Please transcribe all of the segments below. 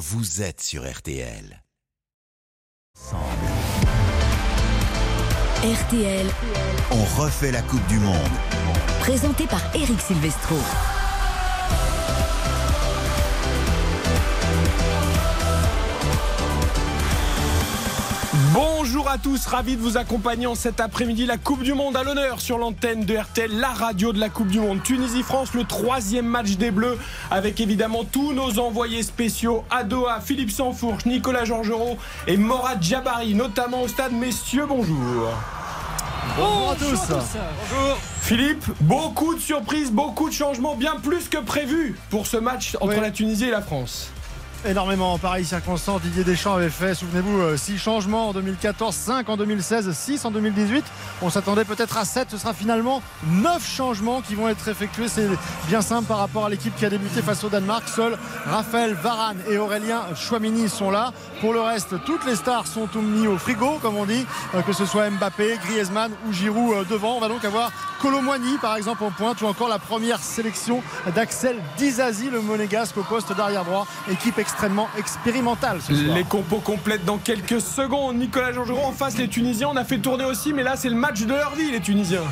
vous êtes sur RTL. RTL, On refait la Coupe du Monde. présenté par Eric Silvestro. Bonjour à tous, ravi de vous accompagner en cet après-midi. La Coupe du Monde à l'honneur sur l'antenne de RTL, la radio de la Coupe du Monde. Tunisie-France, le troisième match des Bleus, avec évidemment tous nos envoyés spéciaux à Doha, Philippe Sansfourche, Nicolas Georgerot et Morad Jabari, notamment au stade. Messieurs, bonjour. Bonjour à tous. Philippe, beaucoup de surprises, beaucoup de changements, bien plus que prévu pour ce match entre Oui. la Tunisie et la France. Énormément, pareil circonstance. Didier Deschamps avait fait, souvenez-vous, 6 changements en 2014, 5 en 2016, 6 en 2018. On s'attendait peut-être à 7. Ce sera finalement 9 changements qui vont être effectués. C'est bien simple par rapport à l'équipe qui a débuté face au Danemark. Seuls Raphaël Varane et Aurélien Chouamini sont là. Pour le reste, toutes les stars sont mis au frigo, comme on dit, euh, que ce soit Mbappé, Griezmann ou Giroud euh, devant. On va donc avoir Colomboigny, par exemple, en pointe, ou encore la première sélection d'Axel Dizazi, le monégasque au poste d'arrière droit. Équipe extrêmement soir. Les compos complètes dans quelques secondes. Nicolas Georgerot en face, les Tunisiens. On a fait tourner aussi, mais là, c'est le match de leur vie, les Tunisiens.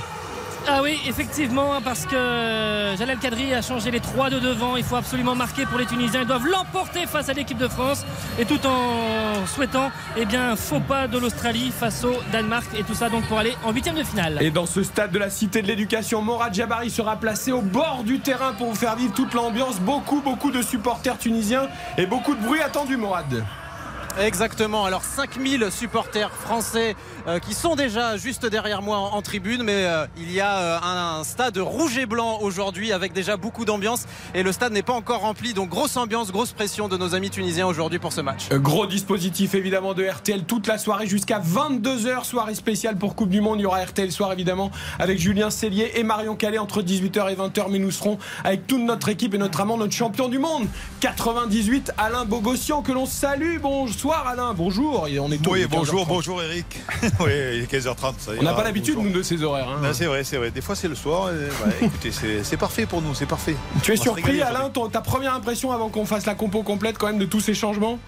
Ah oui, effectivement, parce que Jalal Kadri a changé les trois de devant. Il faut absolument marquer pour les Tunisiens. Ils doivent l'emporter face à l'équipe de France. Et tout en souhaitant eh bien, faux pas de l'Australie face au Danemark. Et tout ça donc pour aller en huitième de finale. Et dans ce stade de la Cité de l'Éducation, Morad Jabari sera placé au bord du terrain pour vous faire vivre toute l'ambiance. Beaucoup, beaucoup de supporters tunisiens et beaucoup de bruit attendu, Morad. Exactement. Alors 5000 supporters français euh, qui sont déjà juste derrière moi en, tribune, mais euh, il y a euh, un, stade rouge et blanc aujourd'hui avec déjà beaucoup d'ambiance et le stade n'est pas encore rempli. Donc grosse ambiance, grosse pression de nos amis tunisiens aujourd'hui pour ce match. Gros dispositif évidemment de RTL toute la soirée jusqu'à 22h, soirée spéciale pour Coupe du Monde. Il y aura RTL soir évidemment avec Julien Cellier et Marion Calais entre 18h et 20h. Mais nous serons avec toute notre équipe et notamment notre champion du monde 98, Alain Bogossian que l'on salue. Bonsoir Alain, bonjour. On est tôt, Oui, bonjour, 15h30. bonjour Eric. oui, il est 15h30. Ça On n'a pas l'habitude nous de ces horaires. hein. C'est vrai, c'est vrai. Des fois, c'est le soir. et, ouais, écoutez, c'est parfait pour nous, c'est parfait. Tu es On surpris Alain, ton- ta première impression avant qu'on fasse la compo complète quand même de tous ces changements?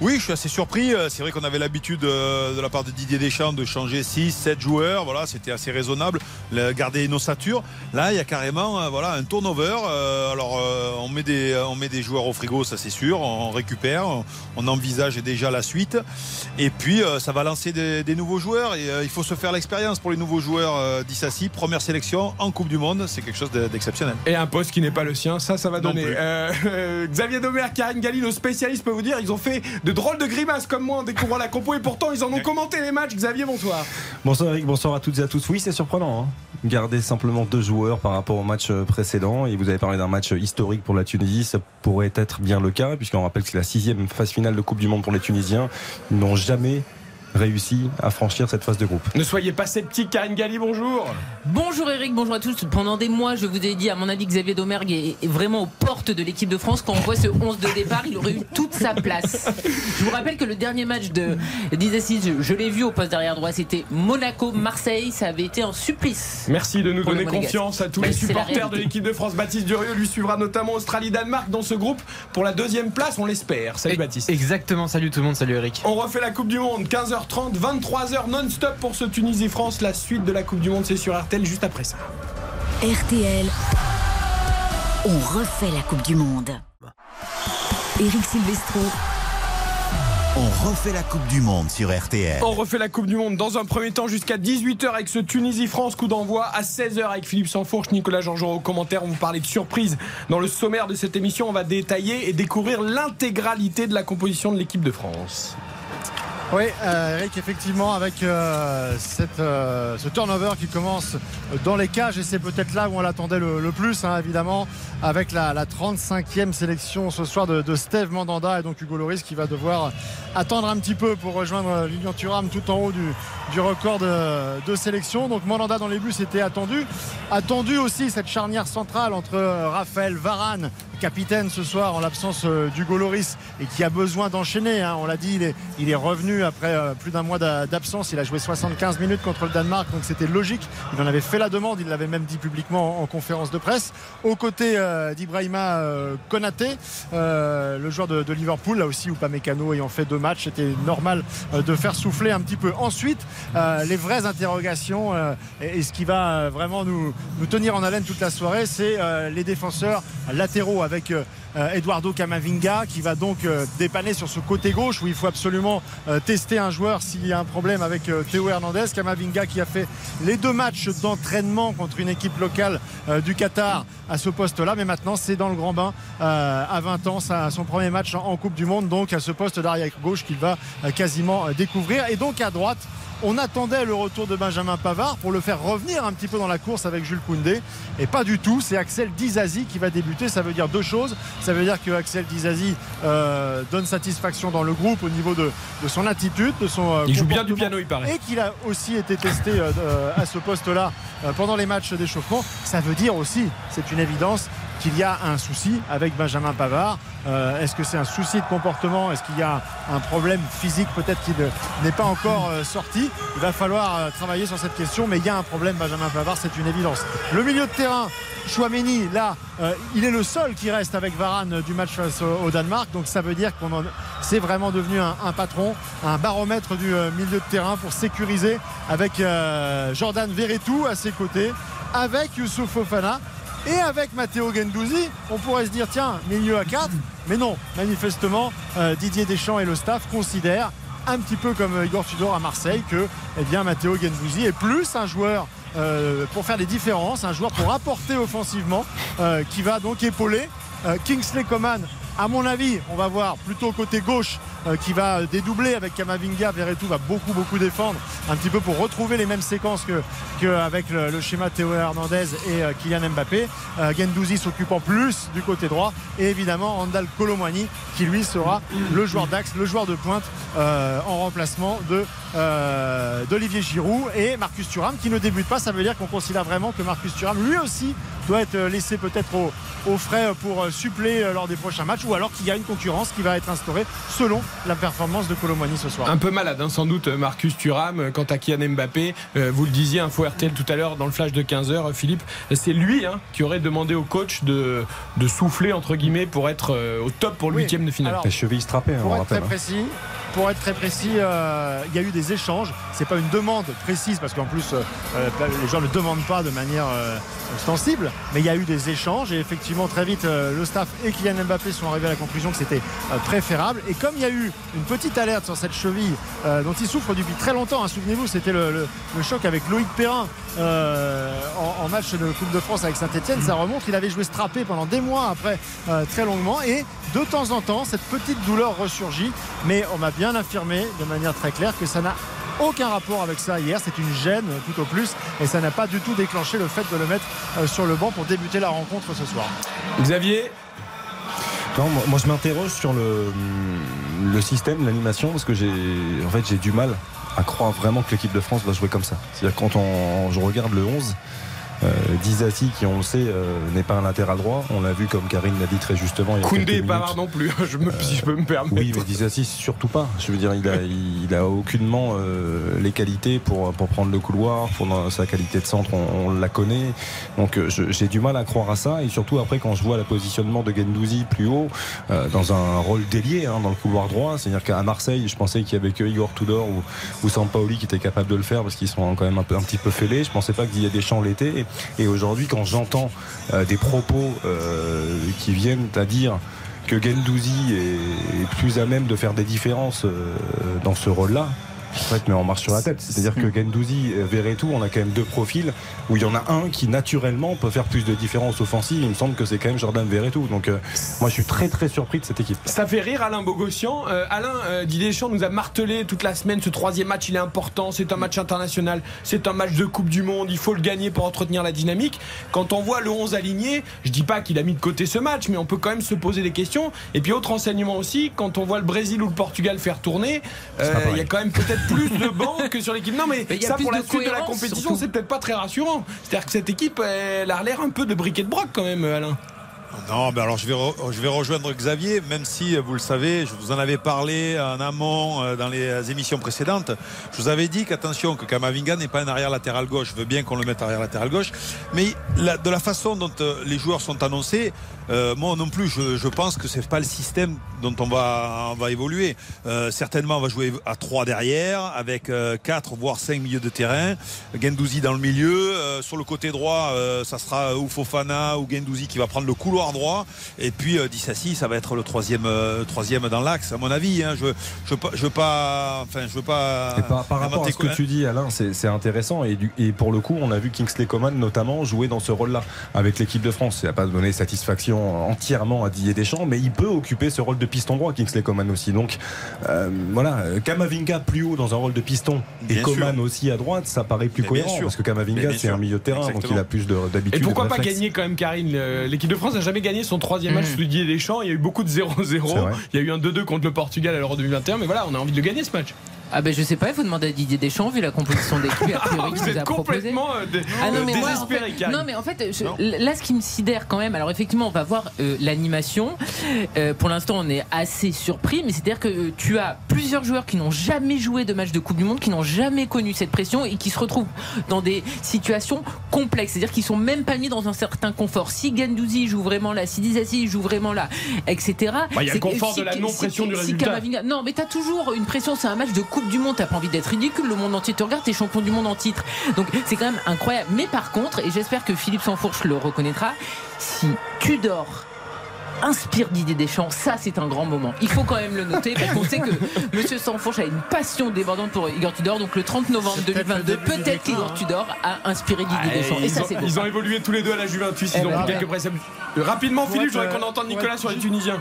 Oui, je suis assez surpris. Euh, C'est vrai qu'on avait l'habitude euh, de la part de Didier Deschamps de changer 6, 7 joueurs. Voilà, c'était assez raisonnable. Le- garder nos satures. Là, il y a carrément euh, voilà, un turnover. Alors, on, met des, on met des joueurs au frigo, ça c'est sûr. On récupère. On, envisage déjà la suite. Et puis, ça va lancer des, des nouveaux joueurs. Et il faut se faire l'expérience pour les nouveaux joueurs d'Issassi. Première sélection en Coupe du Monde. C'est quelque chose de- d'exceptionnel. Et un poste qui n'est pas le sien, ça, ça va donner. Euh, euh, Xavier Domer, Karine Galli, nos spécialistes peuvent vous dire, ils ont fait de drôles de grimaces comme moi en découvrant la compo et pourtant ils en ont commenté les matchs. Xavier, bonsoir. Bonsoir Eric, bonsoir à toutes et à tous. Oui, c'est surprenant. hein. Garder simplement deux joueurs par rapport au match euh, précédent. Et vous avez parlé d'un match historique pour la Tunisie. Ça pourrait être bien le cas, puisqu'on rappelle que c'est la sixième phase finale de Coupe du Monde pour les Tunisiens. Ils n'ont jamais réussi à franchir cette phase de groupe. Ne soyez pas sceptiques, Karine Galli, bonjour. Bonjour Eric, bonjour à tous. Pendant des mois, je vous ai dit, à mon avis, Xavier Domergue est vraiment aux portes de l'équipe de France. Quand on voit ce 11 de départ, il aurait eu toute sa place. Je vous rappelle que le dernier match de Dizassis, je, je l'ai vu au poste d'arrière droit, c'était Monaco-Marseille. Ça avait été un supplice. Merci de nous donner confiance à tous Mais les supporters de l'équipe de France. Baptiste Durieux lui suivra notamment Australie-Danemark dans ce groupe pour la deuxième place, on l'espère. Salut Baptiste. Exactement, salut tout le monde, salut Eric. On refait la Coupe du Monde, 15h30, 23h non-stop pour ce Tunisie-France. La suite de la Coupe du Monde, c'est sur RTL juste après ça. RTL, on refait la Coupe du Monde. Eric Silvestro, On refait la Coupe du Monde sur RTL. On refait la Coupe du Monde dans un premier temps jusqu'à 18h avec ce Tunisie-France coup d'envoi à 16h avec Philippe Sansfourche, Nicolas Jean-Jean au commentaire. On vous parlait de surprise dans le sommaire de cette émission. On va détailler et découvrir l'intégralité de la composition de l'équipe de France. Oui, euh, Eric, effectivement, avec euh, euh, ce turnover qui commence dans les cages, et c'est peut-être là où on l'attendait le, plus, hein, évidemment, avec la, la 35e sélection ce soir de, Steve Mandanda et donc Hugo Loris qui va devoir attendre un petit peu pour rejoindre Lilian Thuram tout en haut du, record de, sélection. Donc Mandanda dans les buts, c'était attendu. Attendu aussi cette charnière centrale entre Raphaël Varane, capitaine ce soir en l'absence d'Hugo Loris et qui a besoin d'enchaîner. hein. On l'a dit, il est revenu après euh, plus d'un mois d'a- d'absence. Il a joué 75 minutes contre le Danemark, donc c'était logique. Il en avait fait la demande, il l'avait même dit publiquement en, en conférence de presse. Aux côtés euh, d'Ibrahima euh, Konaté, le joueur de, Liverpool, là aussi, Upamecano ayant fait deux matchs, c'était normal de faire souffler un petit peu. Ensuite, les vraies interrogations et, ce qui va vraiment nous, nous tenir en haleine toute la soirée, c'est les défenseurs latéraux avec Eduardo Camavinga qui va donc euh, dépanner sur ce côté gauche où il faut absolument euh, tester un joueur s'il y a un problème avec euh, Théo Hernandez. Camavinga qui a fait les deux matchs d'entraînement contre une équipe locale euh, du Qatar à ce poste-là, mais maintenant c'est dans le grand bain euh, à 20 ans, son premier match en, Coupe du Monde, donc à ce poste d'arrière gauche qu'il va euh, quasiment euh, découvrir. Et donc à droite, on attendait le retour de Benjamin Pavard pour le faire revenir un petit peu dans la course avec Jules Koundé. Et pas du tout. C'est Axel Dizazi qui va débuter. Ça veut dire deux choses. Ça veut dire que Axel Dizazi euh, donne satisfaction dans le groupe au niveau de, de son attitude, de son. euh, Il joue bien du piano, il paraît. Et qu'il a aussi été testé euh, euh, à ce poste-là euh, pendant les matchs d'échauffement. Ça veut dire aussi, c'est une évidence, qu'il y a un souci avec Benjamin Pavard. Euh, Est-ce que c'est un souci de comportement? Est-ce qu'il y a un problème physique peut-être qui ne- n'est pas encore euh, sorti? Il va falloir euh, travailler sur cette question, mais il y a un problème Benjamin Pavard, c'est une évidence. Le milieu de terrain, Chouameni, là, il est le seul qui reste avec Varane du match face au, Danemark, donc ça veut dire qu'on c'est vraiment devenu un, patron, un baromètre du milieu de terrain pour sécuriser avec Jordan Verretou à ses côtés, avec Youssouf Fofana et avec Matteo Gendouzi, on pourrait se dire tiens, milieu à 4, mais non, manifestement, euh, Didier Deschamps et le staff considèrent un petit peu comme euh, Igor Tudor à Marseille que eh bien, Matteo Gendouzi est plus un joueur euh, pour faire des différences, un joueur pour apporter offensivement, qui va donc épauler Kingsley Coman. À mon avis, on va voir plutôt côté gauche qui va dédoubler avec Kamavinga. Verretou va beaucoup beaucoup défendre un petit peu pour retrouver les mêmes séquences que, que avec le, le schéma Théo Hernandez et euh, Kylian Mbappé. Euh, Gendouzi s'occupant plus du côté droit et évidemment Andal Colomwani qui lui sera le joueur d'axe, le joueur de pointe euh, en remplacement de euh, d'Olivier Giroud et Marcus Thuram qui ne débute pas. Ça veut dire qu'on considère vraiment que Marcus Thuram lui aussi doit être laissé peut-être au, au frais pour euh, suppléer euh, lors des prochains matchs ou alors qu'il y a une concurrence qui va être instaurée selon la performance de Colomwani ce soir. Un peu malade, hein, sans doute, Marcus Thuram. euh, Quant à Kylian Mbappé, euh, vous le disiez, Info RTL tout à l'heure dans le flash de 15h, Philippe, c'est lui hein, qui aurait demandé au coach de, de souffler, entre guillemets, pour être euh, au top pour le Oui. huitième de finale. Alors, strappées, hein, Pour on être très hein. Pour être très précis, euh, il y a eu des échanges. C'est pas une demande précise parce qu'en plus euh, euh, les gens ne demandent pas de manière ostensible, mais il y a eu des échanges et effectivement très vite le staff et Kylian Mbappé sont arrivés à la conclusion que c'était préférable. Et comme il y a eu une petite alerte sur cette cheville dont il souffre depuis très longtemps, hein, souvenez-vous, c'était le, choc avec Loïc Perrin en, en match de Coupe de France avec Saint-Etienne, ça remonte. Il avait joué strappé pendant des mois après très longuement et de temps en temps cette petite douleur ressurgit, mais on m'a bien affirmé de manière très claire que ça n'a aucun rapport avec ça hier, c'est une gêne tout au plus et ça n'a pas du tout déclenché le fait de le mettre euh, sur le banc pour débuter la rencontre ce soir. Xavier, Non, moi, moi, je m'interroge sur le, le système, l'animation, parce que j'ai en fait j'ai du mal à croire vraiment que l'équipe de France va jouer comme ça. C'est-à-dire quand on, je regarde le 11, euh, Dizati, qui on le sait euh, n'est pas un latéral droit, on l'a vu comme Karine l'a dit très justement. Il y a Koundé et Pavard non plus, je me, si je peux me permettre. Oui, mais Dizati surtout pas. Je veux dire, il a, il a aucunement euh, les qualités pour, pour prendre le couloir, pour sa qualité de centre, on, on la connaît. Donc j'ai du mal à croire à ça. Et surtout après, quand je vois le positionnement de Gendouzi plus haut, euh, dans un rôle délié hein, dans le couloir droit, c'est-à-dire qu'à Marseille, je pensais qu'il y avait que Igor Tudor ou, ou Sampaoli qui étaient capables de le faire parce qu'ils sont quand même un, peu, un petit peu fêlés. Je pensais pas qu'il y ait des champs l'été. Et, aujourd'hui, quand j'entends euh, des propos euh, qui viennent à dire que Gendouzi est, est plus à même de faire des différences euh, dans ce rôle-là. En fait, mais on marche sur la tête. C'est-à-dire que Gendouzi, Verretou, on a quand même deux profils où il y en a un qui naturellement peut faire plus de différences offensives. Il me semble que c'est quand même Jordan Verretou. Donc euh, moi, je suis très très surpris de cette équipe. Ça fait rire Alain Bogossian. Euh, Alain, euh, Didier Deschamps nous a martelé toute la semaine ce troisième match, il est important, c'est un match international, c'est un match de Coupe du Monde, il faut le gagner pour entretenir la dynamique. Quand on voit le 11 aligné, je dis pas qu'il a mis de côté ce match, mais on peut quand même se poser des questions. Et puis autre renseignement aussi, quand on voit le Brésil ou le Portugal faire tourner, euh, il y a quand même peut-être plus de bancs que sur l'équipe. Non mais, ça pour la de suite de la compétition, c'est peut-être pas très rassurant. C'est-à-dire que cette équipe, elle a l'air un peu de briquet de broc quand même, Alain. Non, mais alors je vais, je vais rejoindre Xavier, même si vous le savez, je vous en avais parlé en amont euh, dans les émissions précédentes. Je vous avais dit qu'attention, que Kamavinga n'est pas un arrière latéral gauche. Je veux bien qu'on le mette arrière latéral gauche, mais de la façon dont euh, les joueurs sont annoncés, euh, moi non plus, je, pense que c'est pas le système dont on va, on va évoluer. Euh, certainement, on va jouer à 3 derrière, avec euh, 4 voire 5 milieux de terrain. Gendouzi dans le milieu. Euh, sur le côté droit, euh, ça sera ou Fofana ou Gendouzi qui va prendre le couloir droit. Et puis Dissassi, ça va être le troisième, troisième dans l'axe, à mon avis. Hein. Je, je, je veux pas, enfin, je veux pas. par, par rapport à ce que tu dis, Alain, c'est intéressant. Et, du, et pour le coup, on a vu Kingsley Coman notamment jouer dans ce rôle-là avec l'équipe de France. Ça n'a pas donné satisfaction entièrement à Didier Deschamps, mais il peut occuper ce rôle de piston droit, Kingsley Coman aussi. Donc euh, voilà, Kamavinga plus haut dans un rôle de piston et Coman aussi à droite, ça paraît plus cohérent parce que Kamavinga c'est un milieu de terrain, donc il a plus d'habitude. Et pourquoi pas gagner quand même, Karine L'équipe de France n'a jamais gagné son troisième match mmh. sous Didier Deschamps. Il y a eu beaucoup de 0-0. Il y a eu un 2-2 contre le Portugal à l'Euro 2021, mais voilà, on a envie de le gagner ce match. Ah ben je sais pas, il faut demander à Didier Deschamps vu la composition des culs a priori vous nous a proposé. Euh, ah non mais moi, en fait, non mais en fait là ce qui me sidère quand même, alors effectivement on va voir euh, l'animation. Euh, pour l'instant on est assez surpris, mais c'est-à-dire que tu as plusieurs joueurs qui n'ont jamais joué de match de Coupe du Monde, qui n'ont jamais connu cette pression et qui se retrouvent dans des situations complexes, c'est-à-dire qu'ils sont même pas mis dans un certain confort. Si Gendouzi joue vraiment là, si Dizassi joue vraiment là, etc. Bah, il y a le confort de la non-pression du résultat. non mais tu as toujours une pression, c'est un match de Coupe du Monde, t'as pas envie d'être ridicule. Le monde entier te regarde, t'es champion du monde en titre. Donc c'est quand même incroyable. Mais par contre, et j'espère que Philippe Sansfourche le reconnaîtra, si tu dors inspire Didier Deschamps, ça c'est un grand moment. Il faut quand même le noter parce qu'on sait que Monsieur Sansfourche a une passion débordante pour Igor Tudor. Donc le 30 novembre 2022, peut-être qu'Igor Tudor a inspiré Didier ah, Deschamps. Et, ça c'est Ils ont évolué tous les deux à la Juventus. Ils eh ont ben, quelques Rapidement, Philippe, je voudrais qu'on entende Nicolas sur les Tunisiens.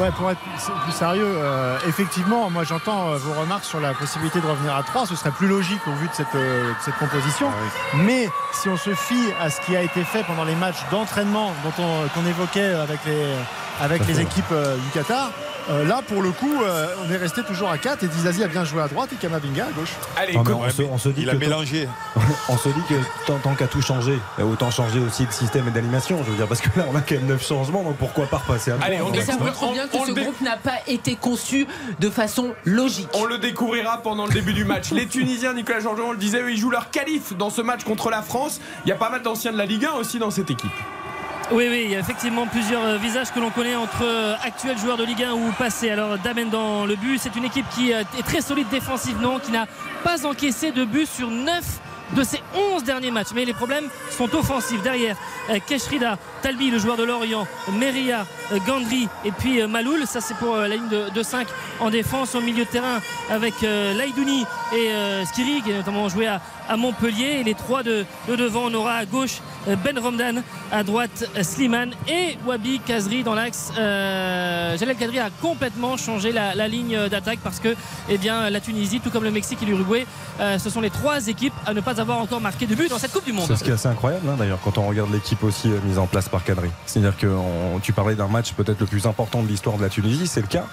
Ouais, pour être plus sérieux, euh, effectivement, moi j'entends euh, vos remarques sur la possibilité de revenir à 3. Ce serait plus logique au vu de cette, euh, cette composition. Ah Mais si on se fie à ce qui a été fait pendant les matchs d'entraînement dont on, qu'on évoquait avec les, avec les équipes du Qatar, euh, là, pour le coup, euh, on est resté toujours à 4 et Dizazi a bien joué à droite et Kamavinga à gauche. Allez, on, se, dit il a mélangé. on se dit que tant, qu'à tout changer, autant changer aussi de système et d'animation. Je veux dire, parce que là, on a quand même 9 changements, donc pourquoi pas repasser à Allez, on Mais ça montre bien que ce groupe n'a pas été conçu de façon logique. On le découvrira pendant le début du match. Les Tunisiens, Nicolas jean on le disait, eux, ils jouent leur qualif dans ce match contre la France. Il y a pas mal d'anciens de la Ligue 1 aussi dans cette équipe. Oui, oui, il y a effectivement plusieurs euh, visages que l'on connaît entre euh, actuels joueurs de Ligue 1 ou passés. Alors, Damen dans le but, c'est une équipe qui euh, est très solide défensivement, qui n'a pas encaissé de but sur 9 de ses 11 derniers matchs. Mais les problèmes sont offensifs. Derrière, Keshrida, Talbi, le joueur de Lorient, Meria, Gandri et puis Maloul. Ça, c'est pour la ligne de, 5 en défense. Au milieu de terrain, avec Laïdouni et Skiri, qui a notamment joué à, Montpellier. Et les trois de, de devant, on aura à gauche ben Romdan à droite Slimane et Wabi Kazri dans l'axe euh, Jalel Kadri a complètement changé la, ligne d'attaque parce que eh bien, la Tunisie tout comme le Mexique et l'Uruguay euh, ce sont les trois équipes à ne pas avoir encore marqué de but dans cette Coupe du Monde c'est ce qui est assez incroyable hein, d'ailleurs quand on regarde l'équipe aussi euh, mise en place par Kadri c'est à dire que tu parlais d'un match peut-être le plus important de l'histoire de la Tunisie c'est le cas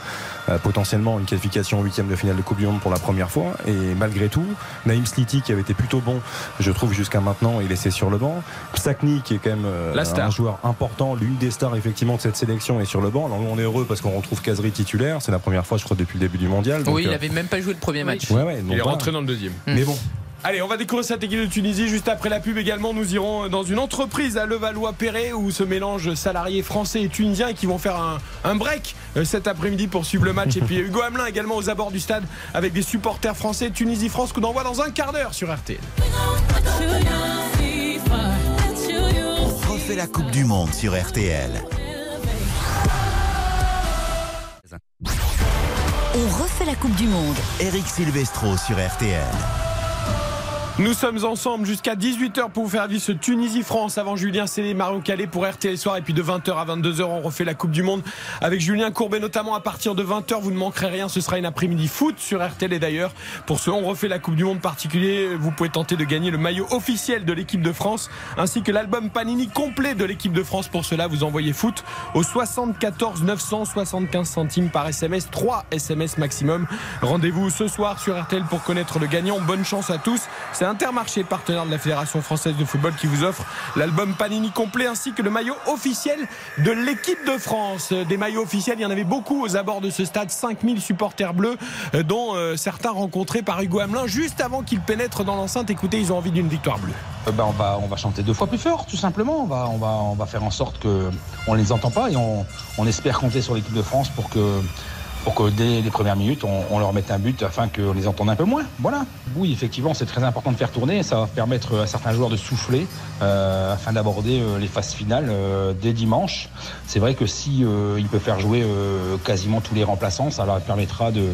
potentiellement une qualification au huitième de finale de Coupe du Monde pour la première fois et malgré tout Naïm Sliti qui avait été plutôt bon je trouve jusqu'à maintenant il est sur le banc Sakni qui est quand même euh, un joueur important, l'une des stars effectivement de cette sélection est sur le banc. Alors on est heureux parce qu'on retrouve Kazri titulaire. C'est la première fois, je crois, depuis le début du mondial. oui, il n'avait euh, même pas joué le premier match. il est rentré dans le deuxième. Mais bon, Allez, on va découvrir cette équipe de Tunisie. Juste après la pub également, nous irons dans une entreprise à Levallois-Perret où se mélangent salariés français et tunisiens et qui vont faire un, break euh, cet après-midi pour suivre le match. et puis Hugo Hamelin également aux abords du stade avec des supporters français. Tunisie-France qu'on envoie dans un quart d'heure sur RTL la Coupe du Monde sur RTL. On refait la Coupe du Monde. Eric Silvestro sur RTL. Nous sommes ensemble jusqu'à 18h pour vous faire vivre ce Tunisie-France avant Julien Célé, Marion Calais pour RTL Soir. Et puis de 20h à 22h, on refait la Coupe du Monde avec Julien Courbet, notamment à partir de 20h. Vous ne manquerez rien. Ce sera une après-midi foot sur RTL. Et d'ailleurs, pour ce On refait la Coupe du Monde particulier, vous pouvez tenter de gagner le maillot officiel de l'équipe de France ainsi que l'album Panini complet de l'équipe de France. Pour cela, vous envoyez foot au 74 975 centimes par SMS, 3 SMS maximum. Rendez-vous ce soir sur RTL pour connaître le gagnant. Bonne chance à tous. C'est Intermarché, partenaire de la Fédération française de football, qui vous offre l'album Panini complet ainsi que le maillot officiel de l'équipe de France. Des maillots officiels, il y en avait beaucoup aux abords de ce stade. 5000 supporters bleus, euh, dont euh, certains rencontrés par Hugo Hamelin juste avant qu'il pénètre dans l'enceinte. Écoutez, ils ont envie d'une victoire bleue. Euh, ben, on, va, on va chanter deux fois plus fort, tout simplement. On va, faire en sorte qu'on ne les entend pas et on espère compter sur l'équipe de France pour que pour que dès les premières minutes, on, leur mette un but afin qu'on les entende un peu moins. Voilà. Oui, effectivement, c'est très important de faire tourner. Ça va permettre à certains joueurs de souffler euh, afin d'aborder euh, les phases finales euh, dès dimanche. C'est vrai que si il peut faire jouer quasiment tous les remplaçants, ça leur permettra de,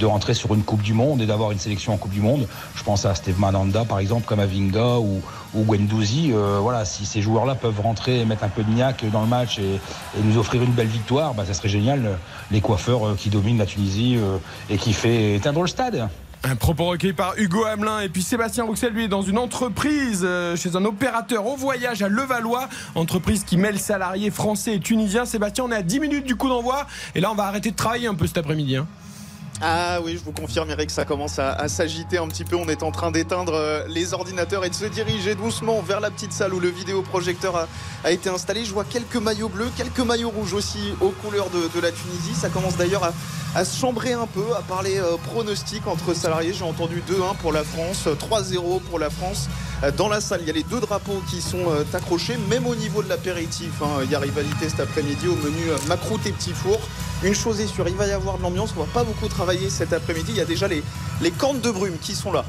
de rentrer sur une Coupe du Monde et d'avoir une sélection en Coupe du Monde. Je pense à Steve Mananda, par exemple, comme à Vinga ou, ou Gwendouzi. voilà, si ces joueurs-là peuvent rentrer et mettre un peu de niaque dans le match et, nous offrir une belle victoire, bah, ça serait génial. Les coiffeurs qui domine la Tunisie euh, et qui fait éteindre le stade. Un propos recueilli par Hugo Hamelin et puis Sébastien Rouxel lui est dans une entreprise euh, chez un opérateur au voyage à Levallois, entreprise qui mêle salariés français et tunisiens. Sébastien, on est à 10 minutes du coup d'envoi et là on va arrêter de travailler un peu cet après-midi. Hein. Ah oui, je vous confirme Eric, ça commence à, s'agiter un petit peu. On est en train d'éteindre euh, les ordinateurs et de se diriger doucement vers la petite salle où le vidéoprojecteur a, été installé. Je vois quelques maillots bleus, quelques maillots rouges aussi aux couleurs de, la Tunisie. Ça commence d'ailleurs à, se chambrer un peu, à parler euh, pronostic entre salariés. J'ai entendu 2-1 pour la France, 3-0 pour la France. Euh, dans la salle, il y a les deux drapeaux qui sont accrochés, même au niveau de l'apéritif. Hein. Il y a rivalité cet après-midi au menu macroute et petit four. Une chose est sûre, il va y avoir de l'ambiance. On va pas beaucoup travailler cet après-midi. Il y a déjà les cornes de brume qui sont là.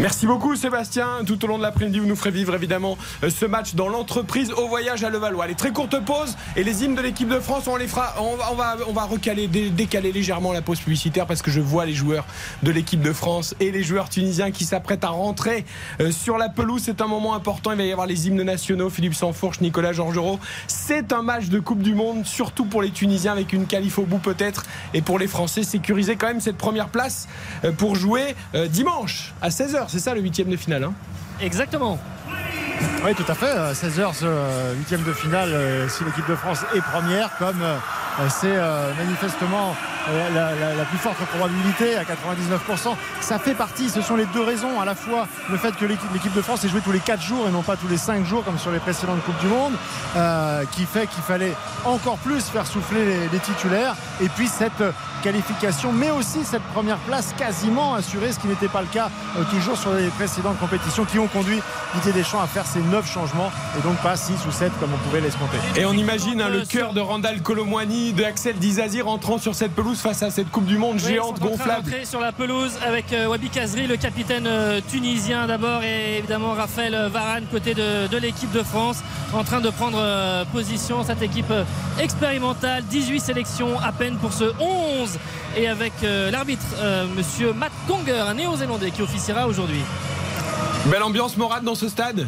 Merci beaucoup Sébastien. Tout au long de l'après-midi, vous nous ferez vivre évidemment euh, ce match dans l'entreprise au voyage à Levallois. Allez, très courte pause et les hymnes de l'équipe de France, on les fera, on va, on va, recaler, décaler légèrement la pause publicitaire parce que je vois les joueurs de l'équipe de France et les joueurs tunisiens qui s'apprêtent à rentrer euh, sur la pelouse. C'est un moment important. Il va y avoir les hymnes nationaux. Philippe Sansfourche, Nicolas Georgerot. C'est un match de Coupe du Monde, surtout pour les Tunisiens avec une qualif au bout peut-être et pour les Français sécuriser quand même cette première place euh, pour jouer dimanche à 16h. C'est ça le huitième de finale. Hein. Exactement. Oui, tout à fait. 16h, ce euh, huitième de finale, euh, si l'équipe de France est première, comme euh, c'est manifestement la, plus forte probabilité à 99%. Ça fait partie, ce sont les deux raisons, à la fois le fait que l'équipe de France ait joué tous les 4 jours et non pas tous les 5 jours comme sur les précédentes Coupes du Monde, qui fait qu'il fallait encore plus faire souffler les titulaires, et puis cette qualification, mais aussi cette première place quasiment assurée, ce qui n'était pas le cas euh, toujours sur les précédentes compétitions qui ont conduit Didier Deschamps à faire ces 9 changements et donc pas 6 ou 7 comme on pouvait l'escompter. Et on imagine hein, le cœur de Randall Colomwani, de Axel Dizazi rentrant sur cette pelouse face à cette Coupe du Monde géante gonflable. sur la pelouse avec euh, Wabi Kazri, le capitaine euh, tunisien d'abord et évidemment Raphaël Varane côté de, de l'équipe de France en train de prendre position cette équipe expérimentale 18 sélections à peine pour ce 11 et avec euh, l'arbitre euh, monsieur Matt Conger, un néo-zélandais qui officiera aujourd'hui. Belle ambiance morale dans ce stade?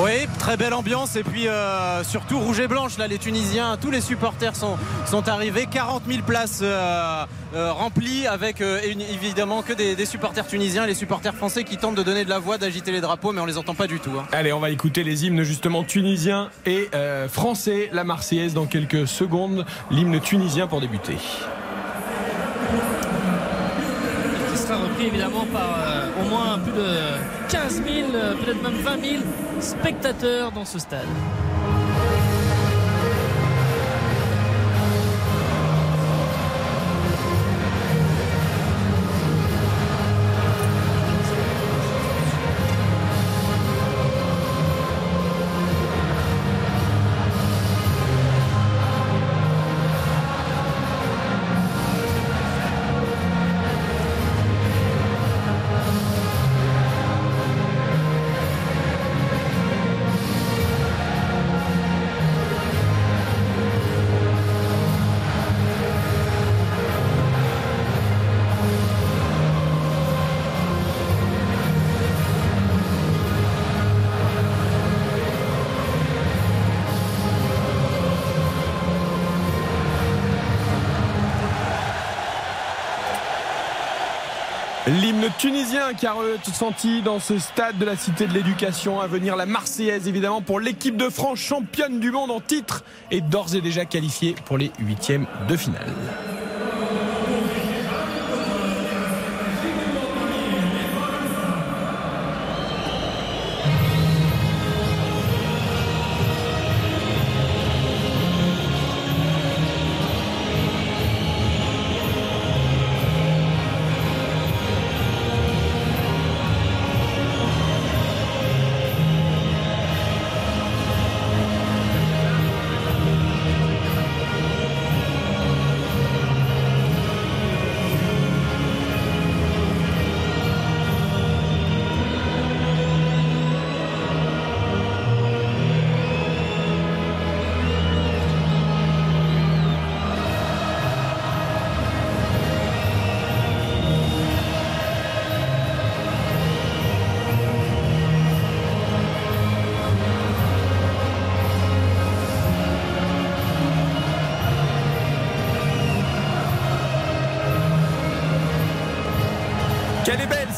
Oui, très belle ambiance et puis euh, surtout rouge et blanche là les Tunisiens, tous les supporters sont, sont arrivés, 40 000 places euh, euh, remplies avec évidemment que des, supporters tunisiens, les supporters français qui tentent de donner de la voix, d'agiter les drapeaux mais on les entend pas du tout. Hein. Allez, on va écouter les hymnes justement tunisiens et français, la Marseillaise dans quelques secondes, l'hymne tunisien pour débuter. Évidemment par au moins plus de 15 000, peut-être même 20 000 spectateurs dans ce stade. L'hymne tunisien qui a ressenti dans ce stade de la Cité de l'Éducation à venir la Marseillaise évidemment pour l'équipe de France championne du monde en titre et d'ores et déjà qualifiée pour les huitièmes de finale.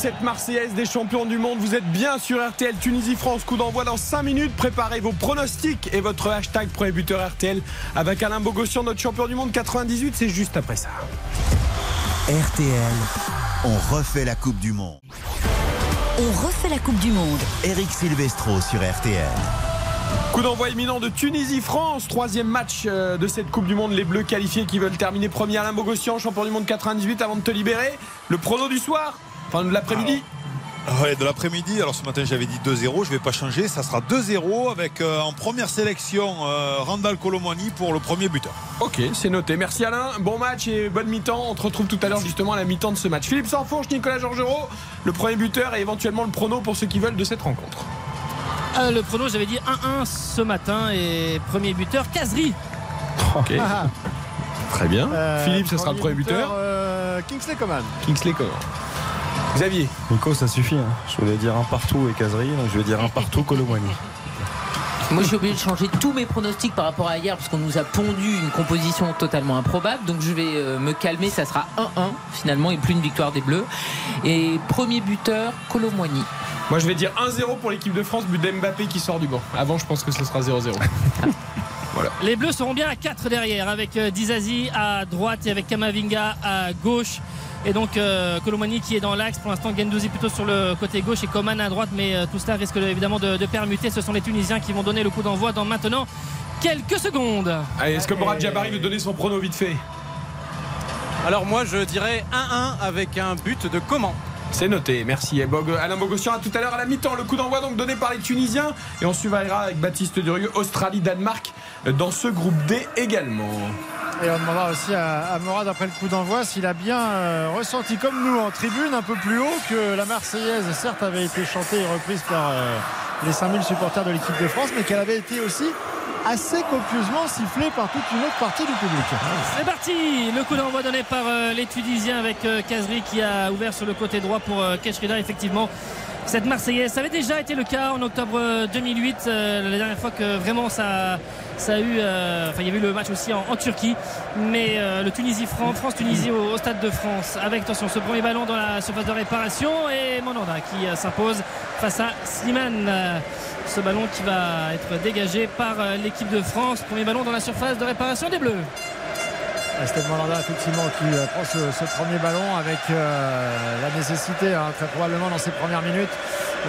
Cette Marseillaise des champions du monde. Vous êtes bien sur RTL Tunisie-France. Coup d'envoi dans 5 minutes. Préparez vos pronostics et votre hashtag premier buteur RTL avec Alain Bogossian, notre champion du monde 98. C'est juste après ça. RTL, on refait la Coupe du Monde. On refait la Coupe du Monde. Eric Silvestro sur RTL. Coup d'envoi imminent de Tunisie-France, troisième match euh, de cette Coupe du Monde. Les Bleus qualifiés qui veulent terminer premier Alain Bogossian, champion du monde 98 avant de te libérer. Le prono du soir, de l'après-midi. Ouais, de l'après-midi. Alors ce matin, j'avais dit 2-0. Je vais pas changer. Ça sera 2-0 avec euh, en première sélection euh, Randall Colomani pour le premier buteur. Ok, c'est noté. Merci Alain. Bon match et bonne mi-temps. On te retrouve tout à l'heure justement à la mi-temps de ce match. Philippe Sanfourche, Nicolas Georgerot, le premier buteur et éventuellement le prono pour ceux qui veulent de cette rencontre. Euh, le prono, j'avais dit 1-1 ce matin et premier buteur, Casery. Ok. Ah, Très bien. euh, Philippe, ce sera le premier buteur. euh, Kingsley Coman. Kingsley Coman. Xavier. Nico, ça suffit. hein. Je voulais dire un partout et caserie, donc je vais dire un partout Colomani. Moi, je suis obligé de changer tous mes pronostics par rapport à hier parce qu'on nous a pondu une composition totalement improbable. Donc, je vais euh, me calmer. Ça sera 1-1 finalement et plus une victoire des Bleus. Et premier buteur, Colomboigny. Moi je vais dire 1-0 pour l'équipe de France, but d'Mbappé qui sort du banc. Avant je pense que ce sera 0-0. Les Bleus seront bien à 4 derrière avec euh, Dizazi à droite et avec Kamavinga à gauche. Et donc euh, Colomani qui est dans l'axe. Pour l'instant, Gendouzi plutôt sur le côté gauche et Coman à droite. Mais euh, tout cela risque de- évidemment de, de permuter. Ce sont les Tunisiens qui vont donner le coup d'envoi dans maintenant quelques secondes. Allez, est-ce que Morad Jabari veut donner son prono vite fait? Alors moi je dirais 1-1 avec un but de comment C'est noté, merci. Et Bog- Alain Bogossian, à tout à l'heure à la mi-temps. Le coup d'envoi donc donné par les Tunisiens. Et on suivra avec Baptiste Durieux, Australie, Danemark, dans ce groupe D également. Et on demandera aussi à, à Morad après le coup d'envoi s'il a bien euh, ressenti comme nous en tribune un peu plus haut que la Marseillaise certes avait été chantée et reprise par euh, les 5000 supporters de l'équipe de France mais qu'elle avait été aussi assez copieusement sifflée par toute une autre partie du public. C'est parti Le coup d'envoi donné par euh, les Tunisiens avec euh, Kazri qui a ouvert sur le côté droit pour Keshrida. Effectivement, cette Marseillaise, ça avait déjà été le cas en octobre euh, 2008, euh, la dernière fois que vraiment ça, a eu. euh, Enfin, il y avait eu le match aussi en, Turquie. Mais euh, le Tunisie-France, France-Tunisie au, au Stade de France. Avec, attention, ce premier ballon dans la surface de réparation et Monanda qui euh, s'impose face à Slimane. Euh, ce ballon qui va être dégagé par euh, l'équipe de France. Premier ballon dans la surface de réparation des Bleus. Et Steve Mandanda effectivement qui euh, prend ce, ce premier ballon avec euh, la nécessité hein, très probablement dans ses premières minutes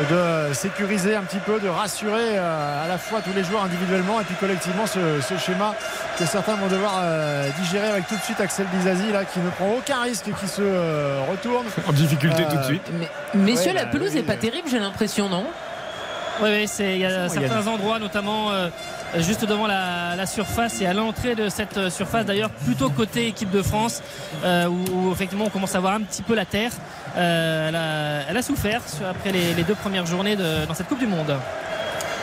de sécuriser un petit peu, de rassurer euh, à la fois tous les joueurs individuellement et puis collectivement ce, ce schéma que certains vont devoir euh, digérer avec tout de suite Axel Dizazi là qui ne prend aucun risque qui se euh, retourne. En difficulté Euh, tout de suite. Mais, messieurs, Ouais, la bah, pelouse n'est pas euh. terrible, j'ai l'impression, non? Oui, il y a il y a certains endroits, notamment euh, juste devant la, surface et à l'entrée de cette euh, surface, d'ailleurs plutôt côté équipe de France, euh, où, effectivement on commence à voir un petit peu la terre. Euh, elle, a, souffert après les, les deux premières journées de- dans cette Coupe du Monde.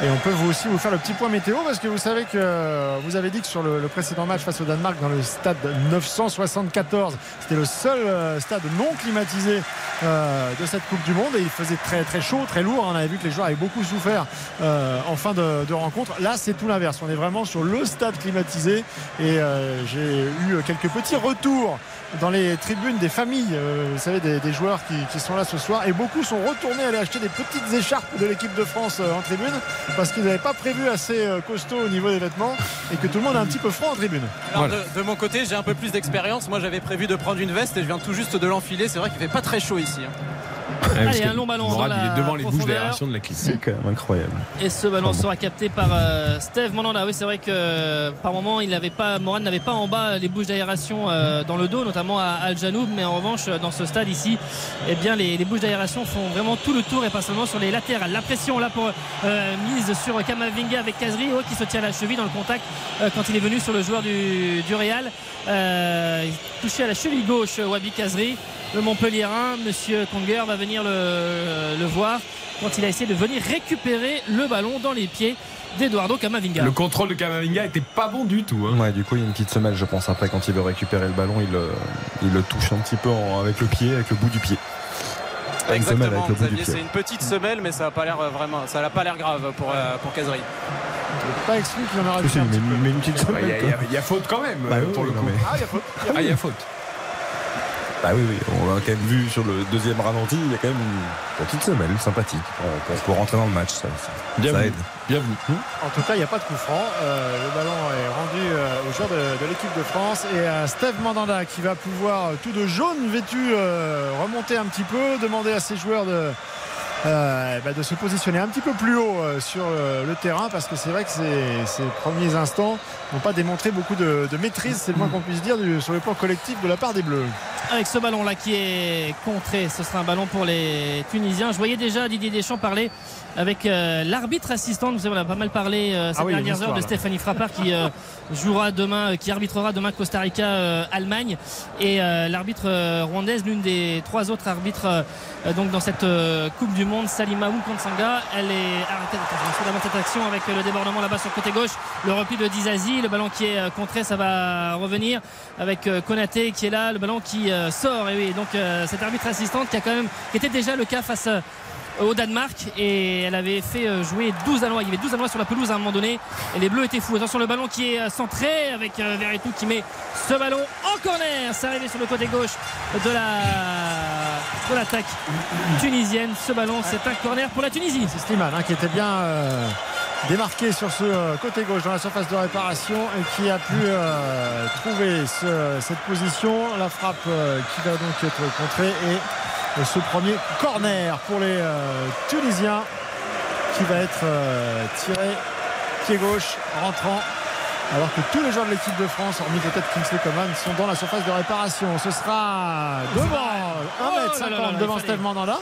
Et on peut vous aussi vous faire le petit point météo parce que vous savez que vous avez dit que sur le, précédent match face au Danemark dans le stade 974, c'était le seul euh, stade non climatisé euh, de cette Coupe du Monde et il faisait très chaud, très lourd. On avait vu que les joueurs avaient beaucoup souffert euh, en fin de, rencontre. Là, c'est tout l'inverse. On est vraiment sur le stade climatisé et euh, j'ai eu quelques petits retours dans les tribunes des familles, euh, vous savez, des, des joueurs qui, qui sont là ce soir. Et beaucoup sont retournés aller acheter des petites écharpes de l'équipe de France euh, en tribune parce qu'ils n'avaient pas prévu assez euh, costaud au niveau des vêtements et que tout le monde a un petit peu froid en tribune. Alors, de, de mon côté, j'ai un peu plus d'expérience. Moi, j'avais prévu de prendre une veste et je viens tout juste de l'enfiler. C'est vrai qu'il fait pas très chaud ici. hein. Allez, un long ballon dans il est devant les bouches d'aération de la clé. C'est quand même incroyable. Et ce ballon sera capté par euh, Steve Mandanda. Oui, c'est vrai que euh, par moment, il n'avait pas, Moran n'avait pas en bas les bouches d'aération euh, dans le dos, notamment à Al Janoub. Mais en revanche, dans ce stade ici, eh bien, les, les bouches d'aération font vraiment tout le tour et pas seulement sur les latérales. La pression là pour euh, mise sur Kamavinga avec Kazri oh, qui se tient à la cheville dans le contact euh, quand il est venu sur le joueur du, du Real. Euh, touché à la cheville gauche, Wabi Kazri. Le Montpellierin, Monsieur Conger va venir le, le voir quand il a essayé de venir récupérer le ballon dans les pieds d'Eduardo Camavinga. Le contrôle de Kamavinga était pas bon du tout. hein. Ouais, du coup, il y a une petite semelle, je pense. Après, quand il veut récupérer le ballon, il, le- il le touche un petit peu en- avec le pied, avec le bout du pied. Exactement, avec le bout du Xavier, pied. c'est une petite semelle, mais ça n'a pas l'air euh, vraiment, ça n'a pas l'air grave pour euh, pour Kazri. Pas exclu qu'il y en aura Si, si, mais, mais une petite Il y, semelle. a- il y a- il y a faute quand même Bah euh, oui, pour le non, coup. mais- Ah, il y a faute. Ah, il y a faute. Bah oui, oui, on l'a quand même vu sur le deuxième ralenti, il y a quand même une petite semelle sympathique pour, pour, pour rentrer dans le match. Ça, ça, Bienvenue. ça aide. Bienvenue. En tout cas, il n'y a pas de coup franc. Euh, le ballon est rendu euh, aux joueurs de, de l'équipe de France et à Steve Mandanda qui va pouvoir, euh, tout de jaune vêtu, euh, remonter un petit peu, demander à ses joueurs de, euh, bah, de se positionner un petit peu plus haut euh, sur euh, le terrain parce que c'est vrai que ces, premiers instants n'ont pas démontré beaucoup de, maîtrise, c'est le moins qu'on puisse dire, sur le plan collectif de la part des Bleus. Avec ce ballon là qui est contré, ce sera un ballon pour les Tunisiens. Je voyais déjà Didier Deschamps parler avec euh, l'arbitre assistant. Vous savez, on a pas mal parlé euh, ces Ah oui, dernières heures de là. Stéphanie Frappard qui euh, jouera demain, euh, qui arbitrera demain Costa Rica, euh, Allemagne. Et euh, l'arbitre euh, rwandaise, l'une des trois autres arbitres euh, donc dans cette euh, Coupe du Monde, Salima Mkansanga. Elle est arrêtée. D'abord cette action avec le débordement là-bas sur le côté gauche, le repli de Dizazi, le ballon qui est euh, contré, ça va revenir avec euh, Konaté qui est là, le ballon qui euh, sort. Et oui, donc euh, cette arbitre assistante qui a quand même, qui était déjà le cas face euh, au Danemark et elle avait fait euh, jouer 12 Danois. Il y avait 12 Danois sur la pelouse à un moment donné et les Bleus étaient fous. Attention le ballon qui est euh, centré avec euh, Verretou qui met ce ballon en corner. C'est arrivé sur le côté gauche de la de l'attaque tunisienne. Ce ballon c'est un corner pour la Tunisie. C'est Slimane hein, qui était bien démarqué sur ce côté gauche dans la surface de réparation et qui a pu trouver ce- cette position. La frappe qui va donc être contrée et ce premier corner pour les euh, Tunisiens qui va être euh, tiré pied gauche rentrant alors que tous les joueurs de l'équipe de France, hormis peut-être Kingsley Coman, sont dans la surface de réparation. Ce sera devant Oh là 1m50 là là, il devant Steve Mandanda.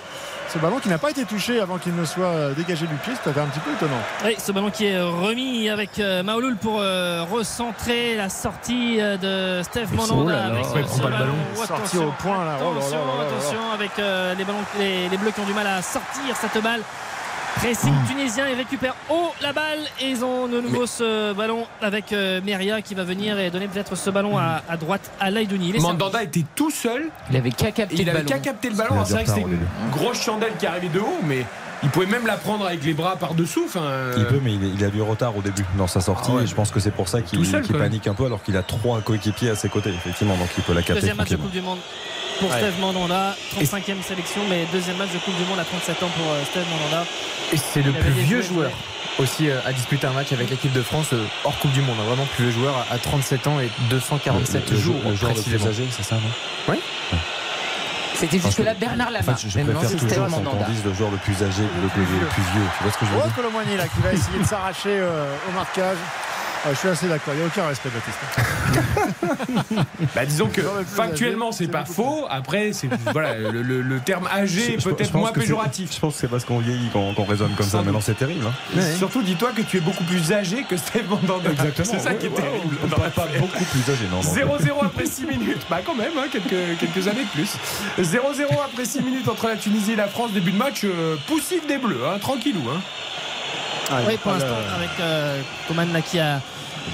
Ce ballon qui n'a pas été touché avant qu'il ne soit euh, dégagé du pied, c'était un petit peu étonnant. Oui, ce ballon qui est remis avec euh, Maouloul pour euh, recentrer la sortie euh, de c'est- Mandanda. oh avec pas le ballon Sorti attention, au point, là. Oh là là Attention, là là là. attention avec euh, les, ballons, les, les bleus qui ont du mal à sortir cette balle. Pressing tunisien, ils récupèrent haut la balle et ils ont de nouveau ce ballon avec euh, Meria qui va venir et donner peut-être ce ballon à, à droite à est Mandanda était tout seul. Il avait qu'à capter qu'à capter le ballon. C'est vrai que du c'était une grosse chandelle qui arrivait de haut, mais il pouvait même la prendre avec les bras par-dessous. Enfin, Il euh, peut, mais il, a du retard au début dans sa sortie. Ah ouais, et je pense que c'est pour ça qu'il panique un peu, alors qu'il a trois coéquipiers à ses côtés, effectivement. Donc il peut la capter Deuxième match de. Coupe du Monde pour Ouais. Steve Mandanda, 35e sélection, mais deuxième match de Coupe du Monde à 37 ans pour euh, Steve Mandanda. Et c'est le plus vieux joueur aussi euh, à disputer un match avec l'équipe de France euh, hors Coupe du Monde. hein. Vraiment plus vieux joueur à 37 ans et 247 le, le jours jou- le joueur le plus âgé, c'est ça, non? C'était jusque-là Bernard En Lama. fait, je, je préfère toujours qu'on dise le joueur le plus âgé le, plus vieux. Tu vois ce que je veux Oh, dire? Colomboigny là qui va essayer de s'arracher euh, au marquage. Euh, je suis assez d'accord, il n'y a aucun respect Baptiste. bah, disons que factuellement, c'est pas faux. Après, c'est voilà, le, le- le terme âgé est peut-être moins péjoratif. Je pense que c'est parce qu'on vieillit qu'on raisonne comme ça. doute. Maintenant, c'est terrible. hein. Surtout, dis-toi que tu es beaucoup plus âgé que Steve Mandanda. C'est ça qui est Ouais, terrible. dans Pas, pas beaucoup plus âgé, non. non. 0-0 après 6 minutes. Bah quand même, hein, quelques, quelques années de plus. 0-0 après 6 minutes entre la Tunisie et la France. Début de match euh, poussif des Bleus, hein, tranquillou. Hein. Oui, pour l'instant, avec euh, Coman là, qui a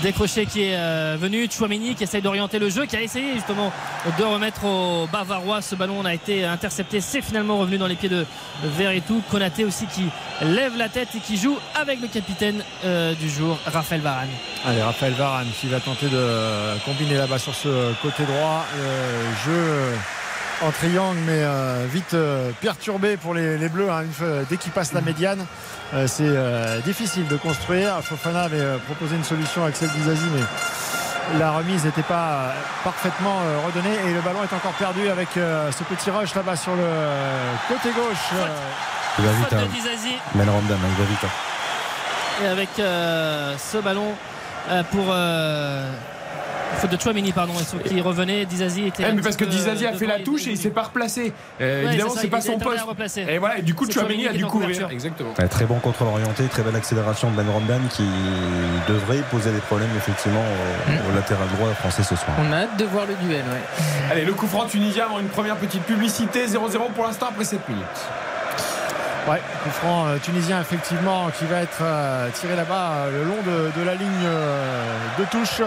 décroché, qui est euh, venu, Chouameni qui essaye d'orienter le jeu, qui a essayé justement de remettre au Bavarois. Ce ballon a été intercepté, c'est finalement revenu dans les pieds de Verretou. Konaté aussi qui lève la tête et qui joue avec le capitaine euh, du jour, Raphaël Varane. Allez, Raphaël Varane qui va tenter de combiner là-bas sur ce côté droit. Euh, jeu en triangle, mais euh, vite euh, perturbé pour les, les Bleus. hein, une fois- dès qu'ils passent la médiane, euh, c'est euh, difficile de construire. Fofana avait euh, proposé une solution à Axel Dizazi, mais la remise n'était pas euh, parfaitement euh, redonnée. Et le ballon est encore perdu avec euh, ce petit rush là-bas sur le côté gauche. euh, Il va vite, hein. Il va vite. hein. et avec euh, ce ballon euh, pour. Euh, faute de Chouameni, pardon, qui revenait. Dizazi était. Eh, mais parce que Dizazi a fait la il- touche et il s'est pas replacé. Euh, Ouais, évidemment, c'est pas son poste. Et voilà, et du coup, Chouameni a dû couverture. Exactement. Ouais, très bon contrôle orienté, très belle accélération de Ben Ramdan qui devrait poser des problèmes effectivement au, au latéral droit français ce soir. On a hâte de voir le duel. Ouais. Allez, le coup franc tunisien avant une première petite publicité. 0-0 pour l'instant après 7 minutes. Ouais, coup franc euh, tunisien effectivement qui va être euh, tiré là-bas euh, le long de, de la ligne euh, de touche.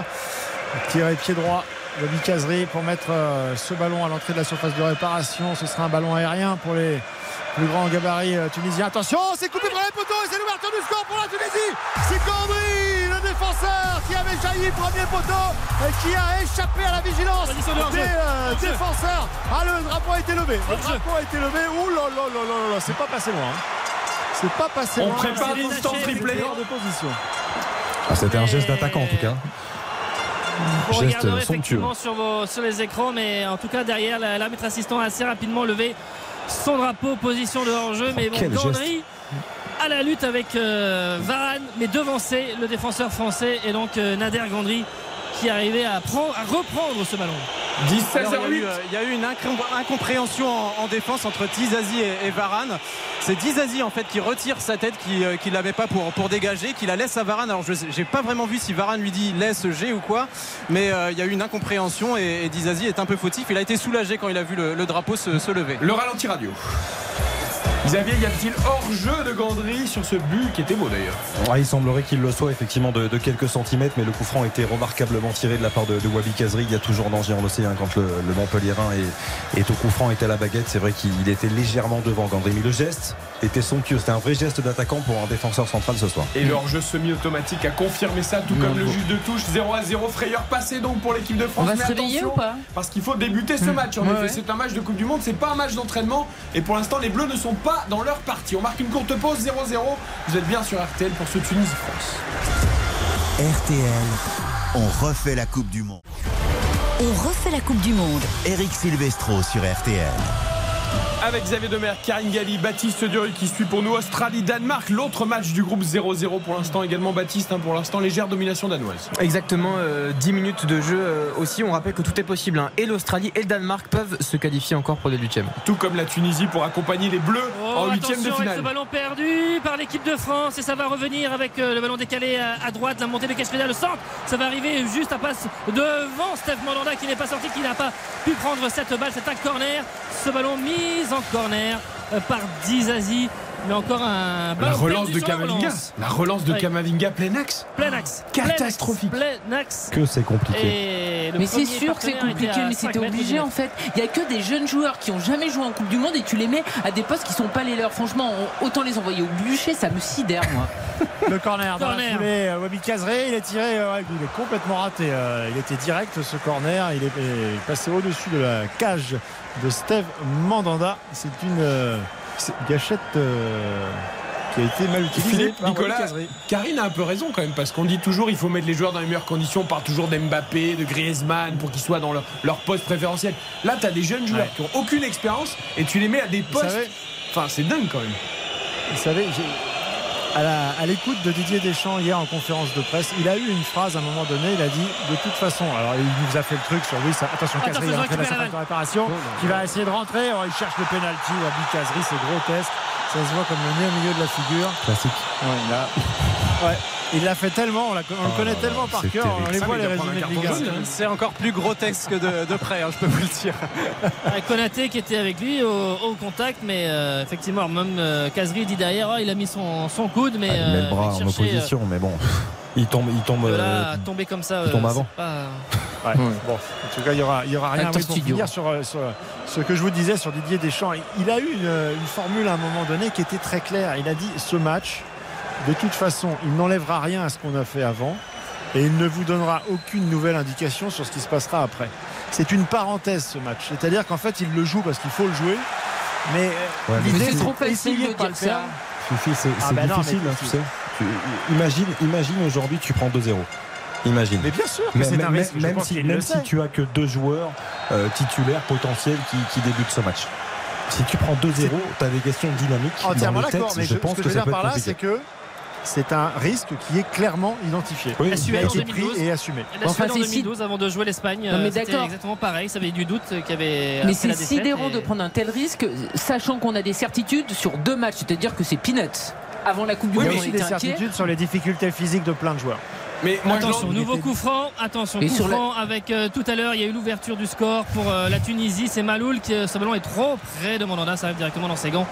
Tiré pied droit de Bicazri pour mettre euh, ce ballon à l'entrée de la surface de réparation. Ce sera un ballon aérien pour les plus grands gabarits euh, tunisiens. Attention, c'est coupé par les poteaux et c'est l'ouverture du score pour la Tunisie. C'est Cambry, le défenseur qui avait jailli premier poteau et qui a échappé à la vigilance des euh, le défenseur. Ah, le drapeau a été levé. Le drapeau a été levé. Ouh là là là là là, c'est pas passé loin. hein. C'est pas passé On loin. prépare C'est l'instant triplé. de position. Ah, C'était un geste d'attaquant en tout cas. Vous Geste regarderez effectivement sur, vos- sur les écrans, mais en tout cas derrière, la- l'arbitre assistant a assez rapidement levé son drapeau, position de hors-jeu. mais bon, Gandry à la lutte avec euh, Varane, mais devancé le défenseur français et donc euh, Nader Gandry qui arrivait à, prendre, à reprendre ce ballon. 10 Alors, 16 il, y a eu, 8 euh, il y a eu une incom- incompréhension en, en défense entre Dizazi et, et Varane. C'est Dizazi en fait qui retire sa tête, qui ne qui l'avait pas pour, pour dégager, qui la laisse à Varane. Alors je n'ai pas vraiment vu si Varane lui dit laisse G ou quoi, mais euh, il y a eu une incompréhension et, et Dizazi est un peu fautif. Il a été soulagé quand il a vu le, le drapeau se, se lever. Le ralenti radio. Xavier, y a-t-il hors-jeu de Gandry sur ce but qui était beau d'ailleurs Ouais, il semblerait qu'il le soit effectivement de, de quelques centimètres, mais le coup franc était remarquablement tiré de la part de, de Wabi Kazri. Il y a toujours danger, on le sait, hein, quand le, le Montpellierin est, est au coup franc, est à la baguette. C'est vrai qu'il était légèrement devant Gandry, mais le geste était somptueux. C'était un vrai geste d'attaquant pour un défenseur central ce soir. Et le hors-jeu semi-automatique a confirmé ça, tout comme le juge de touche. 0 à 0, frayeur passé donc pour l'équipe de France. On va Mais se réveiller attention, ou pas? Parce qu'il faut débuter ce match. En Ouais, effet, ouais. c'est un match de Coupe du Monde, c'est pas un match d'entraînement. Et pour l'instant, les Bleus ne sont pas dans leur partie. On marque une courte pause, 0-0. Vous êtes bien sur RTL pour ce Tunisie-France. RTL, on refait la Coupe du Monde. On refait la Coupe du Monde. Eric Silvestro sur RTL. Avec Xavier Demer, Karine Galli, Baptiste Duruy qui suit pour nous Australie-Danemark. L'autre match du groupe 0-0 pour l'instant également Baptiste. hein, pour l'instant, légère domination danoise. Exactement, euh, 10 minutes de jeu euh, aussi. On rappelle que tout est possible. hein. Et l'Australie et le Danemark peuvent se qualifier encore pour les huitièmes. Tout comme la Tunisie pour accompagner les Bleus Oh, en huitième de attention avec finale. ce ballon perdu par l'équipe de France et ça va revenir avec euh, le ballon décalé à, à droite, la montée de Keshmeda, le centre. Ça va arriver juste à passe devant Steph Mandanda qui n'est pas sorti, qui n'a pas pu prendre cette balle. C'est un corner. Ce ballon mis en corner euh, par Dizazi. Mais encore un La relance de Kamavinga. relance. La relance de Ouais. Kamavinga plein axe. Plein axe. Catastrophique. Plein axe. Que c'est compliqué. Mais c'est sûr que c'est compliqué, mais 5 c'était obligé en fait. Il y a que des jeunes joueurs qui ont jamais joué en Coupe du Monde et tu les mets à des postes qui sont pas les leurs. Franchement, on- autant les envoyer au bûcher, ça me sidère moi. Le corner dans la Corner. foulée, euh, Wabi Kazré, il est tiré, euh, ouais, il est complètement raté. il était direct ce corner, il est passé au-dessus de la cage de Steve Mandanda. C'est une euh, gâchette euh, qui a été mal utilisée. Philippe, par Nicolas. Karine a un peu raison quand même parce qu'on dit toujours il faut mettre les joueurs dans les meilleures conditions. On parle toujours d'Mbappé, de Griezmann pour qu'ils soient dans leur, leur poste préférentiel. Là, tu as des jeunes joueurs Ouais. qui ont aucune expérience et tu les mets à des postes. Enfin, c'est dingue quand même. Vous savez, j'ai- à l'écoute de Didier Deschamps hier en conférence de presse, il a eu une phrase à un moment donné. Il a dit de toute façon, alors il nous a fait le truc sur oui, ça, attention, Kazri, il rentre dans la réparation, qui va essayer de rentrer. Oh, il cherche le penalty. Wabi Kazri, c'est grotesque. Ça se voit comme le nez au milieu de la figure. Classique. Ouais, a- ouais. Il l'a fait tellement, on, la- on le Oh connaît tellement par cœur, on terrible. les Ça, voit les résumés de Ligue 1. jaune, hein. C'est encore plus grotesque de, de près, hein, je peux vous le dire. Ouais, Konaté qui était avec lui au, au contact, mais euh, effectivement, même euh, Kazri dit derrière, oh, il a mis son, son coude, mais Ah, il met euh, le bras il en opposition, mais bon. Il tombe, il tombe. euh, euh, à tomber comme ça. il tombe euh, avant. c'est pas- Ouais. Bon, en tout cas, il n'y aura, il y aura rien. Pour studio. finir sur, euh, sur, ce que je vous disais sur Didier Deschamps, il a eu une, une formule à un moment donné qui était très claire. Il a dit ce match, de toute façon, il n'enlèvera rien à ce qu'on a fait avant et il ne vous donnera aucune nouvelle indication sur ce qui se passera après. C'est une parenthèse ce match. C'est-à-dire qu'en fait, il le joue parce qu'il faut le jouer. Mais euh, Ouais, mais l'idée, c'est c'est trop facile d'essayer de de pas le faire. ça. Fifi, c'est Ah bah difficile, hein, tu sais. Tu- imagine, imagine aujourd'hui, tu prends 2-0. Imagine. Mais bien sûr que Mais- c'est un même risque. même si, même si tu as que deux joueurs euh, titulaires potentiels qui, qui débutent ce match. Si tu prends 2-0, tu as des questions dynamiques. Entièrement d'accord, mais je je- pense ce que, que je veux dire par là, c'est que c'est un risque qui est clairement identifié. Oui. Qui a été pris 2012. et assumé. La Enfin, Suède en c'est si- 2012 avant de jouer l'Espagne. Euh, c'était exactement pareil. Ça avait du doute qu'il y avait. Mais c'est sidérant et- de prendre un tel risque, sachant qu'on a des certitudes sur deux matchs, c'est-à-dire que c'est peanuts. Avant la Coupe du Il y a Monde, on aussi des était inquiets. certitudes sur les difficultés physiques de plein de joueurs. Mais moi, je Attention, nouveau était- coup franc. Attention, Et coup la- franc avec euh, tout à l'heure. Il y a eu l'ouverture du score pour euh, la Tunisie. C'est Maloul qui, euh, ce ballon est trop près de Mandanda. Ça arrive directement dans ses gants.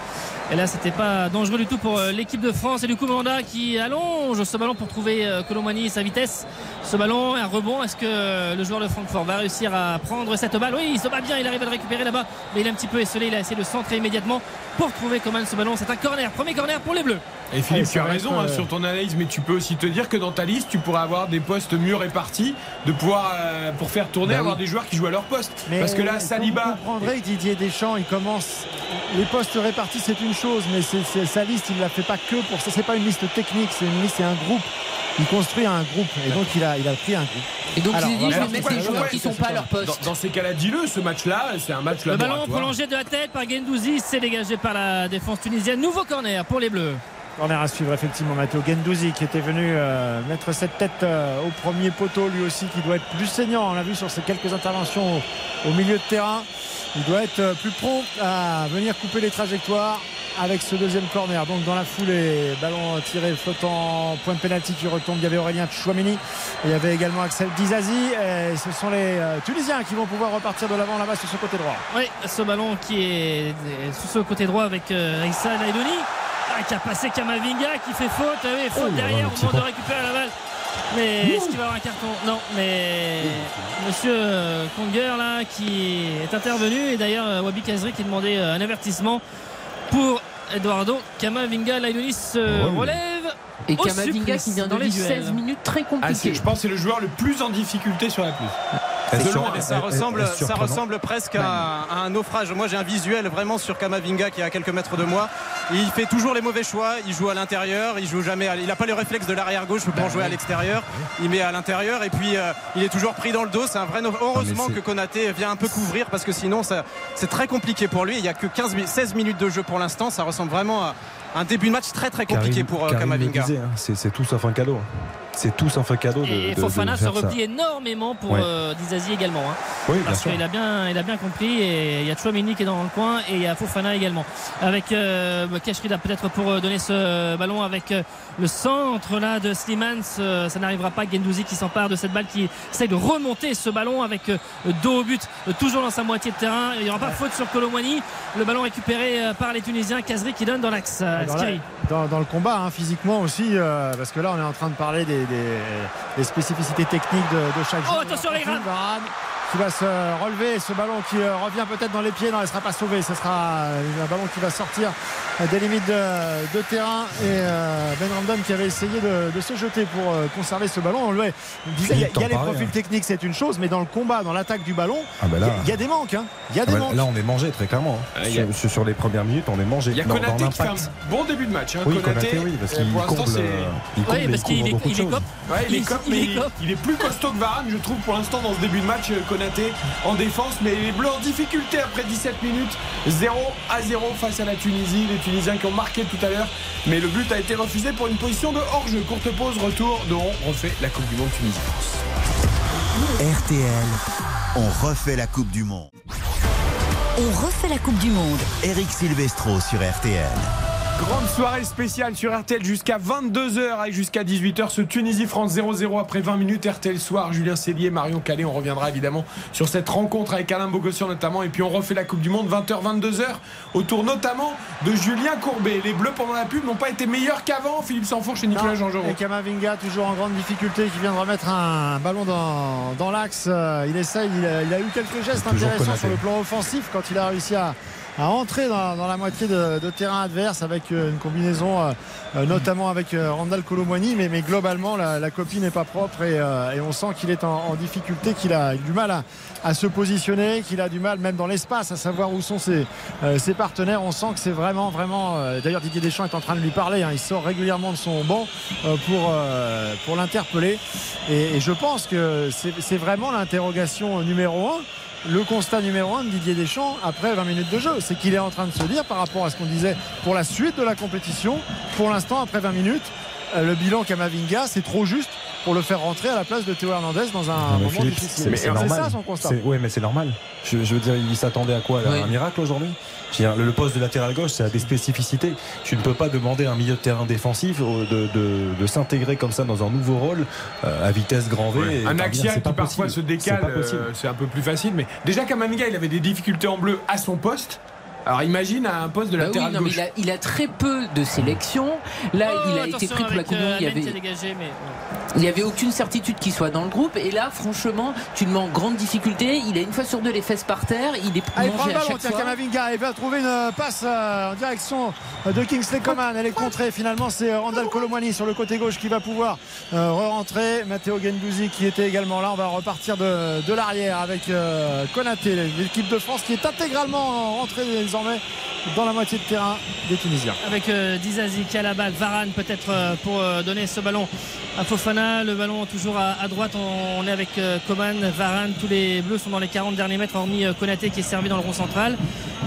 Et là, c'était pas dangereux du tout pour euh, l'équipe de France. Et du coup, Mandanda qui allonge ce ballon pour trouver euh, Colomani sa vitesse. Ce ballon, un rebond. Est-ce que euh, le joueur de Francfort va réussir à prendre cette balle? Oui, il se bat bien. Il arrive à le récupérer là-bas. Mais il est un petit peu esselé. Il a essayé de centrer immédiatement pour trouver Coman ce ballon. C'est un corner. Premier corner pour les Bleus. Et Philippe, tu as raison hein, sur ton analyse, mais tu peux aussi te dire que dans ta liste, tu pourrais avoir des postes mieux répartis, de pouvoir euh, pour faire tourner, Bah avoir oui. des joueurs qui jouent à leur poste. Mais Parce que là, Saliba. Vous comprendrez Didier Deschamps, il commence. Les postes répartis, c'est une chose, mais c'est, c'est- sa liste, il ne la fait pas que pour ça. C'est pas une liste technique, c'est une liste, c'est un groupe. Il construit un groupe, et donc il a, il a pris un groupe. Et donc Alors, il s'est dit, je vais mettre des joueurs qui sont c'est pas à leur poste. dans ces cas-là, dis-le, ce match-là, c'est un match Le ballon prolongé de la tête par Gendouzi, c'est dégagé par la défense tunisienne. Nouveau corner pour les Bleus. Corner à suivre effectivement Matteo Gendouzi qui était venu euh, mettre cette tête euh, au premier poteau lui aussi qui doit être plus saignant on l'a vu sur ces quelques interventions au, au milieu de terrain il doit être euh, plus prompt à venir couper les trajectoires avec ce deuxième corner donc dans la foulée ballon tiré flottant point de pénalty qui retombe il y avait Aurélien Chouameni il y avait également Axel Dizazi et ce sont les euh, Tunisiens qui vont pouvoir repartir de l'avant là-bas sur ce côté droit Oui, ce ballon qui est sous ce côté droit avec euh, Issa Laïdoni. Ah, qui a passé Kamavinga qui fait faute. Ah oui, faute Oh, derrière au moment de récupérer la balle. Mais est-ce qu'il va avoir un carton? Non, mais Monsieur euh, Conger là qui est intervenu et d'ailleurs euh, Wabi Kazri qui demandait euh, un avertissement pour Eduardo Kamavinga. Laïdoni se oui. relève. Et au Kamavinga qui vient de dans les vivre duels. 16 minutes très Ah, compliquées. je pense que c'est le joueur le plus en difficulté sur la pelouse. Est-ce De loin, mais ça ressemble, ça ressemble presque à, à un naufrage. Moi, j'ai un visuel vraiment sur Kamavinga qui est à quelques mètres de moi. Il fait toujours les mauvais choix. Il joue à l'intérieur. Il joue jamais. à- il n'a pas le réflexe de l'arrière gauche Bah pour jouer à l'extérieur. Il met à l'intérieur et puis euh, il est toujours pris dans le dos. C'est un vrai. nauf- Heureusement que Konaté vient un peu couvrir parce que sinon, c'est très compliqué pour lui. Il n'y a que 15, mi- 16 minutes de jeu pour l'instant. Ça ressemble vraiment à un début de match très très compliqué Karim- pour euh, Kamavinga. hein, c'est c'est tout sauf un cadeau. C'est tout sauf un cadeau de, Et de- de Fofana se ça. replie énormément pour Ouais. euh, Dizazi également. hein. Oui, bien Parce sûr. qu'il a bien, il a bien compris et il y a Chouamini qui est dans le coin et il y a Fofana également. Avec euh, Kashrida peut-être pour euh, donner ce ballon avec euh, le centre là de Slimans. euh, ça n'arrivera pas. Gendouzi qui s'empare de cette balle qui essaye de remonter ce ballon avec euh, dos au but, euh, toujours dans sa moitié de terrain. Il n'y aura pas faute sur Colomwani. Le ballon récupéré euh, par les Tunisiens. Kazri qui donne dans l'axe. Dans, le combat hein, physiquement aussi euh, parce que là on est en train de parler des, des- des spécificités techniques de, de chaque Oh, joueur. attention, les. Varane qui va se relever ce ballon qui euh, revient peut-être dans les pieds non elle ne sera pas sauvée ce sera euh, un ballon qui va sortir des limites de, de terrain et euh, Ben Randon qui avait essayé de, de se jeter pour conserver ce ballon on lui on disait il y a, il y a les profils techniques c'est une chose mais dans le combat dans l'attaque du ballon Ah bah il y là, a- il y, a des manques hein. il y a ah des bah manques là, on est mangé très clairement. hein. Ah, il a- Sur, les premières minutes, on est mangé. Il y a Konaté qui fait un bon début de match. hein. Oui, Konaté, Konaté, oui, parce qu'il pour l'instant, comble, c'est- il comble Oui, parce il qu'il est, il cop. Ouais, il est Il- cop, il mais est il, il plus costaud que Varane, je trouve, pour l'instant, dans ce début de match. euh, Konaté en défense, mais les Bleus en difficulté après 17 minutes. 0 à 0 face à la Tunisie. Les Tunisiens qui ont marqué tout à l'heure, mais le but a été refusé pour une position de hors-jeu. Courte pause, retour de on refait la Coupe du Monde Tunisie-France. RTL, on refait la Coupe du Monde. On refait la Coupe du Monde. Eric Silvestro sur RTL. Grande soirée spéciale sur RTL jusqu'à 22h et jusqu'à 18h. Ce Tunisie-France 0-0 après 20 minutes. RTL soir, Julien Cellier, Marion Calais. On reviendra évidemment sur cette rencontre avec Alain Bogossian notamment. Et puis on refait la Coupe du Monde 20h, 22h. Autour notamment de Julien Courbet. Les Bleus pendant la pub n'ont pas été meilleurs qu'avant. Philippe Sanfourche et Nicolas Jean-Jean. Et Kamavinga toujours en grande difficulté qui vient de remettre un ballon dans, dans l'axe. Euh, Il essaye, il a, il a eu quelques gestes intéressants sur le plan offensif quand il a réussi à, à entrer dans, dans la moitié de, de terrain adverse avec euh, une combinaison euh, euh, notamment avec euh, Randall Colomwani. Mais, mais globalement la, la copie n'est pas propre et, euh, et on sent qu'il est en, en difficulté qu'il a du mal à, à se positionner qu'il a du mal même dans l'espace à savoir où sont ses, euh, ses partenaires. On sent que c'est vraiment vraiment d'ailleurs Didier Deschamps est en train de lui parler hein. il sort régulièrement de son banc pour, pour l'interpeller. Et, et je pense que c'est vraiment l'interrogation numéro un le constat numéro un de Didier Deschamps après 20 minutes de jeu. C'est qu'il est en train de se dire par rapport à ce qu'on disait pour la suite de la compétition, pour l'instant, après 20 minutes, euh, le bilan Kamavinga, c'est trop juste pour le faire rentrer à la place de Théo Hernandez dans un Non, moment Philippe, difficile. c'est- Mais c'est C'est normal. ça son constat. Ouais, mais c'est normal. Je, je veux dire, il s'attendait à quoi là, Oui. Un miracle aujourd'hui? Je veux dire, le, le poste de latéral gauche, ça a des spécificités. Tu ne peux pas demander à un milieu de terrain défensif euh, de, de- de s'intégrer comme ça dans un nouveau rôle euh, à vitesse grand V. et Un axial qui parfois possible. se décale, C'est euh, c'est un peu plus facile. Mais déjà, Kamavinga, il avait des difficultés en bleu à son poste. Alors imagine à un poste de Bah oui, latéral non, mais gauche. il, a, il a très peu de sélection. Là, Oh, il a été pris pour la Coupe du euh, Monde. Il avait, n'y avait aucune certitude qu'il soit dans le groupe. Et là, franchement, tu le mets en grande difficulté. Il a une fois sur deux les fesses par terre. Il est il prend mangé le à ballon, chaque fois. Kamavinga, il va trouver une passe euh, en direction de Kingsley Coman. Elle est contrée finalement, c'est Randall Colomwani sur le côté gauche qui va pouvoir euh, re-rentrer. Matteo Gendouzi qui était également là. On va repartir de, de l'arrière avec euh, Konaté, l'équipe de France qui est intégralement rentrée désormais dans la moitié de terrain des Tunisiens. avec euh, Dizazi qui a la balle, Varane peut-être euh, pour euh, donner ce ballon à Fofana, le ballon toujours à, droite, on, est avec euh, Coman, Varane, tous les bleus sont dans les 40 derniers mètres hormis Konaté qui est servi dans le rond central,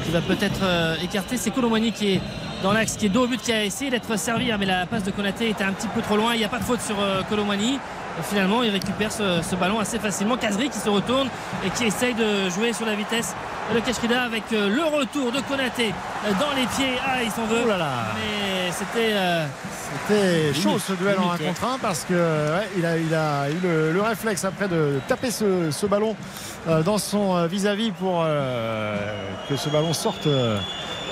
qui va peut-être écarter, c'est Colomani qui est dans l'axe, qui est dos au but, qui a essayé d'être servi, hein, mais la passe de Konaté était un petit peu trop loin, il n'y a pas de faute sur Colomani. Finalement, il récupère ce, ce ballon assez facilement. Kazri qui se retourne et qui essaye de jouer sur la vitesse de Kashrida avec euh, le retour de Konaté euh, dans les pieds. Ah, il s'en veut. Oh là là. Mais c'était. euh, C'était chaud ce duel en 1 limite, ouais. contre 1 parce que ouais, il, a, il a eu le, le réflexe après de taper ce, ce ballon dans son vis-à-vis pour euh, que ce ballon sorte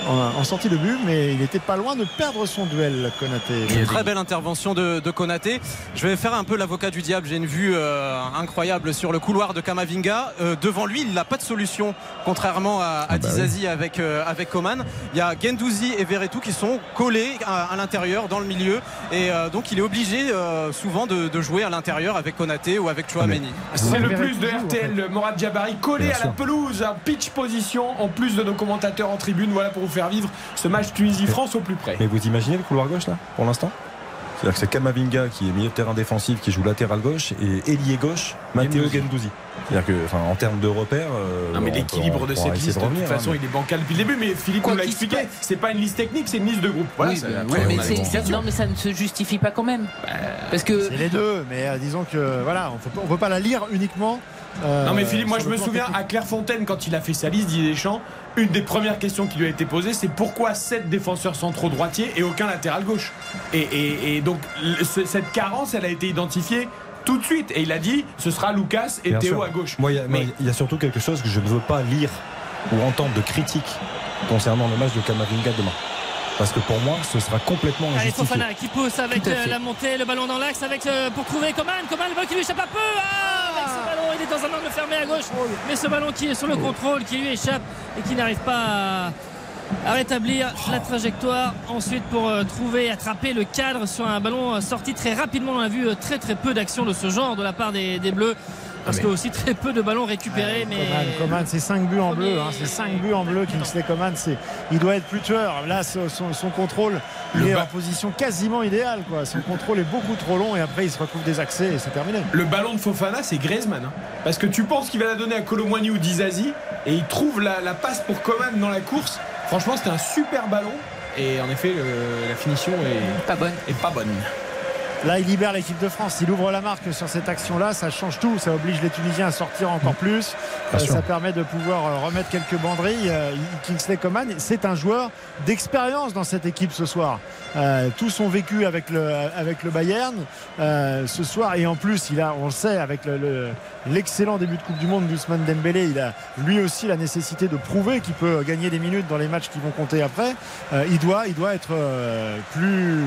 en, en sortie de but, mais il n'était pas loin de perdre son duel, Konaté. Une très belle intervention de, de Konaté. Je vais faire un peu l'avocat du diable. J'ai une vue euh, incroyable sur le couloir de Kamavinga. Euh, devant lui, il n'a pas de solution, contrairement à, à Dizazi avec, euh, avec Coman. Il y a Gendouzi et Verretou qui sont collés à, à l'intérieur, dans le milieu. Et euh, donc, il est obligé euh, souvent de, de jouer à l'intérieur avec Konaté ou avec Chouameni. C'est le plus de RTL, Morad Jabari, collé à la pelouse, en pitch position, en plus de nos commentateurs en tribune. Voilà pour vous faire vivre ce match Tunisie-France au plus près. Mais vous imaginez le couloir gauche là, pour l'instant? C'est-à-dire que c'est Kamavinga qui est milieu de terrain défensif, qui joue latéral gauche, et ailier gauche, Matteo Gendouzi. C'est-à-dire que, enfin, en termes de repères. euh, Non mais on l'équilibre de on cette liste, de, revenir, toute façon, hein, il est bancal depuis le début, mais Philippe Quoi nous l'a expliqué. C'est pas une liste technique, c'est une liste de groupe. Voilà, Oui, ça- bah, ouais, on mais non, mais ça ne se justifie pas quand même. Parce que C'est les deux, mais euh, disons que voilà, on ne peut pas la lire uniquement. euh, Non mais Philippe, moi je me souviens à Clairefontaine quand il a fait sa liste Didier Deschamps, une des premières questions qui lui a été posée, c'est pourquoi 7 défenseurs centraux droitiers et aucun latéral gauche. Et, et- et donc ce- cette carence, elle a été identifiée tout de suite. Et il a dit, ce sera Lucas et Bien Théo sûr. à gauche. Moi, il y a- Mais- moi, il y, a surtout quelque chose que je ne veux pas lire ou entendre de critiques concernant le match de Kamavinga demain. Parce que pour moi, ce sera complètement Allez, injustifié. Fofana qui pousse avec euh, la montée, le ballon dans l'axe avec euh, pour trouver Coman. Coman, le ballon qui lui échappe un peu. Ah, avec ce ballon, il est dans un angle fermé à gauche. Mais ce ballon qui est sur le contrôle, qui lui échappe et qui n'arrive pas à, à rétablir la trajectoire. Ensuite, pour euh, trouver, attraper le cadre sur un ballon sorti très rapidement. On a vu très très peu d'actions de ce genre de la part des, des Bleus. Parce mais- que aussi très peu de ballons récupérés. mais Coman, Coman, c'est 5 buts en bleu, hein, c'est 5 buts en bleu. Kingsley Coman, c'est, il doit être plus tueur. Là, son, contrôle, il Le est ba- en position quasiment idéale. Quoi. Son contrôle est beaucoup trop long et après il se retrouve des accès et c'est terminé. Le ballon de Fofana, c'est Griezmann. hein. Parce que tu penses qu'il va la donner à Colomwani ou Dizazi et il trouve la, la passe pour Coman dans la course. Franchement, c'était un super ballon. Et en effet, le- la finition est, pas bonne. est pas bonne. Là, il libère l'équipe de France. Il ouvre la marque sur cette action-là. Ça change tout. Ça oblige les Tunisiens à sortir encore plus. Bien Euh, ça permet de pouvoir euh, remettre quelques banderilles. Euh, Kingsley Coman, c'est un joueur d'expérience dans cette équipe ce soir. Euh, tous sont vécu avec le, avec le Bayern ce soir. Et en plus, il a, on le sait, avec le- le- l'excellent début de Coupe du Monde d'Ousmane Dembélé, il a lui aussi la nécessité de prouver qu'il peut gagner des minutes dans les matchs qui vont compter après. Il, doit, il doit être plus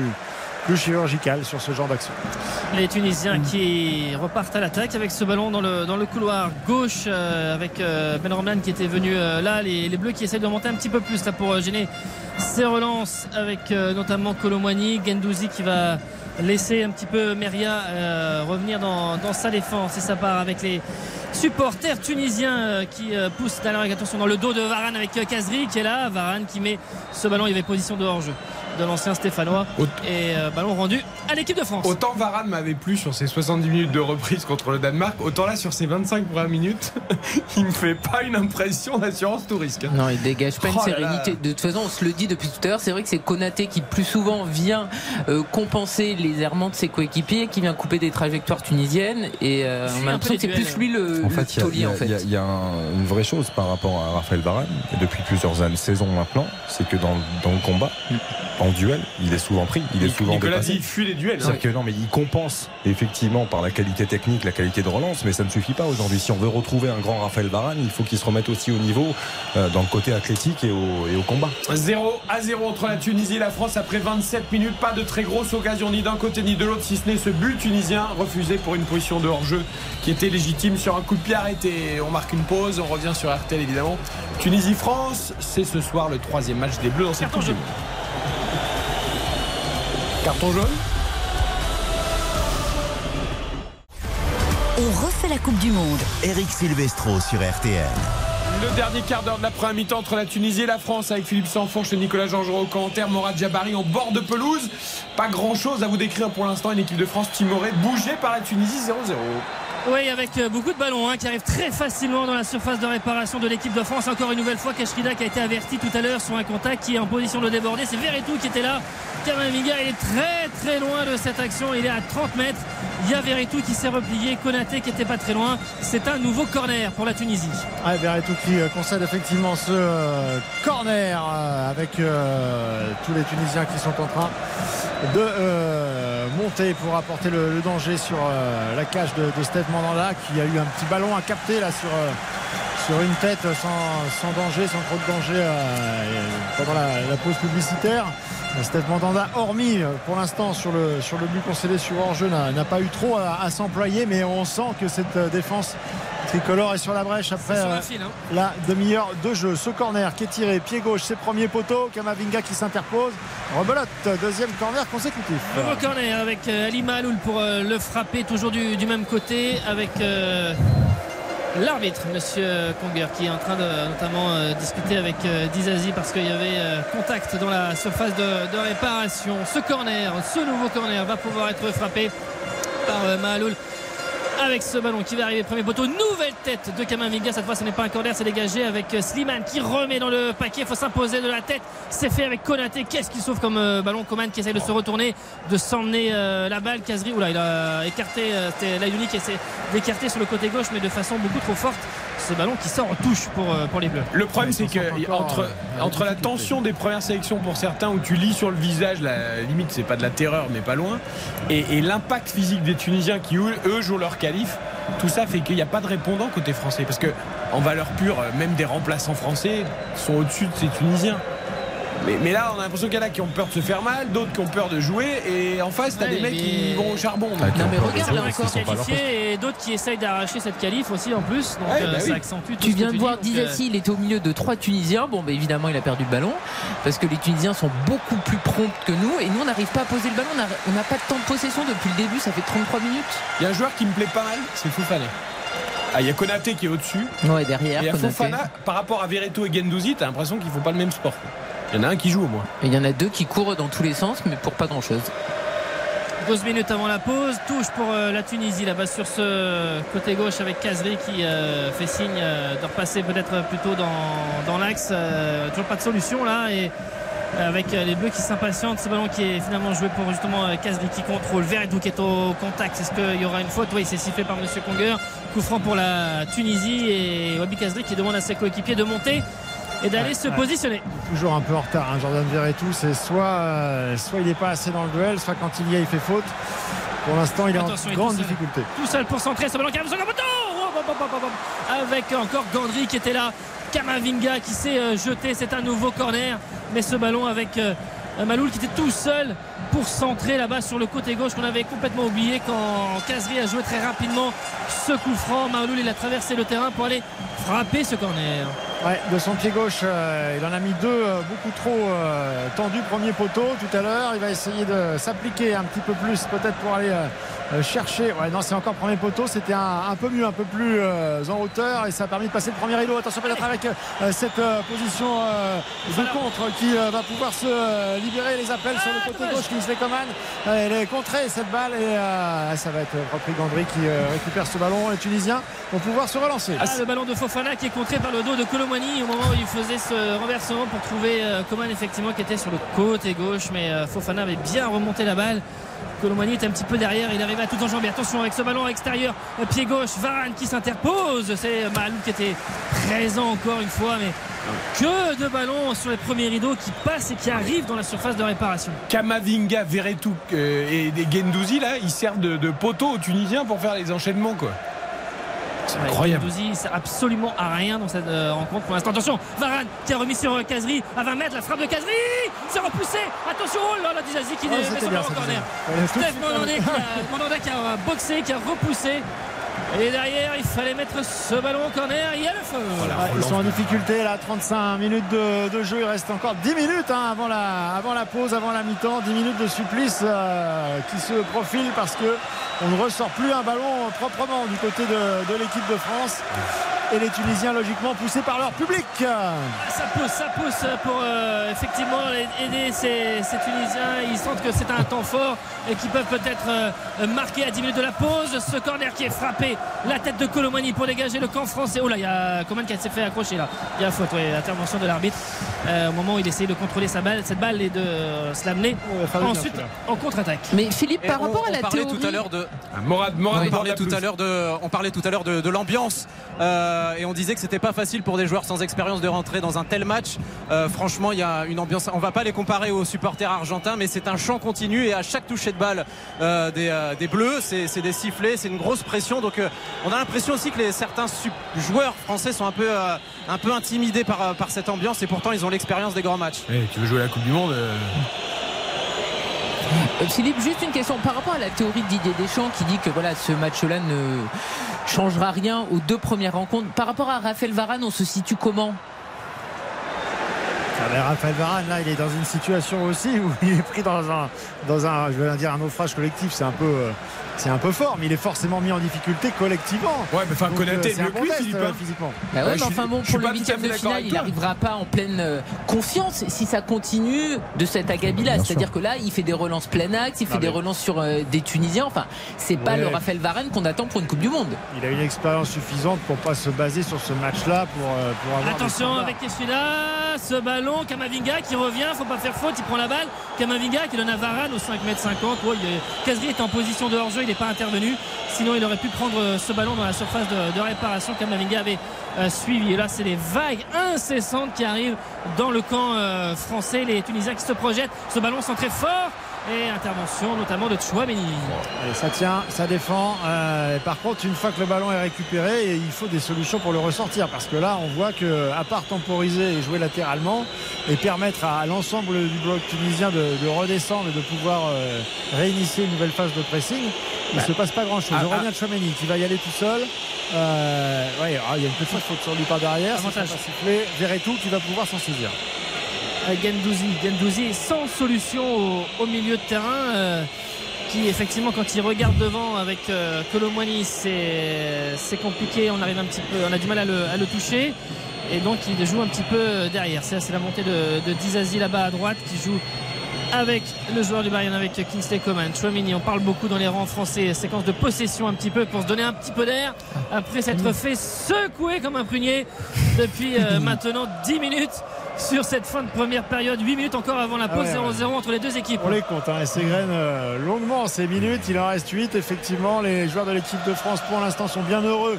plus chirurgical sur ce genre d'action. Les Tunisiens qui repartent à l'attaque avec ce ballon dans le, dans le couloir gauche euh, avec euh, Ben Romlan qui était venu euh, là. Les, Bleus qui essayent de remonter un petit peu plus là pour gêner ces relances avec notamment Colomwani, Gendouzi qui va laisser un petit peu Meria revenir dans, dans sa défense et ça part avec les supporters tunisiens qui avec attention dans le dos de Varane avec Kazri qui est là. Varane qui met ce ballon, il y avait position de hors-jeu de l'ancien Stéphanois et euh, ballon rendu à l'équipe de France. Autant Varane m'avait plu sur ses 70 minutes de reprise contre le Danemark, autant là sur ses 25 premières minutes, il me fait pas une impression d'assurance tout risque. Non, il dégage pas une Oh là sérénité. De toute façon, on se le dit depuis tout à l'heure, c'est vrai que c'est Konaté qui plus souvent vient euh, compenser les errements de ses coéquipiers, qui vient couper des trajectoires tunisiennes. Et euh, on a l'impression que c'est plus lui le, En fait, taulier. a, en fait. il y a- il y a un- une vraie chose par rapport à Raphaël Varane, et depuis plusieurs années, saisons maintenant, c'est que dans, dans le combat, en duel, il est souvent pris, il est souvent Nicolas dépassé. dit il fuit les duels. hein. C'est-à-dire que non, mais il compense effectivement par la qualité technique, la qualité de relance, mais ça ne suffit pas aujourd'hui. Si on veut retrouver un grand Raphaël Varane, il faut qu'il se remette aussi au niveau euh, dans le côté athlétique et au, et au combat. 0 à 0 entre la Tunisie et la France après 27 minutes. Pas de très grosse occasion ni d'un côté ni de l'autre, si ce n'est ce but tunisien refusé pour une position de hors-jeu qui était légitime sur un coup de pied arrêté. On marque une pause, on revient sur RTL évidemment. Tunisie-France, c'est ce soir le troisième match des Bleus dans cette Coupe. Carton jaune On refait la Coupe du Monde. Eric Silvestro sur RTL. Le dernier quart d'heure de la première mi-temps entre la Tunisie et la France avec Philippe Sanfonche et Nicolas Jean-Jean au commentaire, Morad Jabari en bord de pelouse. Pas grand chose à vous décrire pour l'instant. Une équipe de France timorée bougée par la Tunisie 0-0. Oui, avec euh, beaucoup de ballons hein, qui arrivent très facilement dans la surface de réparation de l'équipe de France. Encore une nouvelle fois, Kashrida qui a été averti tout à l'heure sur un contact qui est en position de déborder. C'est Veretout qui était là. Kamavinga, est très très loin de cette action. Il est à 30 mètres. Il y a Veretout qui s'est replié. Konaté qui était pas très loin. C'est un nouveau corner pour la Tunisie. Berretou qui euh, concède effectivement ce euh, corner avec tous les Tunisiens qui sont en train de euh, monter pour apporter le, danger sur euh, la cage de, de Steve Mandanda qui a eu un petit ballon à capter là sur, euh, sur une tête sans, sans danger, sans trop de danger euh, pendant la, la pause publicitaire. Steve Mandanda, hormis euh, pour l'instant sur le, sur le but concédé sur hors-jeu, n'a pas eu trop à, à s'employer, mais on sent que cette euh, défense tricolore est sur la brèche après la euh, hein. la demi-heure de jeu. Ce corner qui est tiré, pied gauche, ses premiers poteaux. Kamavinga qui s'interpose. Rebelote, deuxième corner consécutif. Nouveau corner avec Ali Maloul pour le frapper, toujours du, du même côté, avec euh, l'arbitre, monsieur Conger, qui est en train de notamment euh, discuter avec euh, Dizazi parce qu'il y avait euh, contact dans la surface de, de réparation. Ce corner, ce nouveau corner va pouvoir être frappé par euh, Mahaloul avec ce ballon qui va arriver premier poteau. Nouvelle tête de Kamavinga cette fois ce n'est pas un corner c'est dégagé avec euh, Slimane qui remet dans le paquet. Il faut s'imposer de la tête. C'est fait avec Konaté. Qu'est-ce qu'il sauve comme euh, ballon? Coman qui essaye de se retourner de s'emmener euh, la balle. Kazri oula il a écarté c'était Layouni qui essaie d'écarter sur le côté gauche mais de façon beaucoup trop forte. Ce ballon qui sort en touche pour, pour les Bleus. Le problème, c'est que entre, euh, entre la tension des premières sélections pour certains, où tu lis sur le visage, la limite, c'est pas de la terreur, mais pas loin, et, et l'impact physique des Tunisiens qui, eux, jouent leur tout ça fait qu'il n'y a pas de répondant côté français. Parce que, en valeur pure, même des remplaçants français sont au-dessus de ces Tunisiens. Mais, mais là, on a l'impression qu'il y en a qui ont peur de se faire mal, d'autres qui ont peur de jouer, et en face, t'as Ouais, des mecs qui vont au charbon. Ah, Non, mais regarde, là encore, qualifiés et d'autres qui essayent d'arracher cette qualif aussi en plus donc Ouais, euh, bah ça oui. accentue tout Tu viens de voir euh, Dizassi, il est au milieu de trois Tunisiens. Bon, bah, évidemment, il a perdu le ballon parce que les Tunisiens sont beaucoup plus prompts que nous et nous, on n'arrive pas à poser le ballon. On n'a pas de temps de possession depuis le début. Ça fait 33 minutes. Il y a un joueur qui me plaît pas mal, c'est Fofana. Ah, il y a Konaté qui est au-dessus. Ouais, derrière. Et il y a. Fofana, par rapport à Veretout et Gendouzi, t'as l'impression qu'ils font pas le même sport. quoi. Il y en a un qui joue au moins. Et Il y en a deux qui courent dans tous les sens, mais pour pas grand-chose. 12 minutes avant la pause, touche pour euh, la Tunisie là-bas sur ce côté gauche avec Kazri qui euh, fait signe euh, de repasser peut-être plutôt dans, dans l'axe. Euh, toujours pas de solution là et avec euh, les Bleus qui s'impatientent, ce ballon qui est finalement joué pour justement euh, Kazri qui contrôle. Veretout qui est au contact. Est-ce qu'il y aura une faute Oui, il s'est sifflé par Monsieur Conger. Coup franc pour la Tunisie et Wabi Kazri qui demande à ses coéquipiers de monter et d'aller Ouais, se ouais. positionner. Toujours un peu en retard, hein, Jordan Verretou. C'est soit, euh, soit il n'est pas assez dans le duel, soit quand il y est, il fait faute. Pour l'instant, il est Attention, en grande tout seul. difficulté. tout seul pour centrer ce ballon qui arrive sur le poteau avec encore Gandry qui était là Kamavinga qui s'est euh, jeté c'est un nouveau corner mais ce ballon avec euh, Maloul qui était tout seul pour centrer là-bas sur le côté gauche qu'on avait complètement oublié quand Kazri a joué très rapidement ce coup franc Maloul il a traversé le terrain pour aller frapper ce corner Ouais, de son pied gauche, euh, il en a mis deux euh, beaucoup trop euh, tendus. Premier poteau tout à l'heure. Il va essayer de s'appliquer un petit peu plus, peut-être pour aller euh, chercher. Ouais, non, c'est encore premier poteau. C'était un, un peu mieux, un peu plus en hauteur et ça a permis de passer le premier rideau. Attention peut-être avec cette position de contre qui va pouvoir se libérer les appels sur le côté gauche. Kingsley Coman. Elle est contrée cette balle et ça va être repris Gandry qui récupère ce ballon. Les Tunisiens vont pouvoir se relancer. Ah, le ballon de Fofana qui est contré par le dos de Colomani au moment où il faisait ce renversement pour trouver euh, Coman effectivement qui était sur le côté gauche. Mais euh, Fofana avait bien remonté la balle. Colomani était un petit peu derrière. Il arrivait à tout enjamber. Attention avec ce ballon extérieur euh, pied gauche Varane qui s'interpose. C'est Malou qui était présent encore une fois mais Que de ballons sur les premiers rideaux qui passent et qui arrivent dans la surface de réparation. Kamavinga, Verretou euh, et Gendouzi là, ils servent de, de poteau aux Tunisiens pour faire les enchaînements quoi. Incroyable. Gendouzi, sert absolument à rien dans cette euh, rencontre pour l'instant. Attention, Varane qui a remis sur euh, Kazri à 20 mètres, la frappe de Kazri, c'est repoussé. Attention, oh là là, Dizazi qui Oh, c'était son bien, en corner. Steph suite, Mandanda qui a- Mandanda qui a boxé, qui a repoussé. Et derrière, il fallait mettre ce ballon au corner. Il y a le feu. Ah, ils sont en difficulté là, 35 minutes de, de jeu. Il reste encore 10 minutes hein, avant, la, avant la pause, avant la mi-temps. 10 minutes de supplice euh, qui se profile parce que on ne ressort plus un ballon proprement du côté de, de l'équipe de France. Et les Tunisiens, logiquement, poussés par leur public. Ça pousse, ça pousse pour euh, effectivement aider ces, ces Tunisiens. Ils sentent que c'est un temps fort et qu'ils peuvent peut-être euh, marquer à 10 minutes de la pause. Ce corner qui est frappé, la tête de Colomani pour dégager le camp français. Oh là, il y a Coman qui s'est fait accrocher là. Il y a faute, ouais, intervention de l'arbitre euh, au moment où il essayait de contrôler sa balle, cette balle et de euh, se l'amener fallait bien ensuite en contre-attaque. Mais Philippe, Et par on- rapport à on la parlait théorie. tout à l'heure de Ah, Morad, Morad on parlait tout à l'heure de, on parlait tout à l'heure de, de l'ambiance euh, et on disait que c'était pas facile pour des joueurs sans expérience de rentrer dans un tel match. Euh, franchement, il y a une ambiance. On va pas les comparer aux supporters argentins, mais c'est un chant continu et à chaque toucher de balle euh, des, euh, des Bleus, c'est c'est des sifflets, c'est une grosse pression. Donc, euh, on a l'impression aussi que les, certains joueurs français sont un peu, euh, un peu intimidés par, euh, par cette ambiance et pourtant ils ont l'expérience des grands matchs. Eh, tu veux jouer la Coupe du Monde euh, Philippe, juste une question par rapport à la théorie de Didier Deschamps qui dit que voilà, ce match-là ne changera rien aux deux premières rencontres. Par rapport à Raphaël Varane, on se situe comment? Ah ben, Raphaël Varane, là, il est dans une situation aussi où il est pris dans un, dans un, je vais dire un naufrage collectif. C'est un peu, euh, c'est un peu fort, mais il est forcément mis en difficulté collectivement. Ouais, mais enfin, Konaté euh, est mieux bon lui, test, Philippe, euh, hein. physiquement. Bah ouais, Ouais, mais je enfin bon, pour le huitième fait de finale, il n'arrivera pas en pleine euh, confiance si ça continue de cet acabit-là. C'est-à-dire que là, il fait des relances plein axe, il fait Non, des mais- relances sur euh, des Tunisiens. Enfin, c'est pas Ouais. le Raphaël Varane qu'on attend pour une Coupe du Monde. Il a une expérience suffisante pour pas se baser sur ce match-là pour, euh, pour avoir. des Attention avec Keshida, ce ballon, Kamavinga qui revient, faut pas faire faute, il prend la balle. Kamavinga qui donne à Varane au 5m50. Oh, il est- Kazri est en position de hors-jeu, il n'est pas intervenu. Sinon, il aurait pu prendre euh, ce ballon dans la surface de, de réparation. Kamavinga avait euh, suivi. Et là, c'est les vagues incessantes qui arrivent dans le camp euh, français. Les Tunisiens qui se projettent. Ce ballon centré fort. Et intervention notamment de Chouameni. Allez, ça tient, ça défend. Euh, par contre, une fois que le ballon est récupéré, il faut des solutions pour le ressortir. Parce que là, on voit que, à part temporiser et jouer latéralement et permettre à, l'ensemble du bloc tunisien de, de redescendre et de pouvoir euh, réinitier une nouvelle phase de pressing, il ne se passe pas grand-chose. ah, Aurélien Chouameni qui va y aller tout seul. Euh, ouais, ah, il y a une petite faute sur lui par derrière. Verretou qui va pouvoir s'en saisir. Euh, Gendouzi. Gendouzi sans solution au, au milieu de terrain. euh, qui effectivement quand il regarde devant avec euh, Colomwani c'est c'est compliqué. On arrive un petit peu on a du mal à le, à le toucher. Et donc il joue un petit peu derrière. C'est c'est la montée de, de Dizazi là-bas à droite qui joue avec le joueur du Bayern avec Kingsley Coman. Chouamini on parle beaucoup dans les rangs français. Séquence de possession un petit peu pour se donner un petit peu d'air après s'être fait secouer comme un prunier depuis euh, maintenant 10 minutes sur cette fin de première période 8 minutes encore avant la Ah pause ouais, 0-0 ouais. entre les deux équipes On les compte, hein, et s'égrènent euh, longuement en ces minutes. Il en reste 8. Effectivement, les joueurs de l'équipe de France pour l'instant sont bien heureux.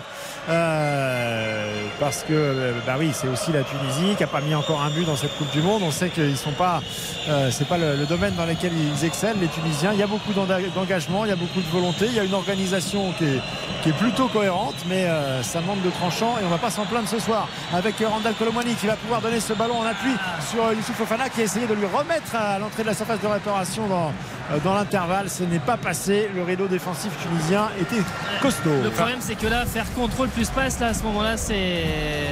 euh, parce que, euh, bah oui, c'est aussi la Tunisie qui n'a pas mis encore un but dans cette Coupe du Monde. On sait qu'ils sont pas, euh, c'est pas le, le domaine dans lequel ils excellent, les Tunisiens. Il y a beaucoup d'enga- d'engagement, il y a beaucoup de volonté, il y a une organisation qui est, qui est plutôt cohérente, mais euh, ça manque de tranchant et on va pas s'en plaindre ce soir avec euh, Randall Colomwani qui va pouvoir donner ce ballon en appui sur Youssouf Fofana qui a essayé de lui remettre à l'entrée de la surface de réparation dans, euh, dans l'intervalle. Ce n'est pas passé. Le rideau défensif tunisien était costaud. Le problème, c'est que là, faire contrôle plus passe, là, à ce moment-là, c'est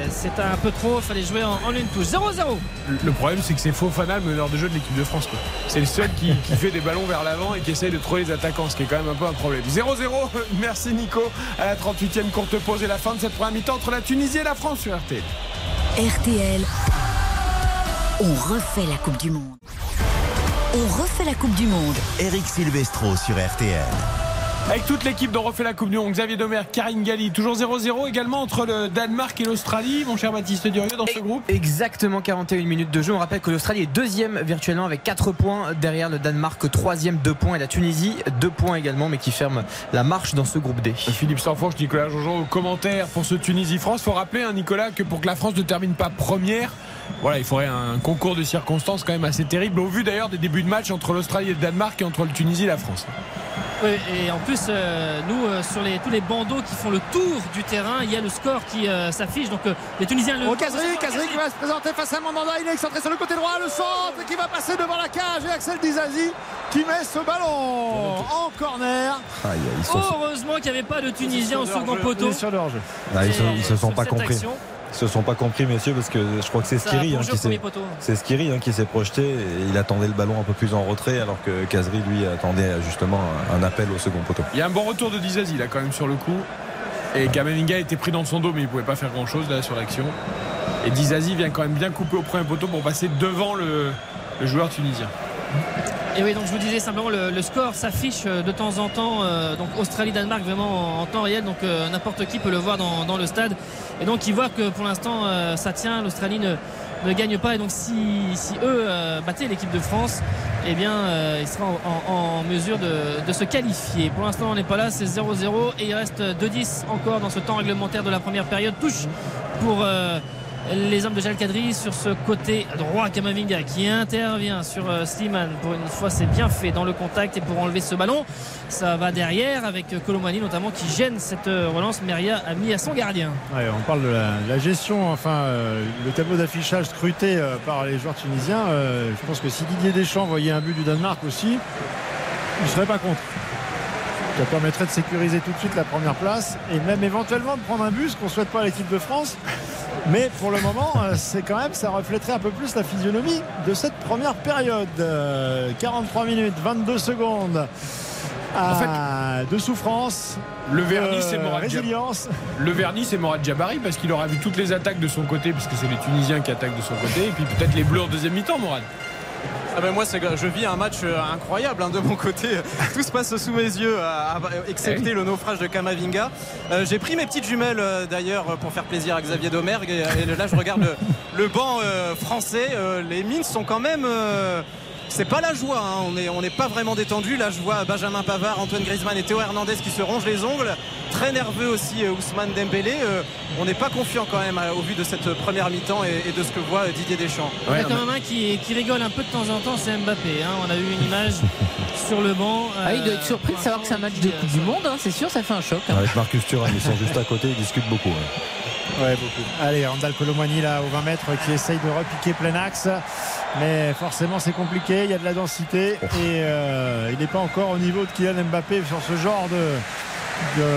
c'est un peu trop. Il fallait jouer en, en une touche. 0-0. Le problème, c'est que c'est Fofana, le meneur de jeu de l'équipe de France. quoi. C'est le seul qui, qui fait des ballons vers l'avant et qui essaye de trouver les attaquants, ce qui est quand même un peu un problème. 0-0, merci Nico. À la 38e courte pause et la fin de cette première mi-temps entre la Tunisie et la France sur RT. RTL, on refait la Coupe du Monde. On refait la Coupe du Monde. Eric Silvestro sur RTL. Avec toute l'équipe dont refait la Coupe du Monde, Xavier Domer, Karine Galli, toujours 0-0 également entre le Danemark et l'Australie, mon cher Baptiste Durieux, dans ce groupe. Exactement 41 minutes de jeu. On rappelle que l'Australie est deuxième virtuellement avec 4 points derrière le Danemark, troisième 2 points et la Tunisie 2 points également, mais qui ferme la marche dans ce groupe D. Philippe Sanfourche, Nicolas Jojo, au commentaire pour ce Tunisie-France. Faut rappeler, hein, Nicolas, que pour que la France ne termine pas première, voilà, il faudrait un concours de circonstances quand même assez terrible, au vu d'ailleurs des débuts de match entre l'Australie et le Danemark et entre le Tunisie et la France. Oui, et en plus, euh, nous, euh, sur les, tous les bandeaux qui font le tour du terrain, il y a le score qui euh, s'affiche. Donc les Tunisiens le. Oh, Kazri, Kazri qui va se présenter face à Mandanda. Il est excentré sur le côté droit. Le centre qui va passer devant la cage. Et Axel Dizazi qui met ce ballon en corner. Ils sont- Heureusement qu'il n'y avait pas de Tunisiens au second poteau. Il est sur le hors-jeu. Ah, ils, se, ils se sont pas compris. action. Ils se sont pas compris, messieurs, parce que je crois que c'est Skiri hein, qui s'est. C'est Skiri hein, qui s'est projeté et il attendait le ballon un peu plus en retrait alors que Kazri lui attendait justement un appel au second poteau. Il y a un bon retour de Dizazi là quand même sur le coup. Et Kamavinga était pris dans son dos mais il pouvait pas faire grand chose là sur l'action. Et Dizazi vient quand même bien couper au premier poteau pour passer devant le, le joueur tunisien. Et oui, donc je vous disais simplement le, score s'affiche euh, de temps en temps. euh, donc Australie-Danemark vraiment en, temps réel. Donc euh, n'importe qui peut le voir dans, le stade. Et donc il voit que pour l'instant ça tient. L'Australie ne, ne gagne pas. Et donc si, eux battaient l'équipe de France, eh bien euh, il sera en, mesure de, de se qualifier. Pour l'instant on n'est pas là, c'est 0-0 et il reste 2-10 encore dans ce temps réglementaire de la première période. Touche pour les hommes de Jal Kadri sur ce côté droit Kamavinga qui intervient sur euh, Slimane pour une fois c'est bien fait dans le contact et pour enlever ce ballon ça va derrière avec Colomani notamment qui gêne cette euh, relance Meria a mis à son gardien on parle de la, gestion, enfin euh, le tableau d'affichage scruté par les joueurs tunisiens. je pense que si Didier Deschamps voyait un but du Danemark aussi, il ne serait pas contre. Ça permettrait de sécuriser tout de suite la première place et même éventuellement de prendre un ce qu'on ne souhaite pas à l'équipe de France. Mais pour le moment, euh, c'est quand même, ça reflèterait un peu plus la physionomie de cette première période. Euh, 43 minutes, 22 secondes ah, de souffrance. Le vernis c'est Morad résilience. Le vernis c'est Morad Jabari parce qu'il aura vu toutes les attaques de son côté puisque c'est les Tunisiens qui attaquent de son côté et puis peut-être les Bleus en deuxième mi-temps Morad. Ah ben moi, je vis un match euh, incroyable hein, de mon côté. Tout se passe sous mes yeux, à- à- excepté le naufrage de Kamavinga. Euh, J'ai pris mes petites jumelles euh, d'ailleurs pour faire plaisir à Xavier Domergue. Et, et là, je regarde le, le banc euh, français. Euh, les mines sont quand même. C'est pas la joie, hein. on n'est on pas vraiment détendu. Là, je vois Benjamin Pavard, Antoine Griezmann et Théo Hernandez qui se rongent les ongles. Très nerveux aussi, euh, Ousmane Dembélé. Euh, on n'est pas confiant quand même euh, au vu de cette première mi-temps et, et de ce que voit Didier Deschamps. il y a quand même un qui, qui rigole un peu de temps en temps c'est Mbappé hein. on a eu une image sur le banc Ah, il doit être surpris de savoir que c'est un match de Coupe du Monde, hein, c'est sûr, ça fait un choc. hein. Avec Marcus Thuram, ils sont juste à côté, ils discutent beaucoup. ouais. Ouais, beaucoup. Allez, Randall Colomani là au 20 mètres qui essaye de repiquer plein axe. Mais forcément c'est compliqué, il y a de la densité et euh, il n'est pas encore au niveau de Kylian Mbappé sur ce genre de, de,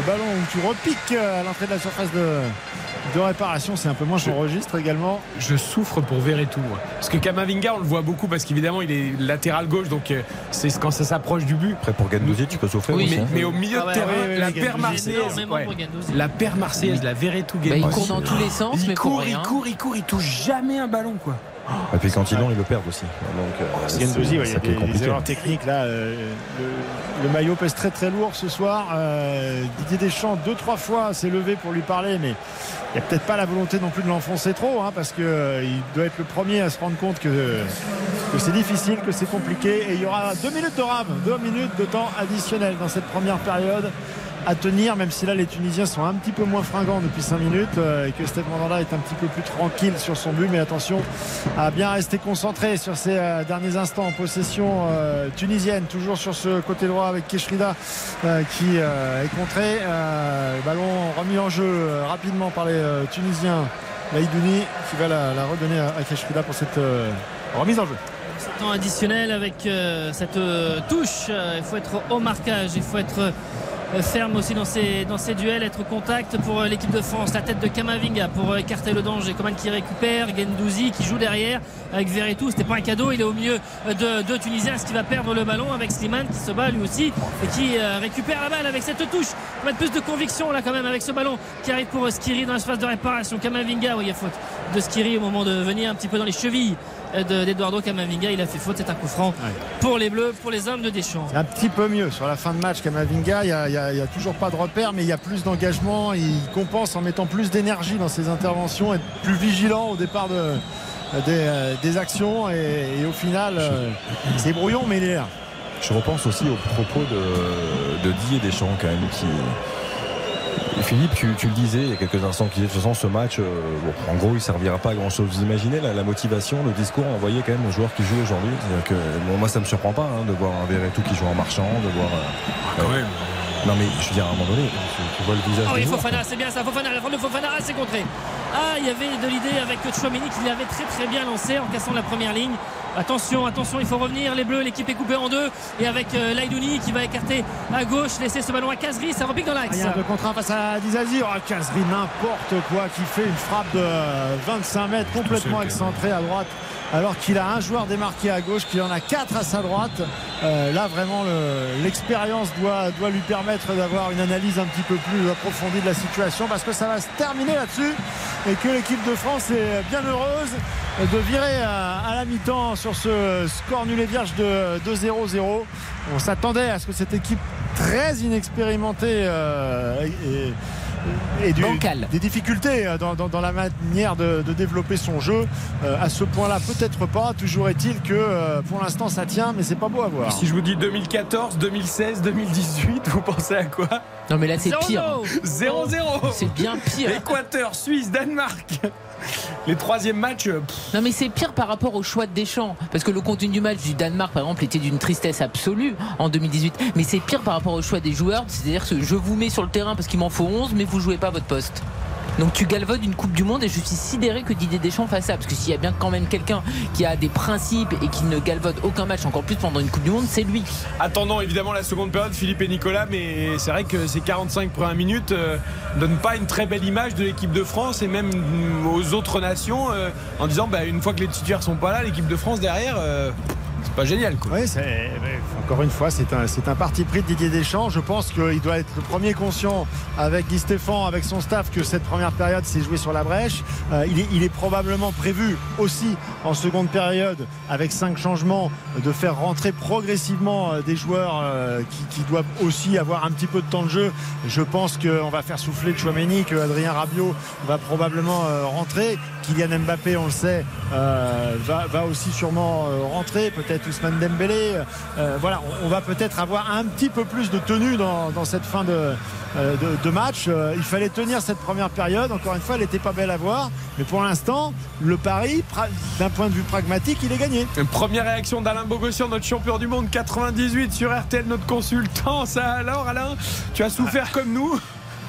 de ballon où tu repiques à l'entrée de la surface de, de réparation. C'est un peu moins son registre également. Je souffre pour Verretou. moi. Parce que Kamavinga, on le voit beaucoup parce qu'évidemment, il est latéral gauche, donc euh, c'est quand ça s'approche du but. Après, pour Gendouzi, tu peux souffrir Oui, aussi. mais, hein. mais au milieu Ah de terrain, ouais, ouais, la paire marseillaise, la paire marseillaise, la Verretou Bah, il court dans tous les sens, Il mais pour court, il rien. court, il court, il touche jamais un ballon, quoi. Et puis quand ils l'ont, ils le perdent aussi. Donc, euh, c'est Gendouzi, ouais, il y ça a qui est des, compliqué. erreurs techniques là. euh, le, le maillot pèse très très lourd ce soir. Euh, Didier Deschamps deux trois fois s'est levé pour lui parler, mais il n'y a peut-être pas la volonté non plus de l'enfoncer trop, hein, parce que euh, doit être le premier à se rendre compte que, que c'est difficile, que c'est compliqué. Et il y aura deux minutes de rame, deux minutes de temps additionnel dans cette première période à tenir, même si là les Tunisiens sont un petit peu moins fringants depuis 5 minutes euh, et que Steve Mandanda est un petit peu plus tranquille sur son but. Mais attention à bien rester concentré sur ces euh, derniers instants en possession euh, tunisienne, toujours sur ce côté droit avec Keshrida qui est contré. Ballon remis en jeu rapidement par les Tunisiens. Laïdouni qui va la, redonner à, Keshrida pour cette remise en jeu. temps additionnel avec cette touche. Il faut être au marquage, il faut être ferme aussi dans ces duels, être contact pour euh, l'équipe de France. La tête de Kamavinga pour euh, écarter le danger. Coman qui récupère, Gendouzi qui joue derrière avec Verretou. C'était pas un cadeau, il est au milieu euh, de, de Tunisiens. Qu'il va perdre le ballon avec Slimane qui se bat lui aussi et qui euh, récupère la balle avec cette touche. Va mettre plus de conviction là quand même avec ce ballon qui arrive pour euh, Skiri dans l'espace de réparation. Kamavinga, oui, il y a faute de Skiri au moment de venir un petit peu dans les chevilles d'Eduardo Camavinga. Il a fait faute, c'est un coup franc pour les Bleus, pour les hommes de Deschamps. Un petit peu mieux sur la fin de match Camavinga. Il n'y a, toujours pas de repère, mais il y a plus d'engagement. Il compense en mettant plus d'énergie dans ses interventions, être plus vigilant au départ de, des, actions. Et, au final, c'est brouillon, mais il est là. Je repense aussi aux propos de, de Didier Deschamps quand même qui Philippe, tu, le disais il y a quelques instants, qui de toute façon ce match, euh, en gros, il servira pas à grand chose. Vous imaginez la, motivation, le discours envoyé quand même aux joueurs qui jouent aujourd'hui? Que, Moi, ça me surprend pas hein, de voir un Verretou qui joue en marchand, de voir. Euh, ah, quand même. Non mais je veux dire à un moment donné, tu, vois le visage. Oh oui, Fofana, c'est bien ça, Fofana, la de Fofana, c'est contré. Ah, il y avait de l'idée avec Chouameni qui l'avait très très bien lancé en cassant la première ligne. Attention, attention, il faut revenir. Les Bleus, l'équipe est coupée en deux. Et avec euh, Laidouni qui va écarter à gauche, laisser ce ballon à Kazri. Ça repique dans l'axe. Rien de contraint face à Dizazi. Oh, Kazri, n'importe quoi, qui fait une frappe de 25 mètres complètement excentrée à droite alors qu'il a un joueur démarqué à gauche, qu'il en a quatre à sa droite. Euh, là, vraiment, l'expérience doit, doit lui permettre d'avoir une analyse un petit peu plus approfondie de la situation parce que ça va se terminer là-dessus et que l'équipe de France est bien heureuse de virer à, la mi-temps sur ce score nul et vierge de, 2-0-0. On s'attendait à ce que cette équipe très inexpérimentée euh, et des difficultés euh, dans, la manière de, développer son jeu. Euh, à ce point-là, peut-être pas. Toujours est-il que euh, pour l'instant ça tient, mais c'est pas beau à voir. Si je vous dis 2014, 2016, 2018, vous pensez à quoi? Non, mais là c'est pire. 0-0. C'est bien pire. Équateur, Suisse, Danemark les troisièmes matchs. Euh, non, mais c'est pire par rapport au choix de Deschamps. Parce que le contenu du match du Danemark, par exemple, était d'une tristesse absolue en 2018. Mais c'est pire par rapport au choix des joueurs. C'est-à-dire que je vous mets sur le terrain parce qu'il m'en faut 11, mais vous jouez pas votre poste. Donc tu galvaudes une Coupe du Monde et je suis sidéré que Didier Deschamps fasse ça. Parce que s'il y a bien quand même quelqu'un qui a des principes et qui ne galvaude aucun match, encore plus pendant une Coupe du Monde, c'est lui. Attendant évidemment la seconde période, Philippe et Nicolas, mais c'est vrai que ces 45 premières minutes euh, donnent pas une très belle image de l'équipe de France et même aux autres nations euh, en disant bah, une fois que les titulaires sont pas là, l'équipe de France derrière. Euh, pas génial. Quoi. Oui, encore une fois, c'est un, parti pris de Didier Deschamps. Je pense qu'il doit être le premier conscient avec Guy Stéphane, avec son staff, que cette première période s'est jouée sur la brèche. Euh, il, est, il, est, probablement prévu aussi en seconde période, avec cinq changements, de faire rentrer progressivement euh, des joueurs euh, qui, doivent aussi avoir un petit peu de temps de jeu. Je pense qu'on va faire souffler Chouameni, que Adrien Rabiot va probablement rentrer. Kylian Mbappé, on le sait, va, va, aussi sûrement rentrer. Peut-être Ousmane Dembélé. Euh, voilà, on, va peut-être avoir un petit peu plus de tenue dans, cette fin de, euh, match. Euh, il fallait tenir cette première période. Encore une fois, elle n'était pas belle à voir. Mais pour l'instant, le pari, d'un point de vue pragmatique, il est gagné. Première réaction d'Alain Bogossian, notre champion du monde 98 sur RTL, notre consultant. Ça alors, Alain, tu as souffert comme nous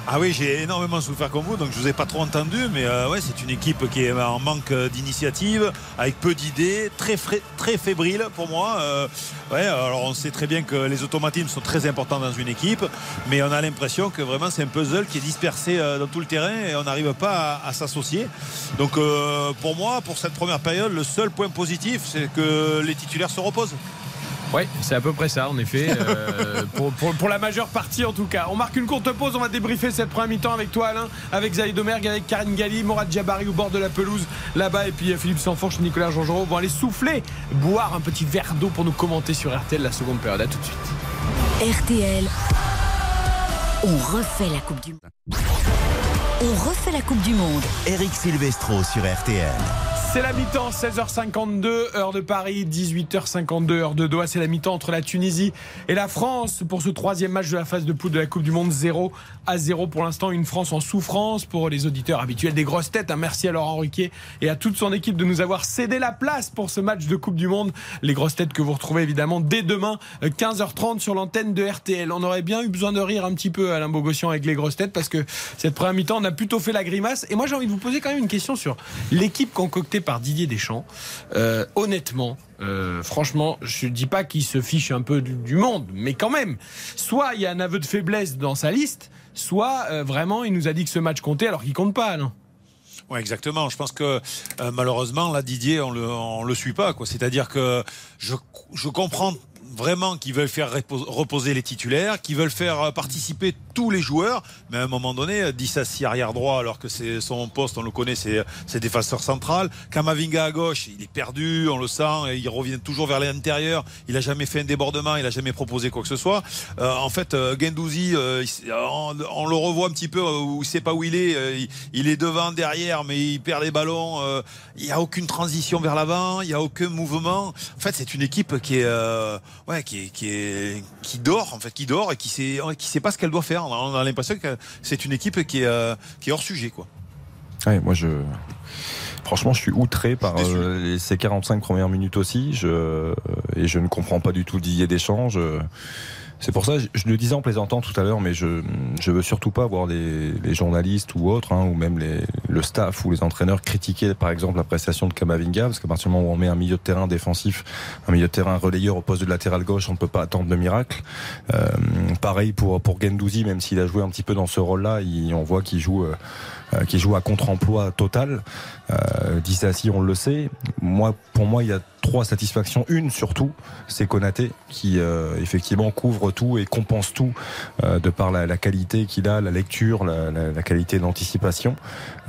ah oui, j'ai énormément souffert comme vous, donc je vous ai pas trop entendu, mais euh, ouais, c'est une équipe qui est en manque d'initiative, avec peu d'idées, très, très fébrile pour moi. Euh, ouais, alors on sait très bien que les automatismes sont très importants dans une équipe, mais on a l'impression que vraiment c'est un puzzle qui est dispersé euh, dans tout le terrain et on n'arrive pas à, s'associer. Donc pour moi, pour cette première période, le seul point positif, c'est que les titulaires se reposent. Oui, c'est à peu près ça, en effet. Euh, pour, la majeure partie, en tout cas. On marque une courte pause. On va débriefer cette première mi-temps avec toi, Alain, avec Zaïd Domergue, avec Karine Galli, Morad Jabari au bord de la pelouse, là-bas, et puis euh, Philippe Sanfourche, Nicolas Jean-Jean vont aller souffler, boire un petit verre d'eau pour nous commenter sur RTL la seconde période. À tout de suite. RTL, on refait la Coupe du Monde. On refait la Coupe du Monde. Eric Silvestro sur RTL. C'est la mi-temps, 16h52, heure de Paris, 18h52, heure de Doha. C'est la mi-temps entre la Tunisie et la France pour ce troisième match de la phase de poule de la Coupe du Monde. 0 à 0 pour l'instant. Une France en souffrance pour les auditeurs habituels des grosses têtes. Un merci à Laurent Ruquier et à toute son équipe de nous avoir cédé la place pour ce match de Coupe du Monde. Les grosses têtes que vous retrouvez évidemment dès demain, 15h30 sur l'antenne de RTL. On aurait bien eu besoin de rire un petit peu Alain Bogossian avec les grosses têtes parce que cette première mi-temps, on a plutôt fait la grimace. Et moi, j'ai envie de vous poser quand même une question sur l'équipe concoctée par Didier Deschamps. Euh, honnêtement, euh, franchement, je ne dis pas qu'il se fiche un peu du, monde, mais quand même, soit il y a un aveu de faiblesse dans sa liste, soit euh, vraiment il nous a dit que ce match comptait alors qu'il compte pas. Non oui, exactement. Je pense que malheureusement, là, Didier, on le, le suit pas. C'est-à-dire que je, je comprends vraiment qui veulent faire reposer les titulaires, qui veulent faire euh, participer tous les joueurs, mais à un moment donné, 10 à 6 arrière droit, alors que c'est son poste, on le connaît, c'est défenseur central. Kamavinga à gauche, il est perdu, on le sent, il revient toujours vers l'intérieur, il a jamais fait un débordement, il a jamais proposé quoi que ce soit. Euh, en fait, euh, Gendouzi, on, le revoit un petit peu où il sait pas où il est, il, est devant, derrière, mais il perd des ballons, il n'y a aucune transition vers l'avant, il n'y a aucun mouvement. En fait, c'est une équipe qui est ouais, qui, qui, est, qui dort, en fait, qui dort et qui sait, qui sait pas ce qu'elle doit faire. On a, l'impression que c'est une équipe qui est, euh, qui est hors sujet, quoi. Ouais, moi je. Franchement, je suis outré par euh, ces 45 premières minutes aussi. Je, et je ne comprends pas du tout Didier Deschamps. Je, c'est pour ça, je le disais en plaisantant tout à l'heure, mais je je veux surtout pas voir les, les journalistes ou autres, hein, ou même les, le staff ou les entraîneurs critiquer, par exemple, la prestation de Kamavinga, parce qu'à partir du moment où on met un milieu de terrain défensif, un milieu de terrain relayeur au poste de latéral gauche, on ne peut pas attendre de miracle. Euh, pareil pour pour Gendouzi, même s'il a joué un petit peu dans ce rôle-là, on voit qu'il joue. Euh, euh, qui joue à contre-emploi total. Euh, Dissassi, on le sait. Moi, pour moi, il y a trois satisfactions. Une surtout, c'est Konaté qui euh, effectivement couvre tout et compense tout euh, de par la, la qualité qu'il a, la lecture, la, la, la qualité d'anticipation.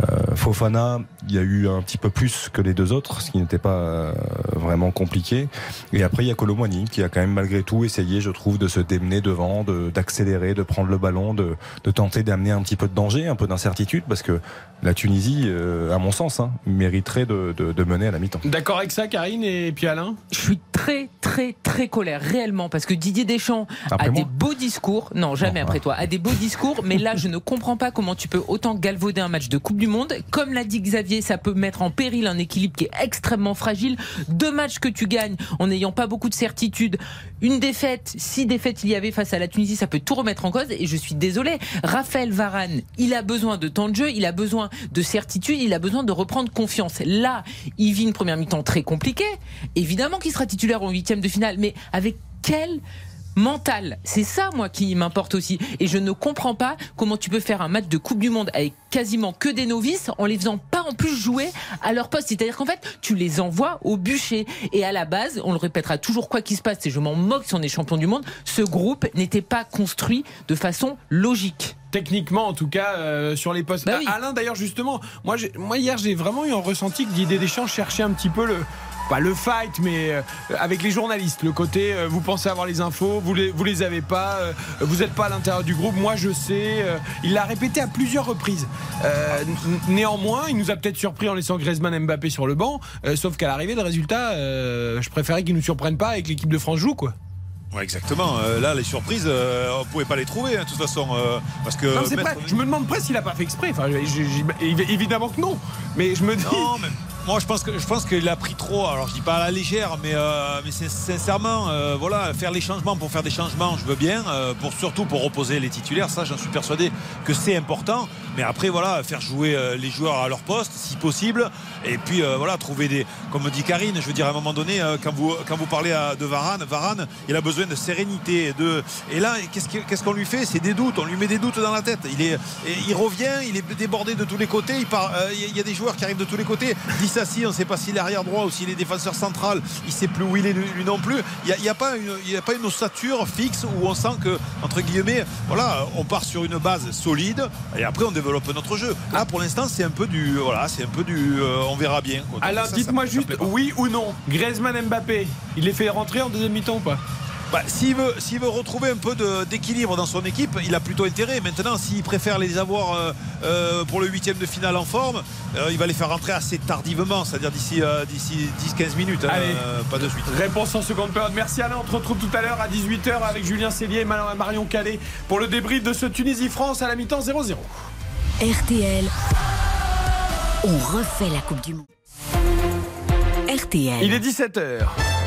Euh, Fofana, il y a eu un petit peu plus que les deux autres, ce qui n'était pas vraiment compliqué. Et après, il y a Colomwani qui a quand même malgré tout essayé, je trouve, de se démener devant, d'accélérer, de, de, prendre le ballon, de, de tenter d'amener un petit peu de danger, un peu d'incertitude, parce que la Tunisie, euh, à mon sens, hein, mériterait de, mener à la mi-temps. D'accord avec ça, Karine et puis Alain? Je suis très, très, très colère, réellement, parce que Didier Deschamps a des beaux discours. Non, jamais après toi. A des beaux discours, mais là, je ne comprends pas comment tu peux autant galvauder un match de Coupe du Monde. Comme l'a dit Xavier, ça peut mettre en péril un équilibre qui est extrêmement fragile. Deux matchs que tu gagnes en n'ayant pas beaucoup de certitude. Une défaite, si défaite il y avait face à la Tunisie, ça peut tout remettre en cause. Et je suis désolé. Raphaël Varane, il a besoin de temps de jeu, il a besoin de certitude, il a besoin de reprendre confiance. Là, il vit une première mi-temps très compliquée. Évidemment qu'il sera titulaire en huitième de finale, mais avec quel mental. C'est ça, moi, qui m'importe aussi. Et je ne comprends pas comment tu peux faire un match de Coupe du Monde avec quasiment que des novices en les faisant pas en plus jouer à leur poste. C'est-à-dire qu'en fait, tu les envoies au bûcher. Et à la base, on le répétera toujours quoi qu'il se passe, et je m'en moque si on est champion du monde, ce groupe n'était pas construit de façon logique techniquement en tout cas euh, sur les postes. Bah Alain d'ailleurs justement, moi, moi hier j'ai vraiment eu un ressenti que Didier Deschamps cherchait un petit peu le pas le fight, mais euh, avec les journalistes. Le côté, euh, vous pensez avoir les infos, vous les, vous les avez pas, euh, vous n'êtes pas à l'intérieur du groupe, moi je sais. il l'a répété à plusieurs reprises. néanmoins, il nous a peut-être surpris en laissant Griezmann Mbappé sur le banc, sauf qu'à l'arrivée, le résultat, je préférais qu'il nous surprenne pas avec l'équipe de France joue, quoi. Ouais, exactement. là, les surprises, on pouvait pas les trouver, hein, de toute façon. parce que je me demande presque s'il a pas fait exprès. Enfin, évidemment que non. Mais je me dis. Moi, je pense que je pense qu'il a pris trop. Alors, je dis pas à la légère, mais, euh, mais sincèrement, euh, voilà, faire les changements pour faire des changements, je veux bien. Euh, pour surtout pour reposer les titulaires, ça, j'en suis persuadé que c'est important. Mais après, voilà, faire jouer les joueurs à leur poste, si possible. Et puis, voilà, trouver des, comme dit Karine, je veux dire, à un moment donné, quand vous quand vous parlez de Varane, Varane, il a besoin de sérénité. De et là, qu'est-ce qu'on lui fait? C'est des doutes. On lui met des doutes dans la tête. Il est, il revient, il est débordé de tous les côtés. Il y a des joueurs qui arrivent de tous les côtés on ne sait pas s'il est arrière droit ou s'il est défenseur central. Il ne sait plus où il est lui non plus. Il n'y a, pas une, a pas une ossature fixe où on sent que, entre guillemets, voilà, on part sur une base solide et après on développe notre jeu. Là, pour l'instant, c'est un peu du, voilà, c'est un peu du, euh, on verra bien. Alors, dites-moi juste, oui ou non, Griezmann Mbappé, il les fait rentrer en deuxième mi-temps ou pas? Bah, s'il veut, s'il veut retrouver un peu d'équilibre dans son équipe, il a plutôt intérêt. Maintenant, s'il préfère les avoir euh, euh, pour le huitième de finale en forme, euh, il va les faire rentrer assez tardivement, c'est-à-dire d'ici d'ici 10-15 minutes, hein, pas de suite. Réponse en seconde période. Merci Alain. On se retrouve tout à l'heure à 18h avec Julien Cellier et Marion Calais pour le débrief de ce Tunisie-France à la mi-temps 0-0. RTL, on refait la Coupe du Monde. RTL. Il est 17h.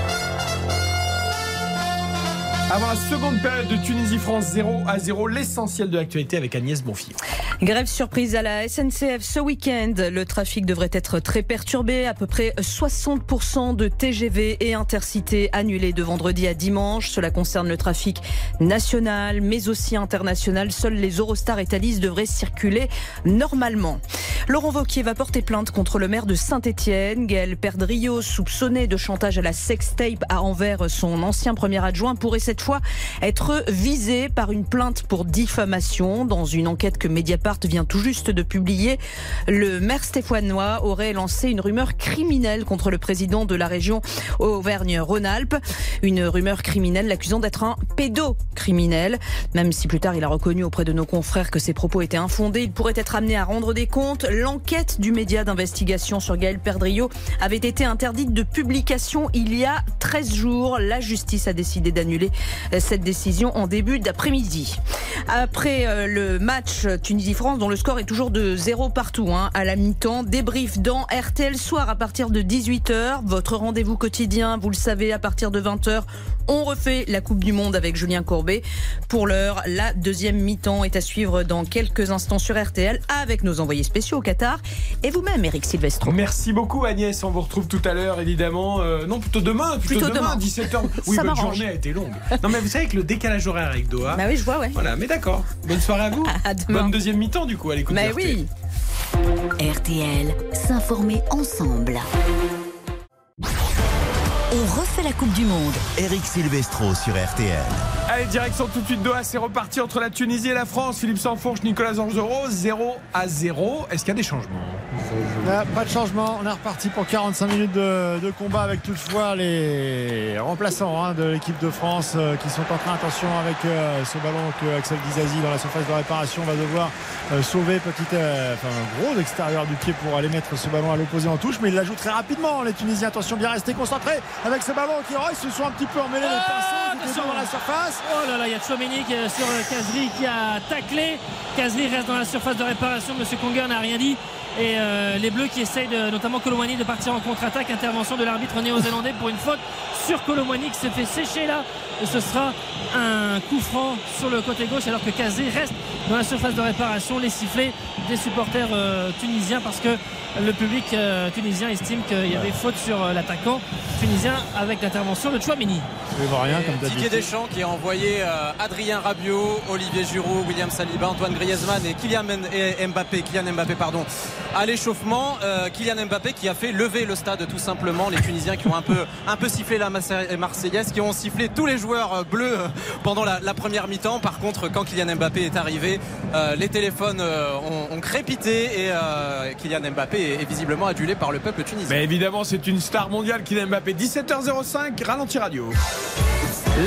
Avant la seconde période de Tunisie-France 0 à 0, l'essentiel de l'actualité avec Agnès Bonfillon. Grève surprise à la SNCF ce week-end. Le trafic devrait être très perturbé. À peu près 60% de TGV et intercités annulés de vendredi à dimanche. Cela concerne le trafic national, mais aussi international. Seuls les Eurostar et Thalys devraient circuler normalement. Laurent Vauquier va porter plainte contre le maire de Saint-Etienne. Gaël Perdriau, soupçonné de chantage à la sextape à envers son ancien premier adjoint, pourrait cette fois être visé par une plainte pour diffamation. Dans une enquête que Mediapart vient tout juste de publier, le maire stéphanois aurait lancé une rumeur criminelle contre le président de la région Auvergne-Rhône-Alpes. Une rumeur criminelle l'accusant d'être un pédocriminel. Même si plus tard il a reconnu auprès de nos confrères que ses propos étaient infondés, il pourrait être amené à rendre des comptes. L'enquête du média d'investigation sur Gaël Perdriau avait été interdite de publication il y a 13 jours. La justice a décidé d'annuler cette décision en début d'après-midi. Après euh, le match Tunisie-France, dont le score est toujours de zéro partout hein, à la mi-temps, débrief dans RTL Soir à partir de 18h. Votre rendez-vous quotidien, vous le savez, à partir de 20h, on refait la Coupe du Monde avec Julien Courbet. Pour l'heure, la deuxième mi-temps est à suivre dans quelques instants sur RTL avec nos envoyés spéciaux au Qatar et vous-même, Eric Silvestro. Merci beaucoup Agnès, on vous retrouve tout à l'heure évidemment. Euh, non, plutôt demain, plutôt, Plutôt demain, demain. 17h. Oui, votre journée a été longue. Non mais vous savez que le décalage horaire avec Doha. Bah oui, je vois, ouais. Voilà, mais d'accord. Bonne soirée à vous. À demain. Bonne deuxième mi-temps du coup à l'écoute. RTL. oui. RTL, s'informer ensemble. On refait la Coupe du Monde. Eric Silvestro sur RTL. Allez, direction tout de suite Doha, c'est reparti entre la Tunisie et la France. Philippe Sanfourche, Nicolas Angero, 0 à 0. Est-ce qu'il y a des changements? Ah, Pas de changement, on est reparti pour 45 minutes de, de combat avec toutefois les remplaçants hein, de l'équipe de France euh, qui sont en train, attention avec euh, ce ballon que Axel Dizazi dans la surface de réparation va devoir euh, sauver petit, euh, enfin, gros extérieur du pied pour aller mettre ce ballon à l'opposé en touche, mais il la joue très rapidement les Tunisiens, attention bien rester concentrés avec ce ballon qui oh, ils se sont un petit peu emmêlés les pinceaux, ils étaient attention. dans la surface. Oh là là, il y a Chouameni sur euh, Kazri qui a taclé. Kazri reste dans la surface de réparation. Monsieur Conger n'a rien dit. Et euh, les Bleus qui essayent, de, notamment Colomani, de partir en contre-attaque. Intervention de l'arbitre néo-zélandais pour une faute sur Colomani qui se fait sécher là. Et ce sera un coup franc sur le côté gauche alors que Kazri reste dans la surface de réparation. Les sifflets des supporters euh, tunisiens parce que le public euh, tunisien estime qu'il y avait faute sur euh, l'attaquant tunisien avec l'intervention de Chouameni. Je vois rien comme Didier. Deschamps qui a envoyé euh, Adrien Rabiot, Olivier Giroud, William Saliba, Antoine Griezmann et Kylian et Mbappé, Kylian Mbappé pardon, à l'échauffement. Euh, Kylian Mbappé qui a fait lever le stade tout simplement. Les Tunisiens qui ont un peu, un peu sifflé la Marse- Marseillaise, qui ont sifflé tous les joueurs euh, bleus euh, pendant la, première mi-temps. Par contre, quand Kylian Mbappé est arrivé, euh, les téléphones euh, ont, ont crépité et Kylian Mbappé est, est visiblement adulé par le peuple tunisien. Mais évidemment, c'est une star mondiale, Kylian Mbappé. 17h05, ralenti radio.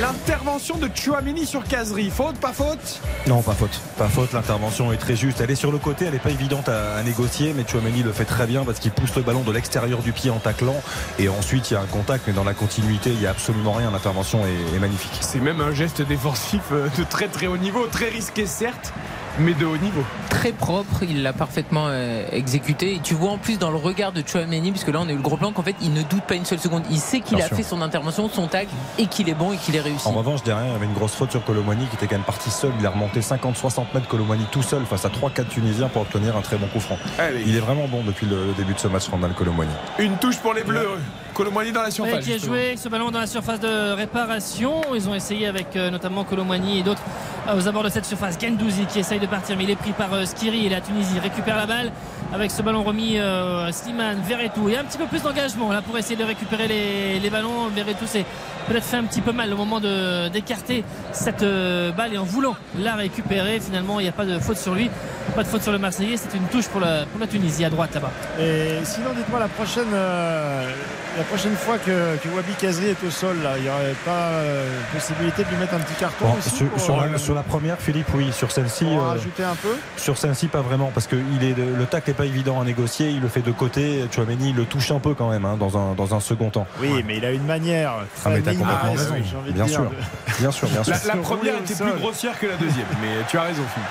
L'intervention de Chouamini sur Kazri. Faute, pas faute? Non, pas faute. Pas faute, l'intervention est très juste. Elle est sur le côté, elle n'est pas évidente à, à négocier, mais Chouameni le fait très bien parce qu'il pousse le ballon de l'extérieur du pied en taclant. Et ensuite, il y a un contact, mais dans la continuité, il n'y a absolument rien. L'intervention est, est magnifique. C'est même un geste défensif euh, de très très haut niveau, très risqué certes, mais de haut niveau. Très propre, il l'a parfaitement euh, exécuté. Et tu vois en plus dans le regard de Chouameni, puisque là on a eu le gros plan, qu'en fait il ne doute pas une seule seconde. Il sait qu'il a sûr. fait son intervention, son tag, et qu'il est bon et qu'il est réussi. En revanche, derrière, il y avait une grosse faute sur Colomani qui était quand même parti seul. Il a remonté 50-60 mètres Colomani tout seul face à 3-4 Tunisiens pour obtenir un très bon coup franc. Allez. Il est vraiment bon depuis le début de ce match, Randall Colomani. Une touche pour les Bleus. Colomani dans la Ouais, surface. qui a justement. joué ce ballon dans la surface de réparation. Ils ont essayé avec euh, notamment Colomani et d'autres euh, aux abords de cette surface. Gendouzi qui essaye de partir, mais il est pris par euh, Skiri et la Tunisie récupère la balle avec ce ballon remis euh, Slimane, Verretou. Il y a un petit peu plus d'engagement là pour essayer de récupérer les, les ballons. Verretou s'est peut-être fait un petit peu mal au moment de- d'écarter cette euh, balle et en voulant la récupérer. Finalement, il n'y a pas de faute sur lui, pas de faute sur le Marseillais. C'est une touche pour la, pour la Tunisie à droite là-bas. Et sinon, dites-moi la prochaine, euh, la prochaine fois que, que Wabi Kazri est au sol, là, il n'y aurait pas euh, possibilité de lui mettre un petit carton Bon, aussi sur, pour, sur euh, la, sur la première, Philippe, oui. Sur celle-ci, pour euh, rajouter un peu? sur celle-ci, pas vraiment, parce que il est de- le tacle n'est pas évident à négocier. Il le fait de côté. Chouameni le touche un peu quand même hein, dans, un, dans un second temps. Oui, mais il a une manière Ah, très mais t'as complètement raison. Bien sûr. Bien sûr, bien sûr. La, première était plus grossière que la deuxième, mais tu as raison, Philippe.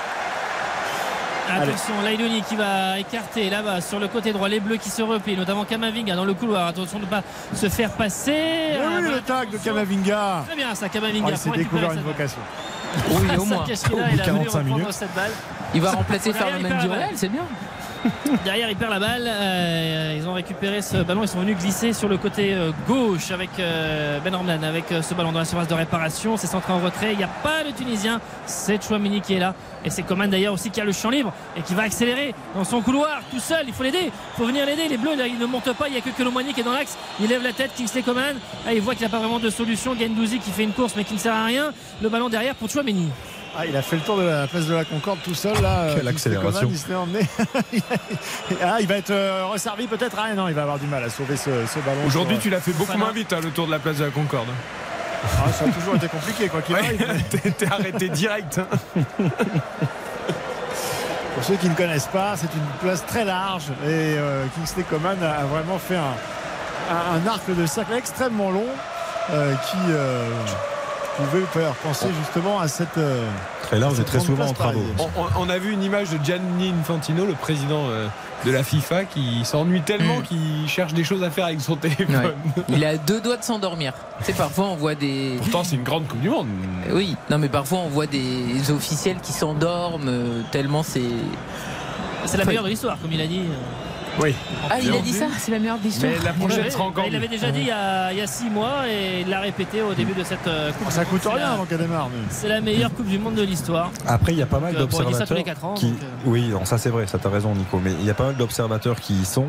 Attention, Laïdoni qui va écarter là-bas sur le côté droit. Les Bleus qui se replient, notamment Kamavinga dans le couloir. Attention de ne pas se faire passer. Oui, Ah, oui, le tag de Kamavinga. Très bien ça, Oh, Kamavinga. il s'est pour récupérer découvert une vocation. Oui, au moins. Sakashvili, Au bout il de a voulu 45 reprendre minutes. cette balle. Il va remplacer Fernand il Mendy c'est bien. Derrière, il perd la balle. Euh, ils ont récupéré ce ballon. Ils sont venus glisser sur le côté euh, gauche avec euh, Ben Ormlan, avec ce ballon dans la surface de réparation. C'est centré en retrait. Il n'y a pas de Tunisien. C'est Chouamini qui est là. Et c'est Coman d'ailleurs aussi qui a le champ libre et qui va accélérer dans son couloir tout seul. Il faut l'aider. Il faut venir l'aider. Les Bleus, là, ils ne montent pas. Il n'y a que Colomani qui est dans l'axe. Il lève la tête. Kingsley Coman. Ah, il voit qu'il n'y a pas vraiment de solution. Gendouzi qui fait une course mais qui ne sert à rien. Le ballon derrière pour Chouamini. Ah, il a fait le tour de la place de la Concorde tout seul là. Quelle euh, accélération. Coman, Il se l'est emmené. ah, il va être euh, resservi peut-être. Ah non, il va avoir du mal à sauver ce, ce ballon. Aujourd'hui, tu l'as fait beaucoup Fofana. moins vite, hein, le tour de la place de la Concorde. Ah, ça a toujours été compliqué quoi qu'il Ouais, arrive. mais t'es- arrêté direct. hein. Pour ceux qui ne connaissent pas, c'est une place très large et euh, Kingsley Coman a, a vraiment fait un, un- un arc de cercle extrêmement long euh, qui euh, pouvait faire penser justement à cette. euh, Très large et très souvent en travaux. On, on- a vu une image de Gianni Infantino, le président euh, de la FIFA, qui s'ennuie tellement Mm. qu'il cherche des choses à faire avec son téléphone. Ouais. Il a deux doigts de s'endormir. Tu sais, parfois on voit des. Pourtant, c'est une grande Coupe du Monde. Oui, non, mais parfois on voit des officiels qui s'endorment euh, tellement c'est. C'est la meilleure de l'histoire, comme il a dit. Oui. Ah, il a dit ça C'est la meilleure de l'histoire. Mais la prochaine sera encore il avait mieux. déjà dit il y, a, il y a six mois et il l'a répété au début de cette euh, Coupe. Ça du coûte rien C'est la- avant qu'elle démarre. C'est la meilleure Coupe du Monde de l'histoire. Après, il y a pas mal ça d'observateurs les quatre ans, qui, donc, euh. oui, non, ça c'est vrai, ça t'as raison, Nico. Mais il y a pas mal d'observateurs qui y sont.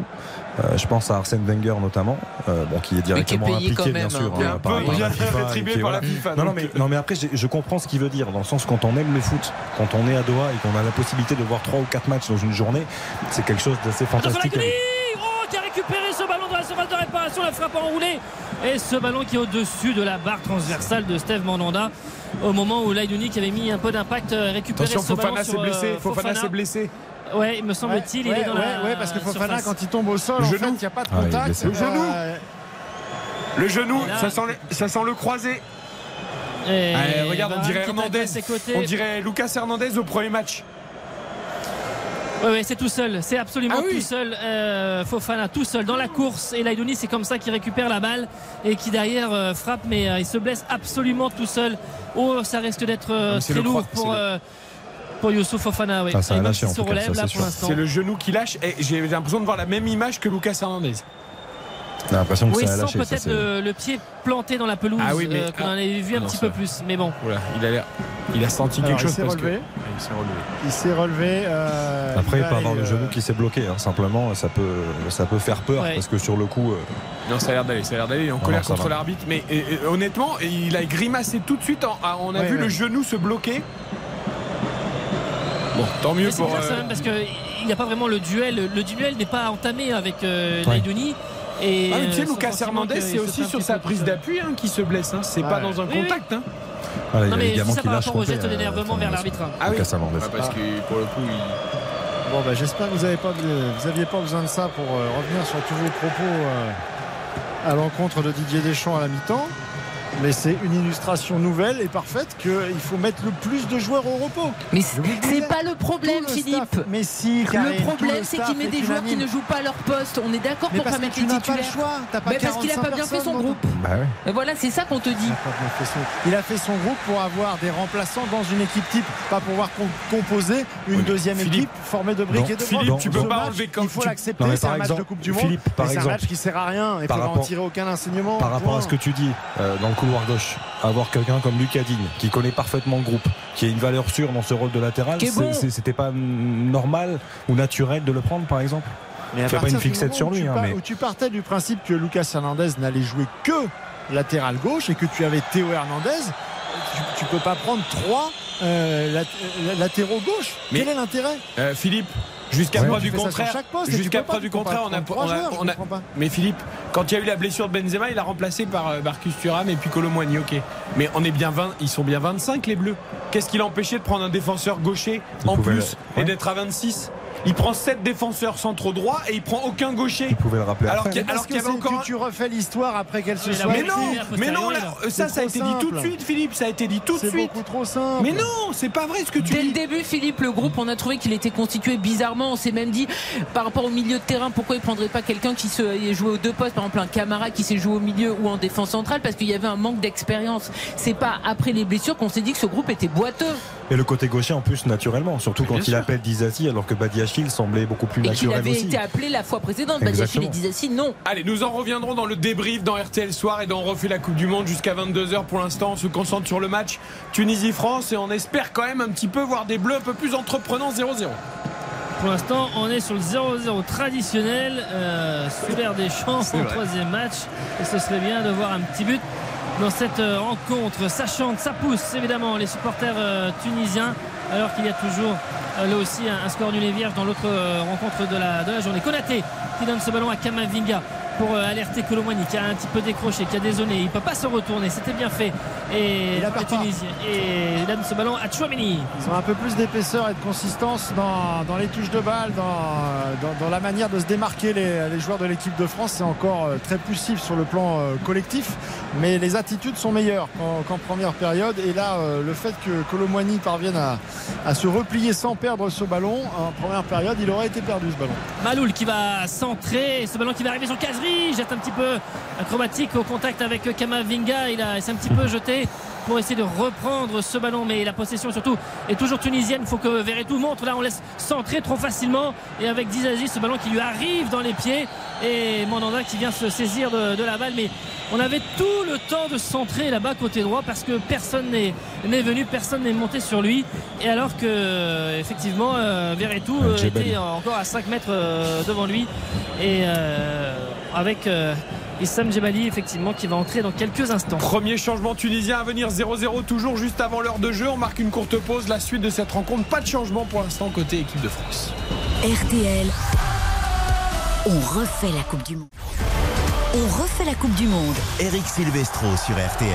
Euh, je pense à Arsène Wenger notamment, euh, bon, qui est directement payé impliqué quand bien même, sûr hein. Qui hein, par, par bien la FIFA, et qui, par la. FIFA. Non, non, mais, non, mais après, je comprends ce qu'il veut dire, dans le sens quand on aime le foot, quand on est à Doha et qu'on a la possibilité de voir trois ou quatre matchs dans une journée, c'est quelque chose d'assez fantastique. Oh, qui a récupéré ce ballon dans la surface de réparation, la frappe enroulée. Et ce ballon qui est au-dessus de la barre transversale de Steve Mandanda. Au moment où Laïdouni qui avait mis un peu d'impact euh, récupérait Attention, ce ballon Fofana s'est sur, euh, blessé. Fofana Fofana. s'est blessé. Ouais, me semble-t-il, il Ouais, est dans ouais, la ouais, parce que Fofana, surface. quand il tombe au sol, Le en genou. fait, il n'y a pas de Ah, il contact. Le genou. Euh, Le genou, là- ça, sent le, ça sent le croisé. Et Allez, regarde, on Varane dirait Hernandez. On dirait Lucas Hernandez au premier match. Oui, oui, c'est tout seul. C'est absolument Ah oui. tout seul. Euh, Fofana, tout seul dans la course. Et Laïdouni, c'est comme ça qu'il récupère la balle et qui derrière euh, frappe, mais euh, il se blesse absolument tout seul. Oh, ça risque d'être euh, Ah, très lourd croix- pour, le- pour Youssouf Fofana. Oui. Ah, ça a Et même lâché, s'il en se tout cas, relève ça, là c'est pour sûr. l'instant. C'est le genou qui lâche. Et j'ai l'impression de voir la même image que Lucas Hernandez. J'ai l'impression que Oui, ça a sans lâché. ça, peut-être c'est- le, le pied planté dans la pelouse, Ah oui, mais- euh, qu'on en avait vu Ah un non, petit ça- peu plus. Mais bon, Oula, il a l'air. Il a senti Alors, quelque il chose parce que. relevé. Ah, il s'est relevé. Il s'est relevé. euh, Après, il peut avoir aller, le euh, genou qui s'est bloqué, hein, simplement, ça peut, ça peut faire peur Ouais. parce que sur le coup, euh, Non, ça a l'air d'aller, ça a l'air d'aller. Il est en colère non, contre l'arbitre. Mais et- et, honnêtement, il a grimacé tout de suite. en- on a Ouais, vu ouais. le genou se bloquer. Bon, tant mieux Mais c'est pour. euh, même parce qu'il n'y a pas vraiment le duel. Le duel n'est pas entamé avec euh, Ouais. Laïdouni. Et Ah, mais tu sais, euh, Lucas Hernandez, c'est aussi sur sa prise seul. d'appui hein, qui se blesse. hein. C'est pas Ouais. dans un Oui, oui. contact. hein. voilà, il Non, mais gamins ça qui par rapport au geste euh, d'énervement vers l'arbitre. Ah oui. Lucas Hernandez. parce que pour le coup, il. Bon, bah, j'espère que vous n'aviez pas, vous aviez pas besoin de ça pour euh, revenir sur tous vos propos euh, à l'encontre de Didier Deschamps à la mi-temps. Mais c'est une illustration nouvelle et parfaite qu'il faut mettre le plus de joueurs au repos. Mais c'est pas le problème, le Philippe. staff- Mais si, Karine, Le problème, c'est qu'il met des joueurs qui ne jouent pas leur poste. On est d'accord pour pas mettre tu les n'as pas le titulaires. choix. Pas Mais parce qu'il a 45 pas bien fait son groupe. Bah ouais. Mais voilà, c'est ça qu'on te dit. Il a fait son- groupe pour avoir des remplaçants dans une équipe type, pas pour pouvoir com- composer une Oui, deuxième Philippe- équipe formée de briques Non, et de. Philippe, tu peux pas match, enlever comme- Il faut tu- l'accepter, c'est par un match de exemple, Coupe du Monde. C'est un match qui sert à rien et faut en rapport- tirer aucun enseignement. Par rapport à ce que tu dis euh, dans le couloir gauche, avoir quelqu'un comme Lucas Digne qui connaît parfaitement le groupe, qui a une valeur sûre dans ce rôle de latéral, bon. c'était pas normal ou naturel de le prendre par exemple Mais à pas une fixette sur où lui, tu hein, par- mais- Où tu partais du principe que Lucas Hernandez n'allait jouer que latéral gauche et que tu avais Théo Hernandez, tu, tu peux pas prendre trois euh, lat- euh, latéraux gauche. Mais- Quel est l'intérêt? Euh, Philippe, jusqu'à Ouais. preuve du contraire. Jusqu'à preuve du contraire, on a, on a- on. Mais Philippe, quand il y a eu la blessure de Benzema, il a remplacé par euh, Marcus Thuram et puis Colomboigny, ok. Mais on est bien 20, ils sont bien 25 les Bleus. Qu'est-ce qui l'a empêché de prendre un défenseur gaucher Il en plus et d'être à 26 il prend 7 défenseurs centraux droits et il prend aucun gaucher. Vous pouvez le rappeler Alors qu'il qu'il y avait encore. tu, tu refais l'histoire après qu'elle se Mais soit Mais non, mais non, là, ça, ça a été dit tout de suite, Philippe. Ça a été dit tout de C'est suite. beaucoup trop simple. Mais non, c'est pas vrai ce que tu Dès le dis. début, Philippe, le groupe, on a trouvé qu'il était constitué bizarrement. On s'est même dit, par rapport au milieu de terrain, pourquoi il prendrait pas quelqu'un qui se joué aux deux postes, par exemple un Camara qui s'est joué au milieu ou en défense centrale, parce qu'il y avait un manque d'expérience. C'est pas après les blessures qu'on s'est dit que ce groupe était boiteux. Et le côté gaucher en plus naturellement, surtout quand il sûr. appelle Dizati alors que Badiachil semblait beaucoup plus Et naturel avait aussi. été appelé la fois précédente. Badiachil Exactement. disait si non. Allez, nous en reviendrons dans le débrief dans RTL Soir et dans On refait la Coupe du Monde jusqu'à 22h. Pour l'instant, on se concentre sur le match Tunisie-France et on espère quand même un petit peu voir des bleus un peu plus entreprenants 0-0. Pour l'instant, on est sur le 0-0 traditionnel euh, sous l'air des champs en vrai. troisième match. Et ce serait bien de voir un petit but dans cette euh, rencontre. Ça chante, ça pousse évidemment les supporters euh, tunisiens. Alors qu'il y a toujours euh, là aussi un, score nul et vierge dans l'autre euh, rencontre de la, de la journée. Konaté qui donne ce ballon à Kamavinga pour euh, alerter Colomani qui a un petit peu décroché, qui a dézonné. Il ne peut pas se retourner. C'était bien fait. Et Il a les perd pas. Tunisiens. Et il donne ce ballon à Chouameni. Ils ont un peu plus d'épaisseur et de consistance dans, dans les touches de balle, dans, dans, dans la manière de se démarquer les, les joueurs de l'équipe de France. C'est encore euh, très poussif sur le plan euh, collectif, mais les attitudes sont meilleures qu'en première période. Et là, le fait que Colomwani parvienne à, à se replier sans perdre ce ballon, en première période, il aurait été perdu ce ballon. Maloul qui va centrer ce ballon qui va arriver sur Casery jette un petit peu acrobatique au contact avec Kamavinga. Il, il s'est un petit peu jeté pour essayer de reprendre ce ballon mais la possession surtout est toujours tunisienne. Il faut que Verretou montre. Là on laisse centrer trop facilement. Et avec Dizazi ce ballon qui lui arrive dans les pieds. Et Mandanda qui vient se saisir de, de la balle. Mais on avait tout le temps de centrer là-bas côté droit parce que personne n'est venu personne n'est monté sur lui. Et alors que effectivement euh, Verretou euh, était encore à 5 mètres euh, devant lui. Et euh, avec euh, Issam Djebali effectivement qui va entrer dans quelques instants. Premier changement tunisien à venir 0-0 toujours juste avant l'heure de jeu. On marque une courte pause. La suite de cette rencontre, pas de changement pour l'instant côté équipe de France. RTL, on refait la Coupe du Monde. On refait la Coupe du Monde. Eric Silvestro sur RTL.